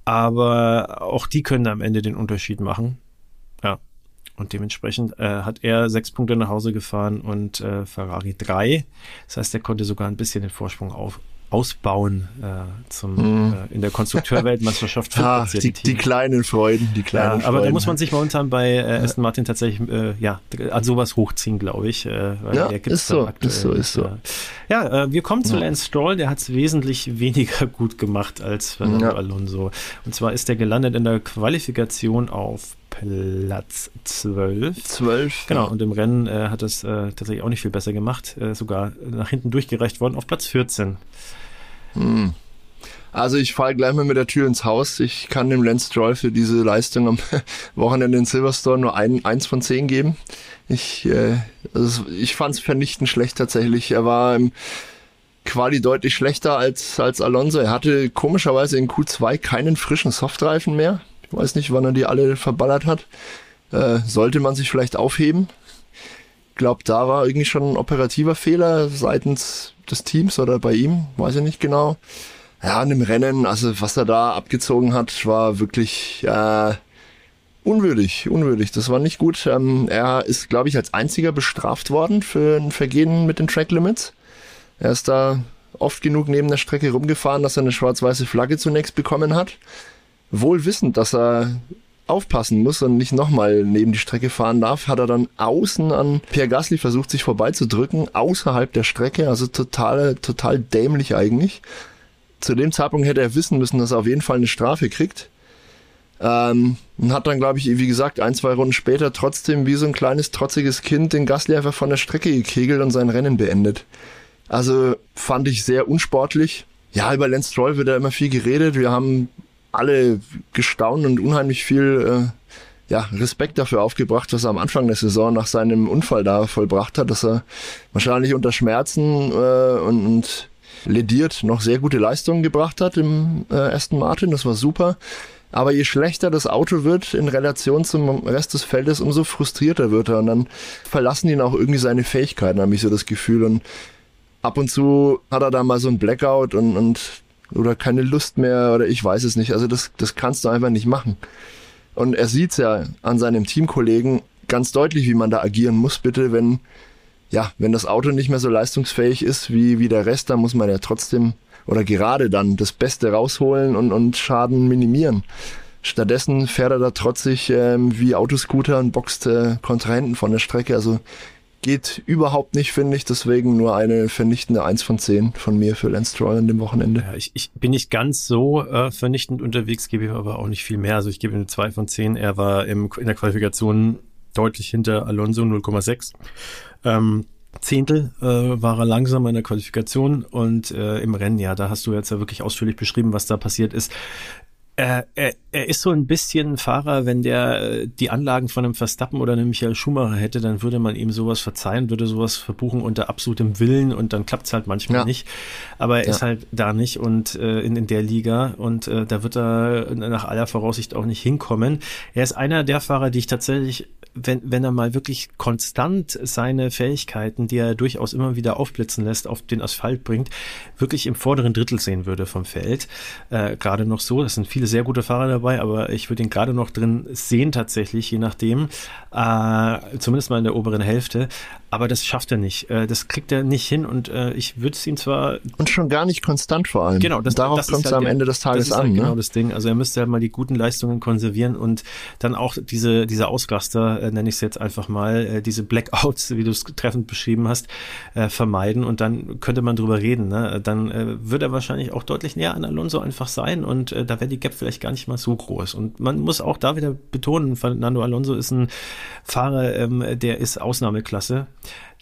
S3: Aber auch die können am Ende den Unterschied machen. Ja. Und dementsprechend äh, hat er sechs Punkte nach Hause gefahren und äh, Ferrari drei. Das heißt, er konnte sogar ein bisschen den Vorsprung auf, ausbauen äh, zum, hm. äh, in der Konstrukteurweltmeisterschaft.
S2: ah, die, die, kleinen Freuden, die kleinen ja,
S3: Aber
S2: Freuden.
S3: da muss man sich momentan bei äh, Aston Martin tatsächlich äh, ja, an sowas hochziehen, glaube ich. Äh,
S2: weil ja, ist so, ist so, ist so.
S3: Ja, äh, wir kommen zu ja. Lance Stroll, der hat es wesentlich weniger gut gemacht als Fernando ja. Alonso. Und zwar ist er gelandet in der Qualifikation auf Platz 12.
S2: 12.
S3: Genau, und im Rennen äh, hat es äh, tatsächlich auch nicht viel besser gemacht, äh, sogar nach hinten durchgereicht worden auf Platz 14.
S2: Hm. Also ich falle gleich mal mit der Tür ins Haus. Ich kann dem Lance Stroll für diese Leistung am Wochenende in Silverstone nur ein, eins von zehn geben. Ich, äh, also ich fand es vernichtend schlecht tatsächlich. Er war im Quali deutlich schlechter als, als Alonso. Er hatte komischerweise in Q2 keinen frischen Softreifen mehr. Ich weiß nicht, wann er die alle verballert hat. Äh, sollte man sich vielleicht aufheben. Glaube, da war irgendwie schon ein operativer Fehler seitens des Teams oder bei ihm, weiß ich nicht genau. Ja, in dem Rennen, also was er da abgezogen hat, war wirklich äh, unwürdig, unwürdig. Das war nicht gut. Ähm, er ist, glaube ich, als einziger bestraft worden für ein Vergehen mit den Track Limits. Er ist da oft genug neben der Strecke rumgefahren, dass er eine schwarz-weiße Flagge zunächst bekommen hat. Wohl wissend, dass er aufpassen muss und nicht nochmal neben die Strecke fahren darf, hat er dann außen an Pierre Gasly versucht, sich vorbeizudrücken, außerhalb der Strecke, also total, total dämlich eigentlich. Zu dem Zeitpunkt hätte er wissen müssen, dass er auf jeden Fall eine Strafe kriegt. Ähm, und hat dann, glaube ich, wie gesagt, ein, zwei Runden später trotzdem wie so ein kleines, trotziges Kind den Gasly einfach von der Strecke gekegelt und sein Rennen beendet. Also fand ich sehr unsportlich. Ja, über Lance Stroll wird da immer viel geredet. Wir haben alle gestaunt und unheimlich viel äh, ja, Respekt dafür aufgebracht, was er am Anfang der Saison nach seinem Unfall da vollbracht hat, dass er wahrscheinlich unter Schmerzen äh, und, und lediert noch sehr gute Leistungen gebracht hat im äh, Aston Martin. Das war super. Aber je schlechter das Auto wird in Relation zum Rest des Feldes, umso frustrierter wird er. Und dann verlassen ihn auch irgendwie seine Fähigkeiten, habe ich so das Gefühl. Und ab und zu hat er da mal so ein Blackout und, und oder keine Lust mehr oder ich weiß es nicht. Also das, das kannst du einfach nicht machen. Und er sieht's ja an seinem Teamkollegen ganz deutlich, wie man da agieren muss, bitte, wenn, ja, wenn das Auto nicht mehr so leistungsfähig ist wie, wie der Rest, dann muss man ja trotzdem oder gerade dann das Beste rausholen und, und Schaden minimieren. Stattdessen fährt er da trotzig ähm, wie Autoscooter und boxt äh, Kontrahenten von der Strecke. Also geht überhaupt nicht, finde ich. Deswegen nur eine vernichtende 1 von 10 von mir für Lance Stroll an dem Wochenende.
S3: Ja, ich, ich bin nicht ganz so äh, vernichtend unterwegs, gebe ihm aber auch nicht viel mehr. Also ich gebe ihm eine 2 von 10. Er war im, in der Qualifikation deutlich hinter Alonso 0,6. Ähm, Zehntel äh, war er langsamer in der Qualifikation und äh, im Rennen, ja, da hast du jetzt ja wirklich ausführlich beschrieben, was da passiert ist. Er, er, er ist so ein bisschen ein Fahrer, wenn der äh, die Anlagen von einem Verstappen oder einem Michael Schumacher hätte, dann würde man ihm sowas verzeihen, würde sowas verbuchen unter absolutem Willen und dann klappt es halt manchmal ja. nicht. Aber er ja. ist halt da nicht und äh, in, in der Liga und äh, da wird er nach aller Voraussicht auch nicht hinkommen. Er ist einer der Fahrer, die ich tatsächlich wenn, wenn er mal wirklich konstant seine Fähigkeiten, die er durchaus immer wieder aufblitzen lässt, auf den Asphalt bringt, wirklich im vorderen Drittel sehen würde vom Feld. Äh, gerade noch so, das sind viele sehr gute Fahrer dabei, aber ich würde ihn gerade noch drin sehen tatsächlich, je nachdem, äh, zumindest mal in der oberen Hälfte. Aber das schafft er nicht. Äh, das kriegt er nicht hin und äh, ich würde es ihm zwar.
S2: Und schon gar nicht konstant vor allem.
S3: Genau,
S2: das, darauf kommt es halt am Ende des Tages
S3: das
S2: ist
S3: an. Halt
S2: ne?
S3: Genau das Ding. Also er müsste halt mal die guten Leistungen konservieren und dann auch diese, diese Ausraster, äh, nenne ich es jetzt einfach mal, äh, diese Blackouts, wie du es treffend beschrieben hast, äh, vermeiden und dann könnte man drüber reden. Ne? Dann äh, würde er wahrscheinlich auch deutlich näher an Alonso einfach sein und äh, da wäre die Gap vielleicht gar nicht mal so groß. Und man muss auch da wieder betonen, Fernando Alonso ist ein Fahrer, ähm, der ist Ausnahmeklasse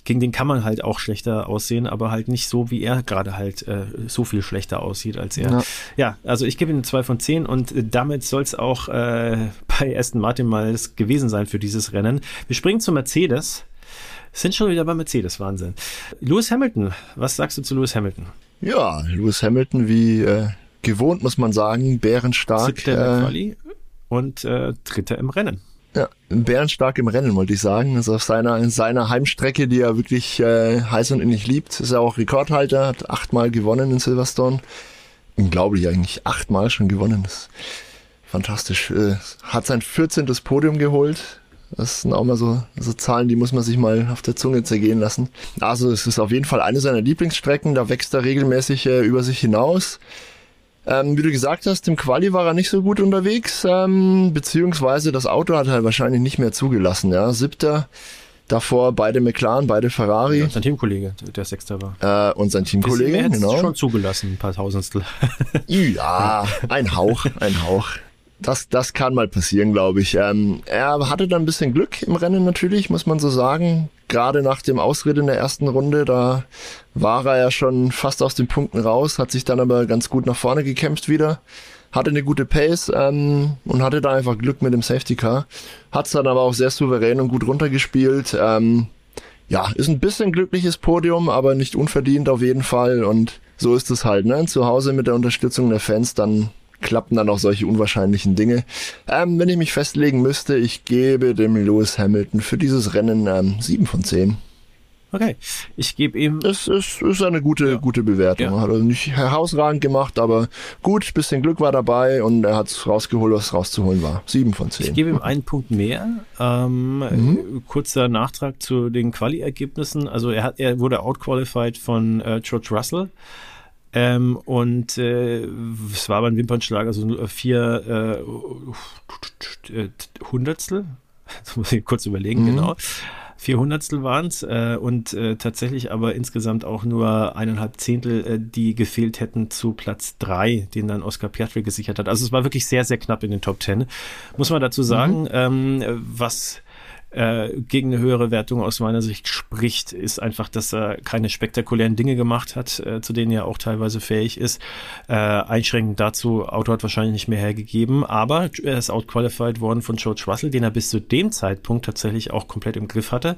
S3: gegen den kann man halt auch schlechter aussehen, aber halt nicht so, wie er gerade halt äh, so viel schlechter aussieht als er. Ja, ja also ich gebe ihm eine 2 von 10 und äh, damit soll es auch äh, bei Aston Martin mal gewesen sein für dieses Rennen. Wir springen zu Mercedes. Sind schon wieder bei Mercedes, Wahnsinn. Lewis Hamilton, was sagst du zu Lewis Hamilton?
S2: Ja, Lewis Hamilton, wie äh, gewohnt muss man sagen, bärenstark.
S3: Siebter in der äh, Quali und äh, Dritter im Rennen.
S2: Ja, bärenstark im Rennen, wollte ich sagen. Also auf seiner, seiner Heimstrecke, die er wirklich äh, heiß und innig liebt, ist er auch Rekordhalter, hat achtmal gewonnen in Silverstone. Unglaublich eigentlich, achtmal schon gewonnen. Das ist fantastisch. Äh, hat sein 14. Podium geholt. Das sind auch mal so, so Zahlen, die muss man sich mal auf der Zunge zergehen lassen. Also es ist auf jeden Fall eine seiner Lieblingsstrecken, da wächst er regelmäßig äh, über sich hinaus. Ähm, wie du gesagt hast, im Quali war er nicht so gut unterwegs, ähm, beziehungsweise das Auto hat er wahrscheinlich nicht mehr zugelassen. Ja, siebter, davor beide McLaren, beide Ferrari. Ja,
S3: sein Teamkollege, der Sechster
S2: war. Äh, und sein Teamkollege,
S3: genau. schon zugelassen, ein paar Tausendstel.
S2: ja, ein Hauch, ein Hauch. Das, das kann mal passieren, glaube ich. Ähm, er hatte dann ein bisschen Glück im Rennen natürlich, muss man so sagen gerade nach dem Ausritt in der ersten Runde, da war er ja schon fast aus den Punkten raus, hat sich dann aber ganz gut nach vorne gekämpft wieder, hatte eine gute Pace ähm, und hatte da einfach Glück mit dem Safety Car. Hat es dann aber auch sehr souverän und gut runtergespielt. Ähm, ja, ist ein bisschen glückliches Podium, aber nicht unverdient auf jeden Fall und so ist es halt, ne? Zu Hause mit der Unterstützung der Fans, dann klappen dann auch solche unwahrscheinlichen Dinge. Ähm, wenn ich mich festlegen müsste, ich gebe dem Lewis Hamilton für dieses Rennen ähm, 7 von 10.
S3: Okay, ich gebe ihm.
S2: Es ist, ist eine gute, ja. gute Bewertung. Ja. Hat er nicht herausragend gemacht, aber gut, bisschen Glück war dabei und er hat es rausgeholt, was rauszuholen war. Sieben von zehn.
S3: Ich gebe ihm einen Punkt mehr. Ähm, mhm. Kurzer Nachtrag zu den Quali-Ergebnissen. Also er hat, er wurde outqualified von äh, George Russell. Ähm, und äh, es war ein Wimpernschlag, also vier äh, Hundertstel. Das muss ich kurz überlegen, mhm. genau. Vier Hundertstel waren es äh, und äh, tatsächlich aber insgesamt auch nur eineinhalb Zehntel, äh, die gefehlt hätten zu Platz drei, den dann Oscar Piastri gesichert hat. Also es war wirklich sehr, sehr knapp in den Top Ten. Muss man dazu sagen, mhm. ähm, was äh, gegen eine höhere Wertung aus meiner Sicht spricht, ist einfach, dass er keine spektakulären Dinge gemacht hat, äh, zu denen er auch teilweise fähig ist. Äh, einschränkend dazu, Auto hat wahrscheinlich nicht mehr hergegeben, aber er ist outqualified worden von George Russell, den er bis zu dem Zeitpunkt tatsächlich auch komplett im Griff hatte.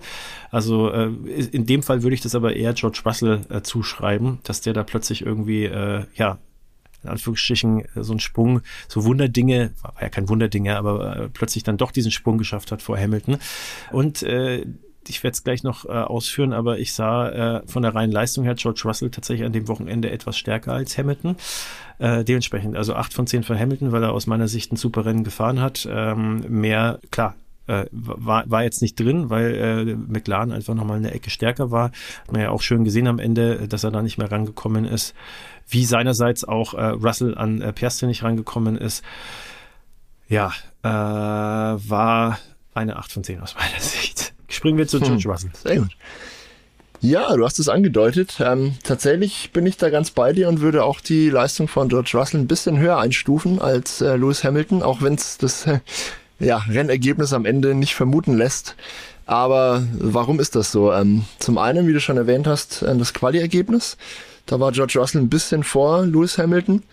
S3: Also äh, in dem Fall würde ich das aber eher George Russell äh, zuschreiben, dass der da plötzlich irgendwie äh, ja in Anführungsstrichen so ein Sprung, so Wunderdinge, war ja kein Wunderdinge, aber äh, plötzlich dann doch diesen Sprung geschafft hat vor Hamilton. Und äh, ich werde es gleich noch äh, ausführen, aber ich sah äh, von der reinen Leistung her George Russell tatsächlich an dem Wochenende etwas stärker als Hamilton. Äh, dementsprechend also acht von zehn für Hamilton, weil er aus meiner Sicht ein super Rennen gefahren hat. Ähm, mehr, klar, äh, war, war jetzt nicht drin, weil äh, McLaren einfach nochmal eine Ecke stärker war. Hat man ja auch schön gesehen am Ende, dass er da nicht mehr rangekommen ist wie seinerseits auch äh, Russell an äh, Piastri nicht rangekommen ist. Ja, äh, war eine 8 von 10 aus meiner Sicht. Springen wir zu hm. George Russell.
S2: Sehr gut. Ja, du hast es angedeutet. Ähm, tatsächlich bin ich da ganz bei dir und würde auch die Leistung von George Russell ein bisschen höher einstufen als äh, Lewis Hamilton, auch wenn es das äh, ja, Rennergebnis am Ende nicht vermuten lässt. Aber warum ist das so? Ähm, zum einen, wie du schon erwähnt hast, äh, das Quali-Ergebnis. Da war George Russell ein bisschen vor Lewis Hamilton.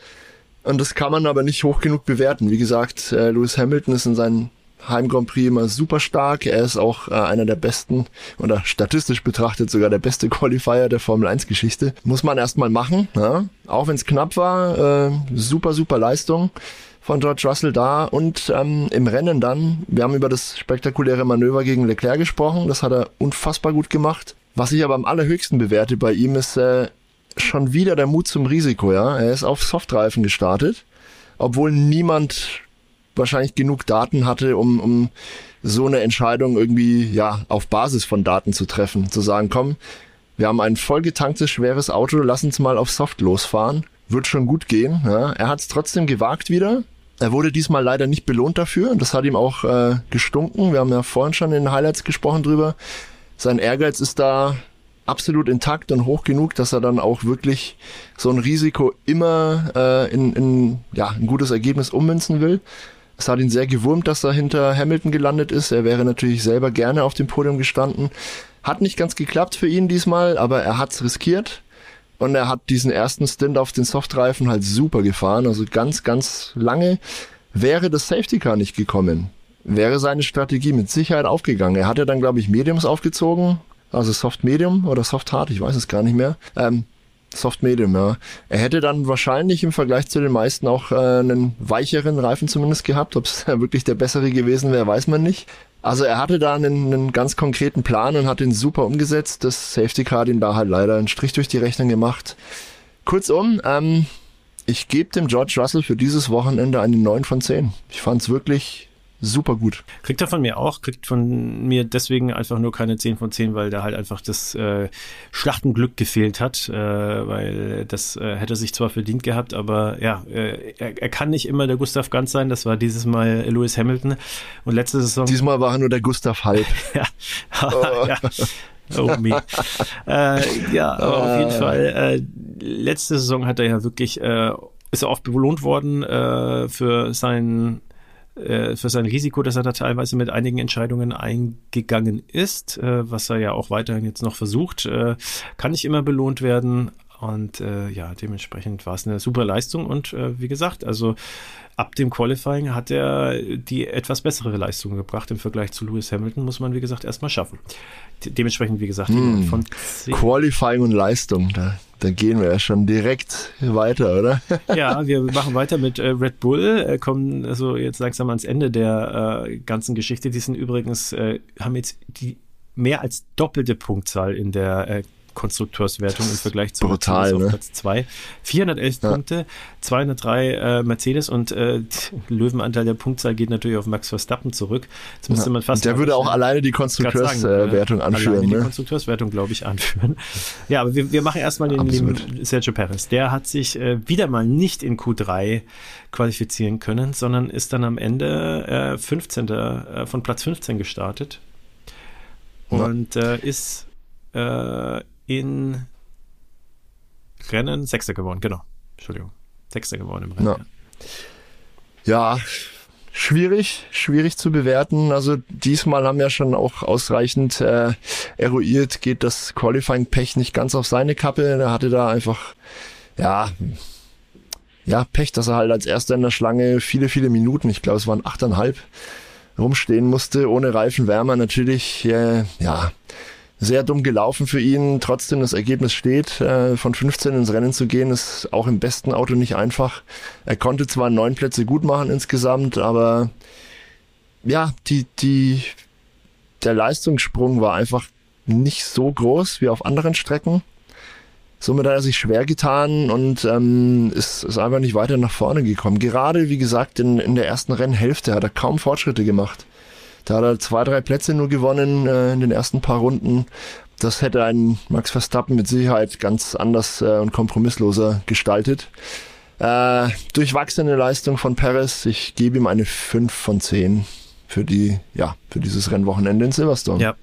S2: Und das kann man aber nicht hoch genug bewerten. Wie gesagt, äh, Lewis Hamilton ist in seinen Heim Grand Prix immer super stark. Er ist auch äh, einer der besten oder statistisch betrachtet sogar der beste Qualifier der Formel 1 Geschichte. Muss man erstmal machen, ja? auch wenn es knapp war. Äh, super, super Leistung von George Russell da und ähm, im Rennen dann, wir haben über das spektakuläre Manöver gegen Leclerc gesprochen, das hat er unfassbar gut gemacht. Was ich aber am allerhöchsten bewerte bei ihm ist, äh, schon wieder der Mut zum Risiko, ja. Er ist auf Softreifen gestartet, obwohl niemand wahrscheinlich genug Daten hatte, um, um so eine Entscheidung irgendwie, ja, auf Basis von Daten zu treffen. Zu sagen, komm, wir haben ein vollgetanktes, schweres Auto, lass uns mal auf Soft losfahren. Wird schon gut gehen. Ja. Er hat es trotzdem gewagt wieder. Er wurde diesmal leider nicht belohnt dafür. Das hat ihm auch äh, gestunken. Wir haben ja vorhin schon in den Highlights gesprochen drüber. Sein Ehrgeiz ist da absolut intakt und hoch genug, dass er dann auch wirklich so ein Risiko immer äh, in, in ja, ein gutes Ergebnis ummünzen will. Es hat ihn sehr gewurmt, dass er hinter Hamilton gelandet ist. Er wäre natürlich selber gerne auf dem Podium gestanden. Hat nicht ganz geklappt für ihn diesmal, aber er hat's riskiert. Und er hat diesen ersten Stint auf den Softreifen halt super gefahren, also ganz, ganz lange. Wäre das Safety Car nicht gekommen, wäre seine Strategie mit Sicherheit aufgegangen. Er hatte dann, glaube ich, Mediums aufgezogen, also Soft Medium oder Soft Hard, ich weiß es gar nicht mehr. Ähm, Soft Medium, ja. Er hätte dann wahrscheinlich im Vergleich zu den meisten auch äh, einen weicheren Reifen zumindest gehabt. Ob es wirklich der bessere gewesen wäre, weiß man nicht. Also er hatte da einen, einen ganz konkreten Plan und hat ihn super umgesetzt. Das Safety Car hat ihm da halt leider einen Strich durch die Rechnung gemacht. Kurzum, ähm, ich gebe dem George Russell für dieses Wochenende eine 9 von 10. Ich fand es wirklich super gut.
S3: Kriegt er von mir auch, kriegt von mir deswegen einfach nur keine 10 von 10, weil da halt einfach das äh, Schlachtenglück gefehlt hat, äh, weil das äh, hätte sich zwar verdient gehabt, aber ja, äh, er, er kann nicht immer der Gustav Ganz sein, das war dieses Mal Lewis Hamilton und letzte Saison.
S2: Diesmal war er nur der Gustav Halb.
S3: ja. oh. ja. Oh me. äh, ja, aber auf jeden ah. Fall. Äh, letzte Saison hat er ja wirklich, äh, ist er oft belohnt worden äh, für seinen äh, für sein Risiko, dass er da teilweise mit einigen Entscheidungen eingegangen ist, äh, was er ja auch weiterhin jetzt noch versucht, äh, kann nicht immer belohnt werden. Und äh, ja, dementsprechend war es eine super Leistung. Und äh, wie gesagt, also ab dem Qualifying hat er die etwas bessere Leistung gebracht im Vergleich zu Lewis Hamilton, muss man wie gesagt erstmal schaffen. De dementsprechend, wie gesagt, hm.
S2: von 10. Qualifying und Leistung, da, da gehen wir ja schon direkt weiter, oder?
S3: ja, wir machen weiter mit äh, Red Bull, äh, kommen also jetzt langsam ans Ende der äh, ganzen Geschichte. Die sind übrigens, äh, haben jetzt die mehr als doppelte Punktzahl in der äh, Konstrukteurswertung im Vergleich zu
S2: Brutal,
S3: Mercedes
S2: ne?
S3: auf Platz 2. 411 ja. Punkte, 203 äh, Mercedes und äh, Löwenanteil der Punktzahl geht natürlich auf Max Verstappen zurück.
S2: Jetzt müsste ja. man fast. Der würde auch alleine die Konstrukteurswertung anführen. Alleine
S3: ne? die Konstrukteurswertung, glaube ich, anführen. Ja, aber wir, wir machen erstmal den lieben Sergio Perez. Der hat sich äh, wieder mal nicht in Q3 qualifizieren können, sondern ist dann am Ende äh, 15. Äh, von Platz 15 gestartet. Und äh, ist äh, in Rennen Sechster geworden, genau. Entschuldigung. Sechster geworden im Rennen.
S2: Ja. ja. schwierig, schwierig zu bewerten. Also diesmal haben wir schon auch ausreichend äh, eruiert, geht das Qualifying-Pech nicht ganz auf seine Kappe. Er hatte da einfach, ja, ja, Pech, dass er halt als erster in der Schlange viele, viele Minuten, ich glaube es waren achteinhalb, rumstehen musste, ohne Reifenwärmer natürlich, äh, ja, sehr dumm gelaufen für ihn. Trotzdem das Ergebnis steht. Äh, von 15 ins Rennen zu gehen, ist auch im besten Auto nicht einfach. Er konnte zwar neun Plätze gut machen insgesamt, aber ja, die, die, der Leistungssprung war einfach nicht so groß wie auf anderen Strecken. Somit hat er sich schwer getan und ähm, ist, ist einfach nicht weiter nach vorne gekommen. Gerade, wie gesagt, in, in der ersten Rennhälfte hat er kaum Fortschritte gemacht. Da hat er zwei, drei Plätze nur gewonnen äh, in den ersten paar Runden. Das hätte ein Max Verstappen mit Sicherheit ganz anders äh, und kompromissloser gestaltet. Äh, durchwachsene Leistung von Perez. Ich gebe ihm eine 5 von 10 für die, ja, für dieses Rennwochenende in Silverstone.
S3: Ja,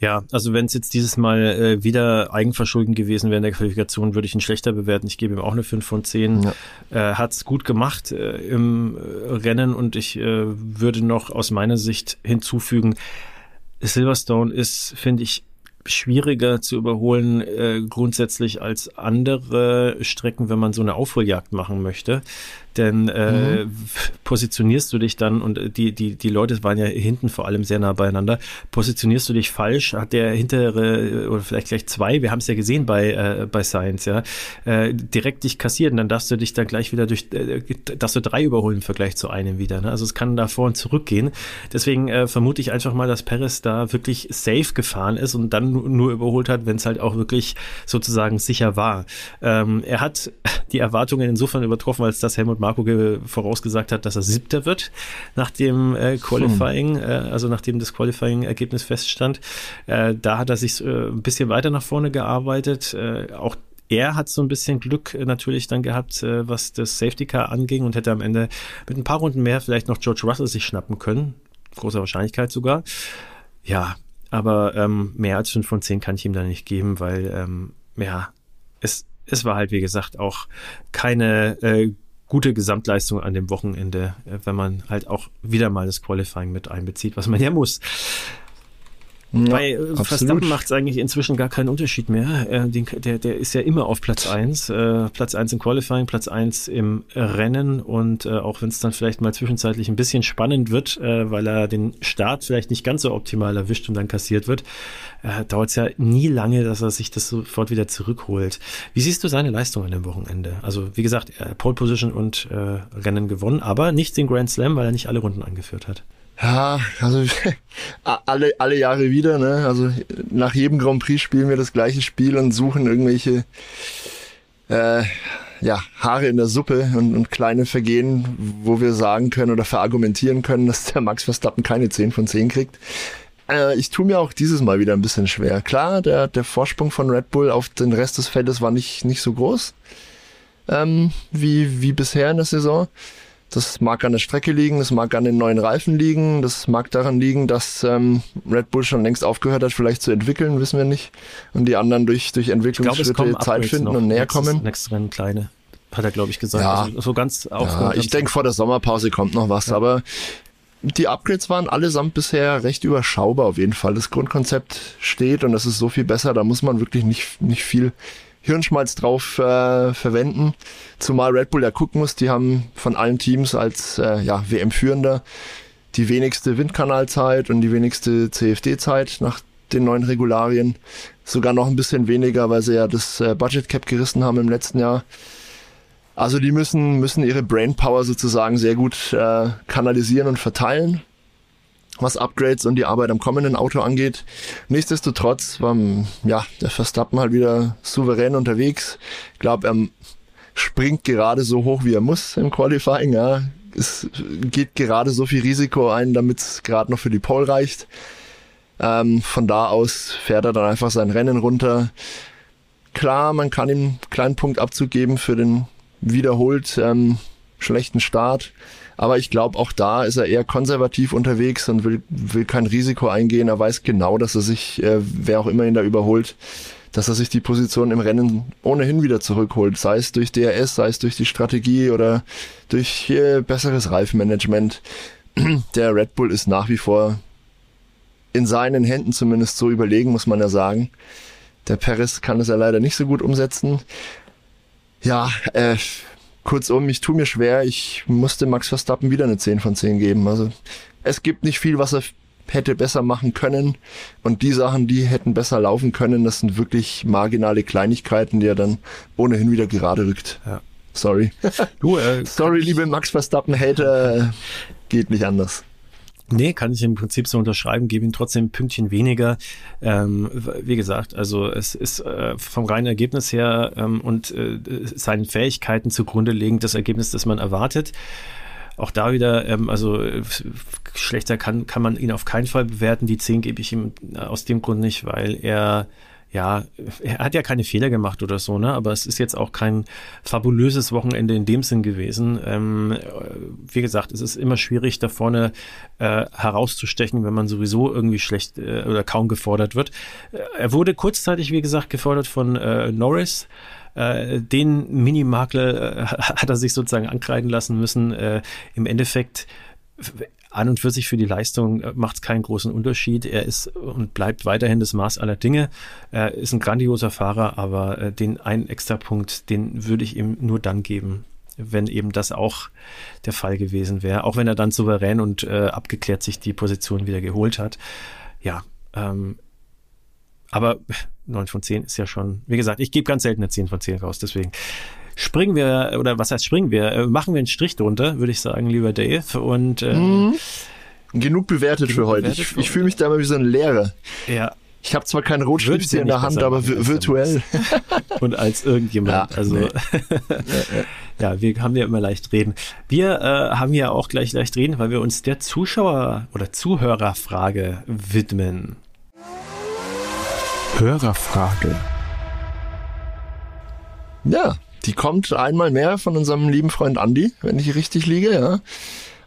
S3: ja, also wenn es jetzt dieses Mal äh, wieder Eigenverschulden gewesen wäre in der Qualifikation, würde ich ihn schlechter bewerten. Ich gebe ihm auch eine 5 von 10. Ja. Äh, Hat es gut gemacht äh, im äh, Rennen und ich äh, würde noch aus meiner Sicht hinzufügen, Silverstone ist, finde ich, schwieriger zu überholen äh, grundsätzlich als andere Strecken, wenn man so eine Aufholjagd machen möchte. Denn äh, mhm. positionierst du dich dann, und die, die, die Leute waren ja hinten vor allem sehr nah beieinander, positionierst du dich falsch, hat der hintere, oder vielleicht gleich zwei, wir haben es ja gesehen bei, äh, bei Science, ja, äh, direkt dich kassiert und dann darfst du dich dann gleich wieder durch, äh, darfst du drei überholen im Vergleich zu einem wieder. Ne? Also es kann da vor und zurück gehen. Deswegen äh, vermute ich einfach mal, dass Perez da wirklich safe gefahren ist und dann nur überholt hat, wenn es halt auch wirklich sozusagen sicher war. Ähm, er hat die Erwartungen insofern übertroffen, als dass Helmut Marko vorausgesagt hat, dass er siebter wird nach dem äh, Qualifying, hm. äh, also nachdem das Qualifying-Ergebnis feststand. Äh, da hat er sich äh, ein bisschen weiter nach vorne gearbeitet. Äh, auch er hat so ein bisschen Glück äh, natürlich dann gehabt, was das Safety Car anging und hätte am Ende mit ein paar Runden mehr vielleicht noch George Russell sich schnappen können. Großer Wahrscheinlichkeit sogar. Ja, aber ähm, mehr als 5 von 10 kann ich ihm da nicht geben, weil ähm, ja, es, es war halt, wie gesagt, auch keine äh, gute Gesamtleistung an dem Wochenende, äh, wenn man halt auch wieder mal das Qualifying mit einbezieht, was man ja muss. Ja, Bei äh, Verstappen macht es eigentlich inzwischen gar keinen Unterschied mehr. Äh, den, der, der ist ja immer auf Platz eins, äh, Platz eins im Qualifying, Platz eins im Rennen und äh, auch wenn es dann vielleicht mal zwischenzeitlich ein bisschen spannend wird, äh, weil er den Start vielleicht nicht ganz so optimal erwischt und dann kassiert wird, äh, dauert es ja nie lange, dass er sich das sofort wieder zurückholt. Wie siehst du seine Leistung an dem Wochenende? Also wie gesagt, Pole Position und Rennen gewonnen, aber nicht den Grand Slam, weil er nicht alle Runden angeführt hat.
S2: Ja, also alle, alle Jahre wieder, ne? Also nach jedem Grand Prix spielen wir das gleiche Spiel und suchen irgendwelche äh, ja, Haare in der Suppe und, und kleine Vergehen, wo wir sagen können oder verargumentieren können, dass der Max Verstappen keine 10 von 10 kriegt. Äh, ich tue mir auch dieses Mal wieder ein bisschen schwer. Klar, der, der Vorsprung von Red Bull auf den Rest des Feldes war nicht, nicht so groß ähm, wie, wie bisher in der Saison. Das mag an der Strecke liegen, das mag an den neuen Reifen liegen, das mag daran liegen, dass ähm, Red Bull schon längst aufgehört hat, vielleicht zu entwickeln, wissen wir nicht. Und die anderen durch, durch Entwicklungsschritte glaub, Zeit finden und näher
S3: nächstes,
S2: kommen.
S3: Nächstes Rennen kleine, hat er, glaube ich, gesagt.
S2: Ja,
S3: also so ganz
S2: ja, Ich denke, vor der Sommerpause kommt noch was, ja. aber die Upgrades waren allesamt bisher recht überschaubar auf jeden Fall. Das Grundkonzept steht und das ist so viel besser, da muss man wirklich nicht, nicht viel Hirnschmalz drauf äh, verwenden. Zumal Red Bull ja gucken muss, die haben von allen Teams als äh, ja, WM-Führender die wenigste Windkanalzeit und die wenigste CFD-Zeit nach den neuen Regularien. Sogar noch ein bisschen weniger, weil sie ja das äh, Budget Cap gerissen haben im letzten Jahr. Also die müssen, müssen ihre Brainpower sozusagen sehr gut äh, kanalisieren und verteilen, was Upgrades und die Arbeit am kommenden Auto angeht. Nichtsdestotrotz war ja, der Verstappen halt wieder souverän unterwegs. Ich glaube, er springt gerade so hoch, wie er muss im Qualifying. Ja. Es geht gerade so viel Risiko ein, damit es gerade noch für die Pole reicht. Ähm, von da aus fährt er dann einfach sein Rennen runter. Klar, man kann ihm einen kleinen Punkt Abzug geben für den wiederholt ähm, schlechten Start. Aber ich glaube, auch da ist er eher konservativ unterwegs und will, will kein Risiko eingehen. Er weiß genau, dass er sich, äh, wer auch immer ihn da überholt, dass er sich die Position im Rennen ohnehin wieder zurückholt. Sei es durch DRS, sei es durch die Strategie oder durch äh, besseres Reifenmanagement. Der Red Bull ist nach wie vor in seinen Händen zumindest so überlegen, muss man ja sagen. Der Perez kann es ja leider nicht so gut umsetzen. Ja, äh, kurzum, ich tue mir schwer. Ich musste Max Verstappen wieder eine 10 von 10 geben. Also es gibt nicht viel, was er hätte besser machen können. Und die Sachen, die hätten besser laufen können, das sind wirklich marginale Kleinigkeiten, die er dann ohnehin wieder gerade rückt. Ja. Sorry. Du, äh, Sorry, liebe Max Verstappen-Hater, geht nicht anders.
S3: Nee, kann ich im Prinzip so unterschreiben, gebe ihm trotzdem ein Pünktchen weniger. Ähm, wie gesagt, also es ist äh, vom reinen Ergebnis her ähm, und äh, seinen Fähigkeiten zugrunde legend das Ergebnis, das man erwartet. Auch da wieder, ähm, also schlechter kann, kann man ihn auf keinen Fall bewerten. Die 10 gebe ich ihm aus dem Grund nicht, weil er ja, er hat ja keine Fehler gemacht oder so, ne? Aber es ist jetzt auch kein fabulöses Wochenende in dem Sinn gewesen. Ähm, wie gesagt, es ist immer schwierig, da vorne äh, herauszustechen, wenn man sowieso irgendwie schlecht äh, oder kaum gefordert wird. Äh, er wurde kurzzeitig, wie gesagt, gefordert von äh, Norris. Äh, den Minimakler äh, hat er sich sozusagen ankreiden lassen müssen. Äh, Im Endeffekt an und für sich für die Leistung äh, macht es keinen großen Unterschied. Er ist und bleibt weiterhin das Maß aller Dinge. Er ist ein grandioser Fahrer, aber äh, den einen Extrapunkt, den würde ich ihm nur dann geben, wenn eben das auch der Fall gewesen wäre. Auch wenn er dann souverän und äh, abgeklärt sich die Position wieder geholt hat. Ja, ähm, aber 9 von 10 ist ja schon, wie gesagt, ich gebe ganz selten eine 10 von 10 raus, deswegen springen wir, oder was heißt springen wir, äh, machen wir einen Strich drunter, würde ich sagen, lieber Dave. Und äh, mhm.
S2: genug bewertet genug für heute. Bewertet ich, ich fühle mich da immer wie so ein Lehrer.
S3: Ja.
S2: Ich habe zwar keinen Rotstift hier in der Hand, aber virtuell.
S3: Und als irgendjemand. Ja, also nee. ja, wir haben ja immer leicht reden. Wir äh, haben ja auch gleich leicht reden, weil wir uns der Zuschauer- oder Zuhörerfrage widmen.
S2: Hörerfrage. Ja, die kommt einmal mehr von unserem lieben Freund Andy, wenn ich richtig liege, ja.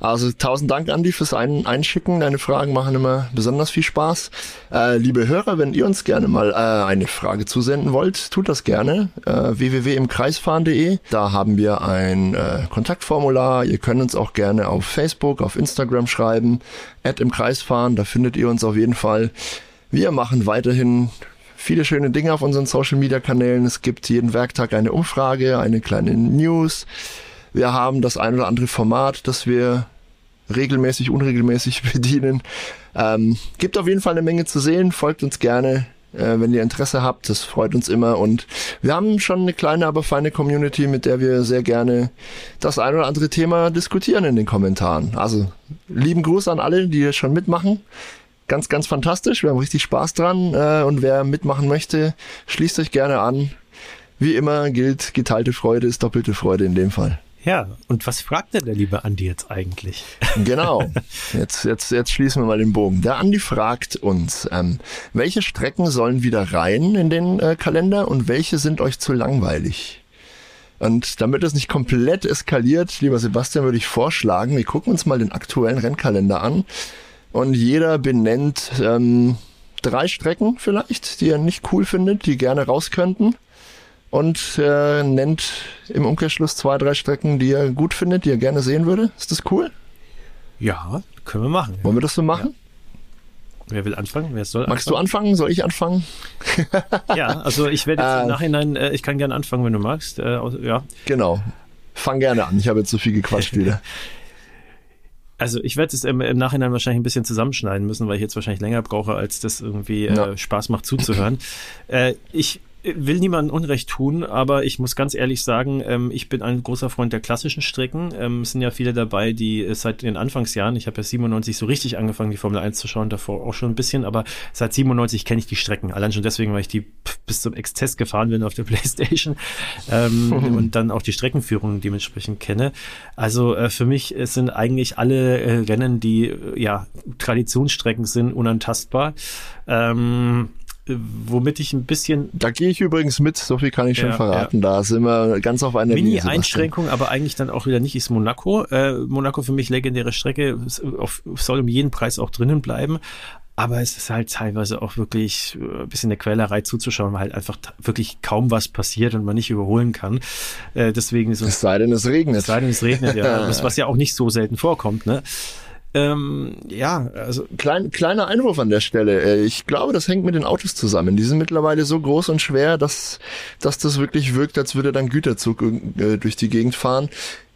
S2: Also tausend Dank, Andi, fürs Ein Einschicken. Deine Fragen machen immer besonders viel Spaß. Äh, liebe Hörer, wenn ihr uns gerne mal äh, eine Frage zusenden wollt, tut das gerne. Äh, www.imkreisfahren.de. Da haben wir ein äh, Kontaktformular. Ihr könnt uns auch gerne auf Facebook, auf Instagram schreiben. Ad im Kreisfahren, da findet ihr uns auf jeden Fall. Wir machen weiterhin viele schöne Dinge auf unseren Social Media Kanälen. Es gibt jeden Werktag eine Umfrage, eine kleine News. Wir haben das ein oder andere Format, das wir regelmäßig, unregelmäßig bedienen. Ähm, gibt auf jeden Fall eine Menge zu sehen. Folgt uns gerne, äh, wenn ihr Interesse habt. Das freut uns immer. Und wir haben schon eine kleine, aber feine Community, mit der wir sehr gerne das ein oder andere Thema diskutieren in den Kommentaren. Also lieben Gruß an alle, die hier schon mitmachen ganz, ganz fantastisch. Wir haben richtig Spaß dran. Äh, und wer mitmachen möchte, schließt euch gerne an. Wie immer gilt, geteilte Freude ist doppelte Freude in dem Fall.
S3: Ja, und was fragt denn der liebe Andi jetzt eigentlich?
S2: Genau, jetzt, jetzt, jetzt schließen wir mal den Bogen. Der Andi fragt uns, ähm, welche Strecken sollen wieder rein in den äh, Kalender und welche sind euch zu langweilig? Und damit es nicht komplett eskaliert, lieber Sebastian, würde ich vorschlagen, wir gucken uns mal den aktuellen Rennkalender an und jeder benennt ähm, drei Strecken vielleicht, die er nicht cool findet, die gerne raus könnten. Und äh, nennt im Umkehrschluss zwei, drei Strecken, die er gut findet, die er gerne sehen würde. Ist das cool?
S3: Ja, können wir machen.
S2: Wollen wir das so machen?
S3: Wer will anfangen? Wer soll
S2: Magst du anfangen? Soll ich anfangen?
S3: ja, also ich werde jetzt im Nachhinein, äh, ich kann gerne anfangen, wenn du magst. Äh, ja.
S2: Genau. Fang gerne an. Ich habe jetzt so viel gequatscht wieder.
S3: Also ich werde es im, im, Nachhinein wahrscheinlich ein bisschen zusammenschneiden müssen, weil ich jetzt wahrscheinlich länger brauche, als das irgendwie äh, ja. Spaß macht zuzuhören. äh, ich will niemandem Unrecht tun, aber ich muss ganz ehrlich sagen, ähm, ich bin ein großer Freund der klassischen Strecken. Ähm, es sind ja viele dabei, die äh, seit den Anfangsjahren, ich habe ja 97 so richtig angefangen, die Formel 1 zu schauen, davor auch schon ein bisschen, aber seit 97 kenne ich die Strecken. Allein schon deswegen, weil ich die bis zum Exzess gefahren bin auf der Playstation ähm, und dann auch die Streckenführung dementsprechend kenne. Also äh, für mich sind eigentlich alle äh, Rennen, die äh, ja Traditionsstrecken sind, unantastbar. Ähm, womit ich ein bisschen.
S2: Da gehe ich übrigens mit, so viel kann ich schon ja, verraten. Ja. Da sind wir ganz auf einer
S3: Mini-Einschränkung, aber eigentlich dann auch wieder nicht, ist Monaco. Äh, Monaco für mich legendäre Strecke, soll um jeden Preis auch drinnen bleiben. Aber es ist halt teilweise auch wirklich äh, ein bisschen eine Quälerei zuzuschauen, weil halt einfach wirklich kaum was passiert und man nicht überholen kann. Äh, deswegen ist
S2: es. sei denn, es regnet.
S3: Es sei denn, es regnet, ja. was, was ja auch nicht so selten vorkommt, ne? Ähm, ja, also.
S2: Klein, kleiner Einwurf an der Stelle. Äh, ich glaube, das hängt mit den Autos zusammen. Die sind mittlerweile so groß und schwer, dass, dass das wirklich wirkt, als würde dann Güterzug äh, durch die Gegend fahren.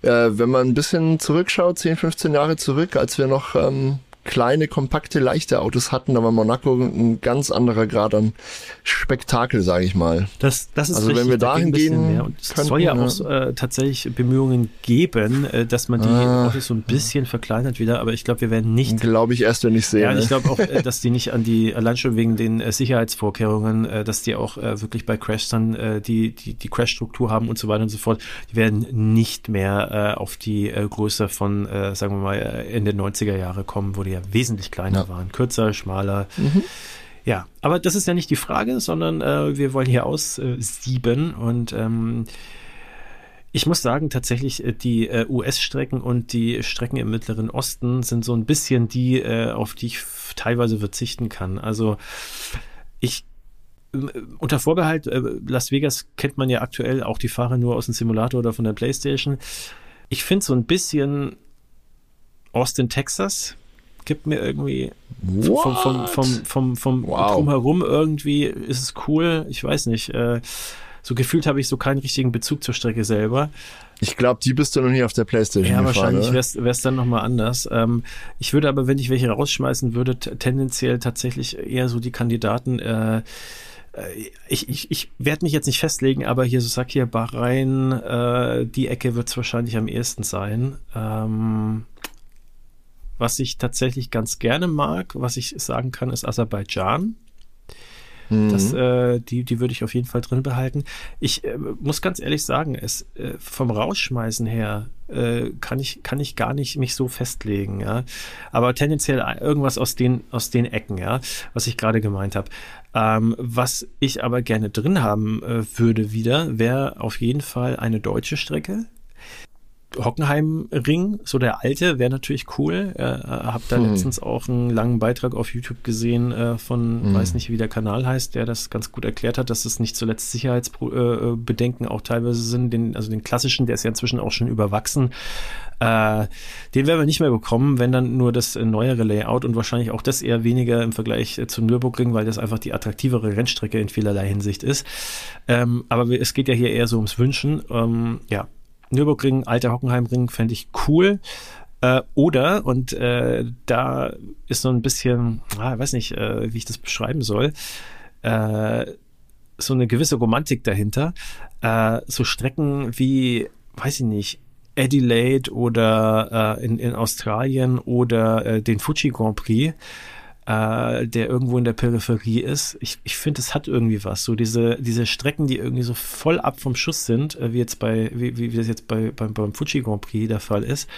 S2: Äh, wenn man ein bisschen zurückschaut, 10, 15 Jahre zurück, als wir noch ähm, kleine, kompakte, leichte Autos hatten. War Monaco ein ganz anderer Grad an Spektakel, sage ich mal.
S3: Das, das ist
S2: also
S3: richtig,
S2: wenn wir dahin da gehen,
S3: und es soll ja auch äh, tatsächlich Bemühungen geben, äh, dass man die ah, Autos so ein bisschen verkleinert wieder. Aber ich glaube, wir werden nicht.
S2: Glaube ich erst, wenn ich sehe.
S3: Ja,
S2: ne?
S3: ich glaube auch, äh, dass die nicht an die allein schon wegen den äh, Sicherheitsvorkehrungen, äh, dass die auch äh, wirklich bei Crash dann die die die Crash-Struktur haben und so weiter und so fort. Die werden nicht mehr auf die Größe von, sagen wir mal, Ende 90er Jahre kommen, wo die ja wesentlich kleiner ja. waren. Kürzer, schmaler. Mhm. Ja, aber das ist ja nicht die Frage, sondern äh, wir wollen hier aussieben äh, und ähm, ich muss sagen, tatsächlich, äh, die äh, US-Strecken und die Strecken im Mittleren Osten sind so ein bisschen die, auf die ich teilweise verzichten kann. Also ich unter Vorbehalt, Las Vegas kennt man ja aktuell auch die Fahrer nur aus dem Simulator oder von der Playstation. Ich finde so ein bisschen Austin, Texas, gibt mir irgendwie vom, vom, vom, vom, vom wow. drumherum irgendwie ist es cool. Ich weiß nicht. Äh, so gefühlt habe ich so keinen richtigen Bezug zur Strecke selber.
S2: Ich glaube, die bist du noch nie auf der Playstation
S3: Ja, wahrscheinlich wäre es dann nochmal anders. Ähm, ich würde aber, wenn ich welche rausschmeißen würde, tendenziell tatsächlich eher so die Kandidaten äh, äh ich, ich, ich werde mich jetzt nicht festlegen, aber hier so sag hier Bahrain, äh, die Ecke wird es wahrscheinlich am ehesten sein. Ähm, was ich tatsächlich ganz gerne mag, was ich sagen kann, ist Aserbaidschan. Mhm. Das, äh, die, die würde ich auf jeden Fall drin behalten. Ich äh, muss ganz ehrlich sagen, es äh, vom Rausschmeißen her äh, kann ich kann ich gar nicht mich so festlegen, ja. Aber tendenziell irgendwas aus den aus den Ecken, ja, was ich gerade gemeint habe. Ähm, was ich aber gerne drin haben äh, würde wieder, wäre auf jeden Fall eine deutsche Strecke. Hockenheim-Ring, so der alte, wäre natürlich cool. Äh, hab da hm. letztens auch einen langen Beitrag auf YouTube gesehen äh, von, hm. weiß nicht, wie der Kanal heißt, der das ganz gut erklärt hat, dass es nicht zuletzt Sicherheitsbedenken äh, auch teilweise sind. Den, also den klassischen, der ist ja inzwischen auch schon überwachsen. Äh, den werden wir nicht mehr bekommen, wenn dann nur das neuere Layout und wahrscheinlich auch das eher weniger im Vergleich äh, zum Nürburgring, weil das einfach die attraktivere Rennstrecke in vielerlei Hinsicht ist. Ähm, aber es geht ja hier eher so ums Wünschen. Ähm, ja, Nürburgring, alter Hockenheimring fände ich cool. Äh, oder, und äh, da ist so ein bisschen, ah, weiß nicht, äh, wie ich das beschreiben soll, äh, so eine gewisse Romantik dahinter. Äh, so Strecken wie, weiß ich nicht, Adelaide oder äh, in, in Australien oder äh, den Fuji Grand Prix äh, der irgendwo in der Peripherie ist. Ich, ich finde, es hat irgendwie was. So diese, diese Strecken, die irgendwie so voll ab vom Schuss sind, äh, wie jetzt bei, wie, wie das jetzt bei, beim, beim Fuji Grand Prix der Fall ist.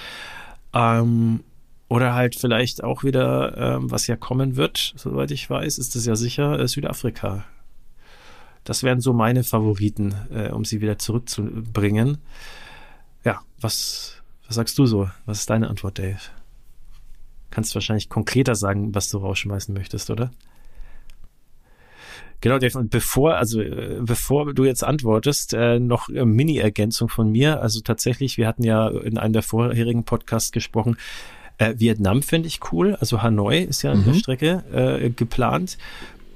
S3: Ähm, oder halt vielleicht auch wieder, ähm, was ja kommen wird, soweit ich weiß, ist es ja sicher, äh, Südafrika. Das wären so meine Favoriten, äh, um sie wieder zurückzubringen. Ja, was, was sagst du so? Was ist deine Antwort, Dave? Kannst wahrscheinlich konkreter sagen, was du rausschmeißen möchtest, oder? Genau, Dave, und bevor, also äh, bevor du jetzt antwortest, äh, noch äh, Mini-Ergänzung von mir. Also tatsächlich, wir hatten ja in einem der vorherigen Podcasts gesprochen, Äh, Vietnam finde ich cool. Also Hanoi ist ja mhm. eine Strecke äh, geplant.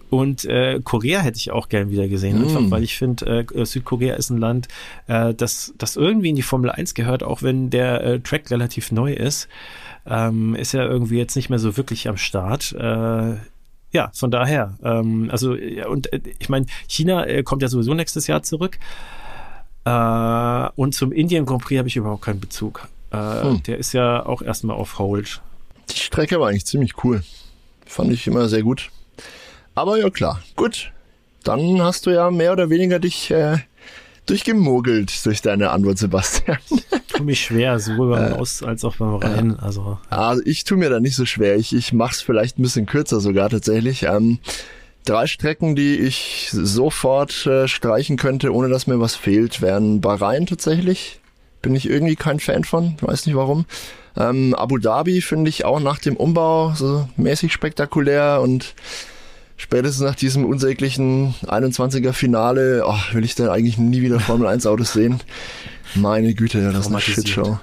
S3: Und äh, Korea hätte ich auch gern wieder gesehen, mm. einfach weil ich finde, äh, Südkorea ist ein Land, äh, das, das irgendwie in die Formel 1 gehört, auch wenn der äh, Track relativ neu ist. Ähm, ist ja irgendwie jetzt nicht mehr so wirklich am Start. Äh, ja, von daher. Ähm, also, und äh, ich meine, China äh, kommt ja sowieso nächstes Jahr zurück. Äh, und zum Indien Grand Prix habe ich überhaupt keinen Bezug. Äh, hm. Der ist ja auch erstmal auf Hold.
S2: Die Strecke war eigentlich ziemlich cool. Fand ich immer sehr gut. Aber ja klar, gut. Dann hast du ja mehr oder weniger dich äh, durchgemogelt durch deine Antwort, Sebastian.
S3: Tu mich schwer, sowohl beim äh, Aus als auch beim Rein. Also,
S2: also ich tue mir da nicht so schwer. Ich, ich mache es vielleicht ein bisschen kürzer sogar tatsächlich. Ähm, drei Strecken, die ich sofort äh, streichen könnte, ohne dass mir was fehlt, wären Bahrain tatsächlich. Bin ich irgendwie kein Fan von, weiß nicht warum. Ähm, Abu Dhabi finde ich auch nach dem Umbau so mäßig spektakulär und spätestens nach diesem unsäglichen 21er Finale, oh, will ich dann eigentlich nie wieder Formel 1 Autos sehen. Meine Güte, das ist eine Shitshow.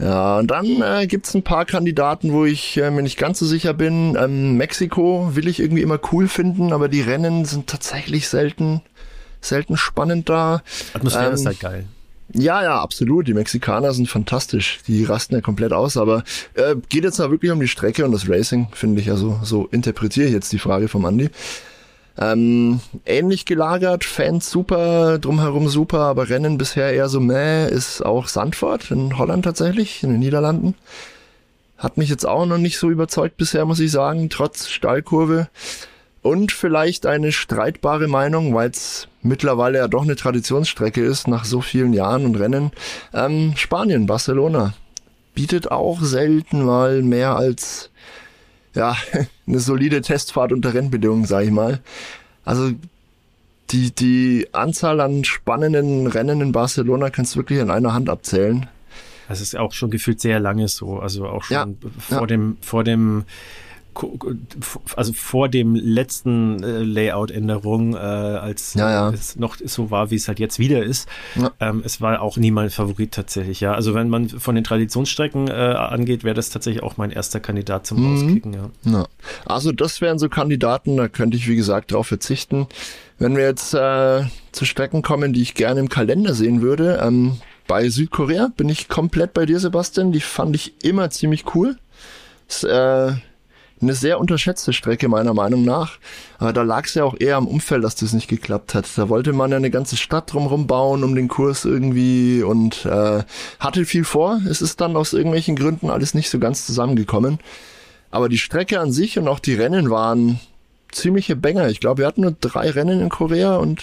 S2: Ja, und dann äh, gibt's ein paar Kandidaten, wo ich äh, mir nicht ganz so sicher bin. Ähm, Mexiko will ich irgendwie immer cool finden, aber die Rennen sind tatsächlich selten, selten spannend da.
S3: Atmosphäre ähm, ist halt geil.
S2: Ja, ja, absolut. Die Mexikaner sind fantastisch. Die rasten ja komplett aus, aber äh, geht jetzt mal wirklich um die Strecke und das Racing, finde ich. Also so interpretiere ich jetzt die Frage vom Andi. Ähm, ähnlich gelagert, Fans super, drumherum super, aber Rennen bisher eher so meh, ist auch Sandford in Holland tatsächlich, in den Niederlanden. Hat mich jetzt auch noch nicht so überzeugt bisher, muss ich sagen, trotz Steilkurve. Und vielleicht eine streitbare Meinung, weil es mittlerweile ja doch eine Traditionsstrecke ist, nach so vielen Jahren und Rennen. Ähm, Spanien, Barcelona. Bietet auch selten mal mehr als ja, eine solide Testfahrt unter Rennbedingungen, sag ich mal. Also die, die Anzahl an spannenden Rennen in Barcelona kannst du wirklich in einer Hand abzählen.
S3: Das ist auch schon gefühlt sehr lange so. Also auch schon ja, vor ja. dem, vor dem also vor dem letzten äh, Layout-Änderung, äh, als ja, ja. es noch so war, wie es halt jetzt wieder ist. Ja. Ähm, es war auch nie mein Favorit tatsächlich, ja. Also wenn man von den Traditionsstrecken äh, angeht, wäre das tatsächlich auch mein erster Kandidat zum mhm. Rauskicken, ja.
S2: Also das wären so Kandidaten, da könnte ich wie gesagt drauf verzichten. Wenn wir jetzt äh, zu Strecken kommen, die ich gerne im Kalender sehen würde, ähm, bei Südkorea bin ich komplett bei dir, Sebastian. Die fand ich immer ziemlich cool. Das, äh, eine sehr unterschätzte Strecke meiner Meinung nach. Aber da lag es ja auch eher am Umfeld, dass das nicht geklappt hat. Da wollte man ja eine ganze Stadt drumherum bauen um den Kurs irgendwie und äh, hatte viel vor. Es ist dann aus irgendwelchen Gründen alles nicht so ganz zusammengekommen. Aber die Strecke an sich und auch die Rennen waren ziemliche Banger. Ich glaube, wir hatten nur drei Rennen in Korea und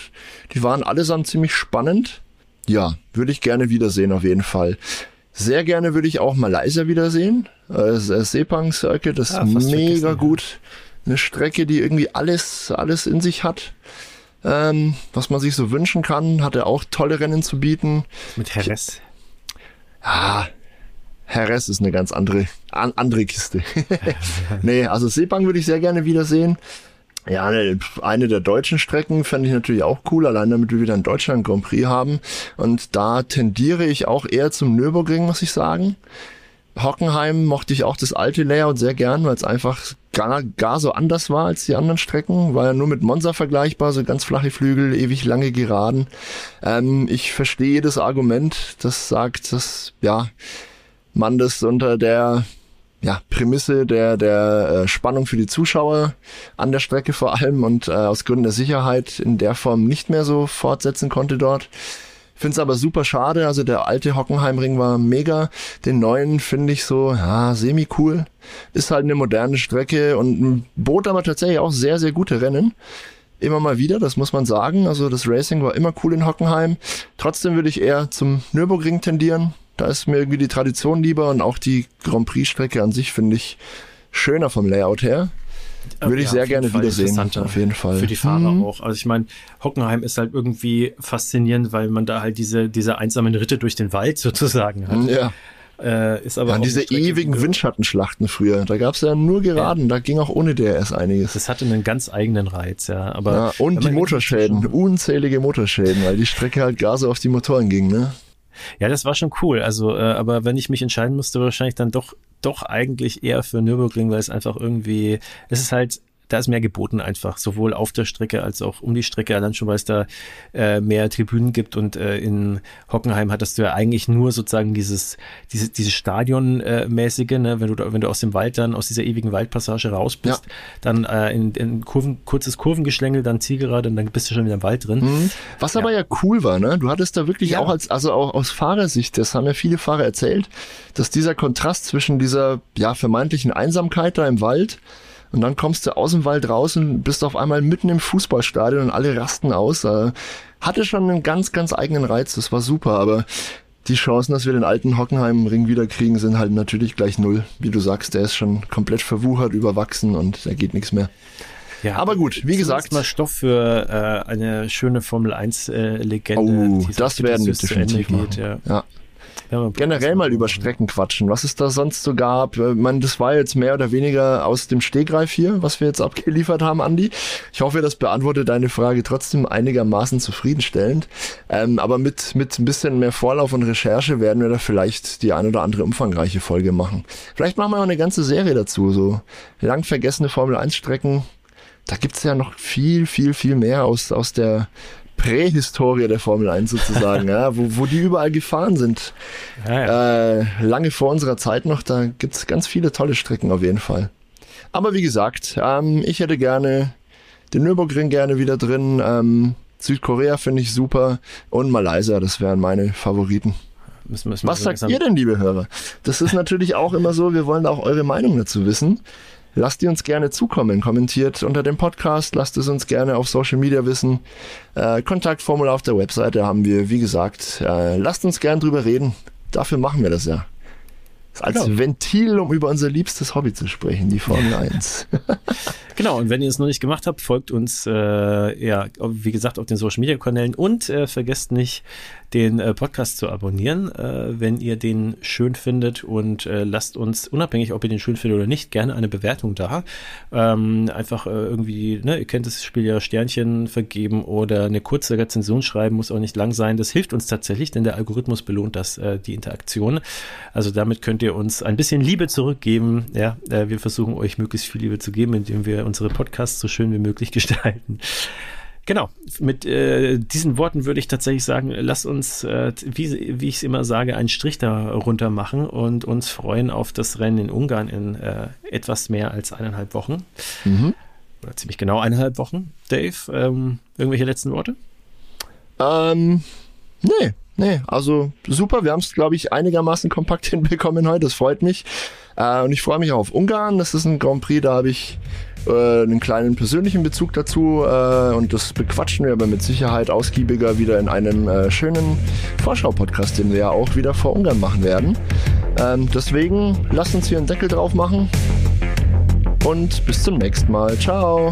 S2: die waren allesamt ziemlich spannend. Ja, würde ich gerne wiedersehen auf jeden Fall. Sehr gerne würde ich auch Malaysia wiedersehen. Äh, Sepang Circuit ist ja, mega gut. Eine Strecke, die irgendwie alles, alles in sich hat. Ähm, was man sich so wünschen kann, hat er auch tolle Rennen zu bieten.
S3: Mit Heres.
S2: Ja, Heres ist eine ganz andere, an, andere Kiste. nee, also Sepang würde ich sehr gerne wiedersehen. Ja, ne, eine der deutschen Strecken fände ich natürlich auch cool, allein damit wir wieder einen Deutschland Grand Prix haben. Und da tendiere ich auch eher zum Nürburgring, muss ich sagen. Hockenheim mochte ich auch das alte Layout sehr gern, weil es einfach gar, gar so anders war als die anderen Strecken. War ja nur mit Monza vergleichbar, so ganz flache Flügel, ewig lange Geraden. Ähm, ich verstehe das Argument, das sagt, dass ja man das unter der ja, Prämisse der, der äh, Spannung für die Zuschauer an der Strecke vor allem und äh, aus Gründen der Sicherheit in der Form nicht mehr so fortsetzen konnte dort. Finde es aber super schade. Also der alte Hockenheimring war mega. Den neuen finde ich so, ja, semi-cool. Ist halt eine moderne Strecke und bot aber tatsächlich auch sehr, sehr gute Rennen. Immer mal wieder, das muss man sagen. Also das Racing war immer cool in Hockenheim. Trotzdem würde ich eher zum Nürburgring tendieren. Da ist mir irgendwie die Tradition lieber und auch die Grand Prix-Strecke an sich finde ich schöner vom Layout her. Würde ich ja, sehr gerne Fall wiedersehen. Auf jeden Fall.
S3: Für die Fahrer mhm. auch. Also ich meine, Hockenheim ist halt irgendwie faszinierend, weil man da halt diese, diese einsamen Ritte durch den Wald sozusagen hat.
S2: Ja.
S3: Äh, ist aber
S2: ja, diese ewigen Windschattenschlachten früher. Da gab es ja nur Geraden, ja. da ging auch ohne DRS einiges.
S3: Das hatte einen ganz eigenen Reiz, ja. Aber ja,
S2: und die Motorschäden, unzählige Motorschäden, weil die Strecke halt gar so auf die Motoren ging, ne?
S3: Ja, das war schon cool. Also, äh, aber wenn ich mich entscheiden musste, wahrscheinlich dann doch doch eigentlich eher für Nürburgring, weil es einfach irgendwie, es ist halt da ist mehr geboten einfach, sowohl auf der Strecke als auch um die Strecke, allein schon, weil es da äh, mehr Tribünen gibt und äh, in Hockenheim hattest du ja eigentlich nur sozusagen dieses, diese, dieses Stadionmäßige, äh, ne? wenn du da, wenn du aus dem Wald dann, aus dieser ewigen Waldpassage raus bist, ja. dann äh, in, in Kurven, kurzes Kurvengeschlängel, dann Zielgerade und dann bist du schon wieder im Wald drin. Mhm.
S2: Was ja. aber ja cool war, ne? Du hattest da wirklich
S3: ja.
S2: auch als, also auch aus Fahrersicht, das haben ja viele Fahrer erzählt, dass dieser Kontrast zwischen dieser ja vermeintlichen Einsamkeit da im Wald und dann kommst du aus dem Wald raus und bist auf einmal mitten im Fußballstadion und alle rasten aus. Äh, hatte schon einen ganz, ganz eigenen Reiz. Das war super, aber die Chancen, dass wir den alten Hockenheim-Ring wiederkriegen, sind halt natürlich gleich null. Wie du sagst, der ist schon komplett verwuchert, überwachsen und da geht nichts mehr.
S3: Ja, aber gut, wie gesagt. mal Stoff für äh, eine schöne Formel 1-Legende.
S2: Äh, oh, das werden wir definitiv machen. Geht, ja. ja. Ja, generell mal über Strecken quatschen, was es da sonst so gab. Äh, man, das war jetzt mehr oder weniger aus dem Stegreif hier, was wir jetzt abgeliefert haben, Andi. Ich hoffe, das beantwortet deine Frage trotzdem einigermaßen zufriedenstellend. Ähm, aber mit, mit ein bisschen mehr Vorlauf und Recherche werden wir da vielleicht die ein oder andere umfangreiche Folge machen. Vielleicht machen wir auch eine ganze Serie dazu, so lang vergessene Formel 1 Strecken. Da gibt's ja noch viel, viel, viel mehr aus, aus der Prähistorie der Formel 1 sozusagen, ja, wo, wo die überall gefahren sind. Ja, ja. Äh, lange vor unserer Zeit noch, da gibt's ganz viele tolle Strecken auf jeden Fall. Aber wie gesagt, ähm, ich hätte gerne den Nürburgring gerne wieder drin. Ähm, Südkorea finde ich super und Malaysia, das wären meine Favoriten. Müssen, müssen Was sagt ihr denn, liebe Hörer? Das ist natürlich auch immer so, wir wollen auch eure Meinung dazu wissen. Lasst die uns gerne zukommen. Kommentiert unter dem Podcast, lasst es uns gerne auf Social Media wissen. Äh, Kontaktformular auf der Webseite haben wir, wie gesagt. Äh, lasst uns gerne drüber reden. Dafür machen wir das ja. Als genau. Ventil, um über unser liebstes Hobby zu sprechen, die Formel 1.
S3: Genau, und wenn ihr es noch nicht gemacht habt, folgt uns, äh, ja, wie gesagt, auf den Social Media Kanälen und äh, vergesst nicht, den äh, Podcast zu abonnieren, äh, wenn ihr den schön findet und äh, lasst uns, unabhängig, ob ihr den schön findet oder nicht, gerne eine Bewertung da. Ähm, einfach irgendwie, ne, ihr kennt das Spiel ja Sternchen vergeben oder eine kurze Rezension schreiben, muss auch nicht lang sein. Das hilft uns tatsächlich, denn der Algorithmus belohnt das, die Interaktion. Also damit könnt ihr uns ein bisschen Liebe zurückgeben. Ja, wir versuchen euch möglichst viel Liebe zu geben, indem wir unsere Podcasts so schön wie möglich gestalten. Genau, mit äh, diesen Worten würde ich tatsächlich sagen, lass uns, äh, wie, wie ich es immer sage, einen Strich darunter machen und uns freuen auf das Rennen in Ungarn in äh, etwas mehr als eineinhalb Wochen. Mhm. Oder ziemlich genau eineinhalb Wochen. Dave, ähm, irgendwelche letzten Worte?
S2: Ähm, nee, nee, also super. Wir haben es, glaube ich, einigermaßen kompakt hinbekommen heute. Das freut mich. Äh, und ich freue mich auch auf Ungarn. Das ist ein Grand Prix, da habe ich äh, einen kleinen persönlichen Bezug dazu äh, und das bequatschen wir aber mit Sicherheit ausgiebiger wieder in einem äh, schönen Vorschau-Podcast, den wir ja auch wieder vor Ungarn machen werden. Ähm, deswegen lasst uns hier einen Deckel drauf machen und bis zum nächsten Mal. Ciao!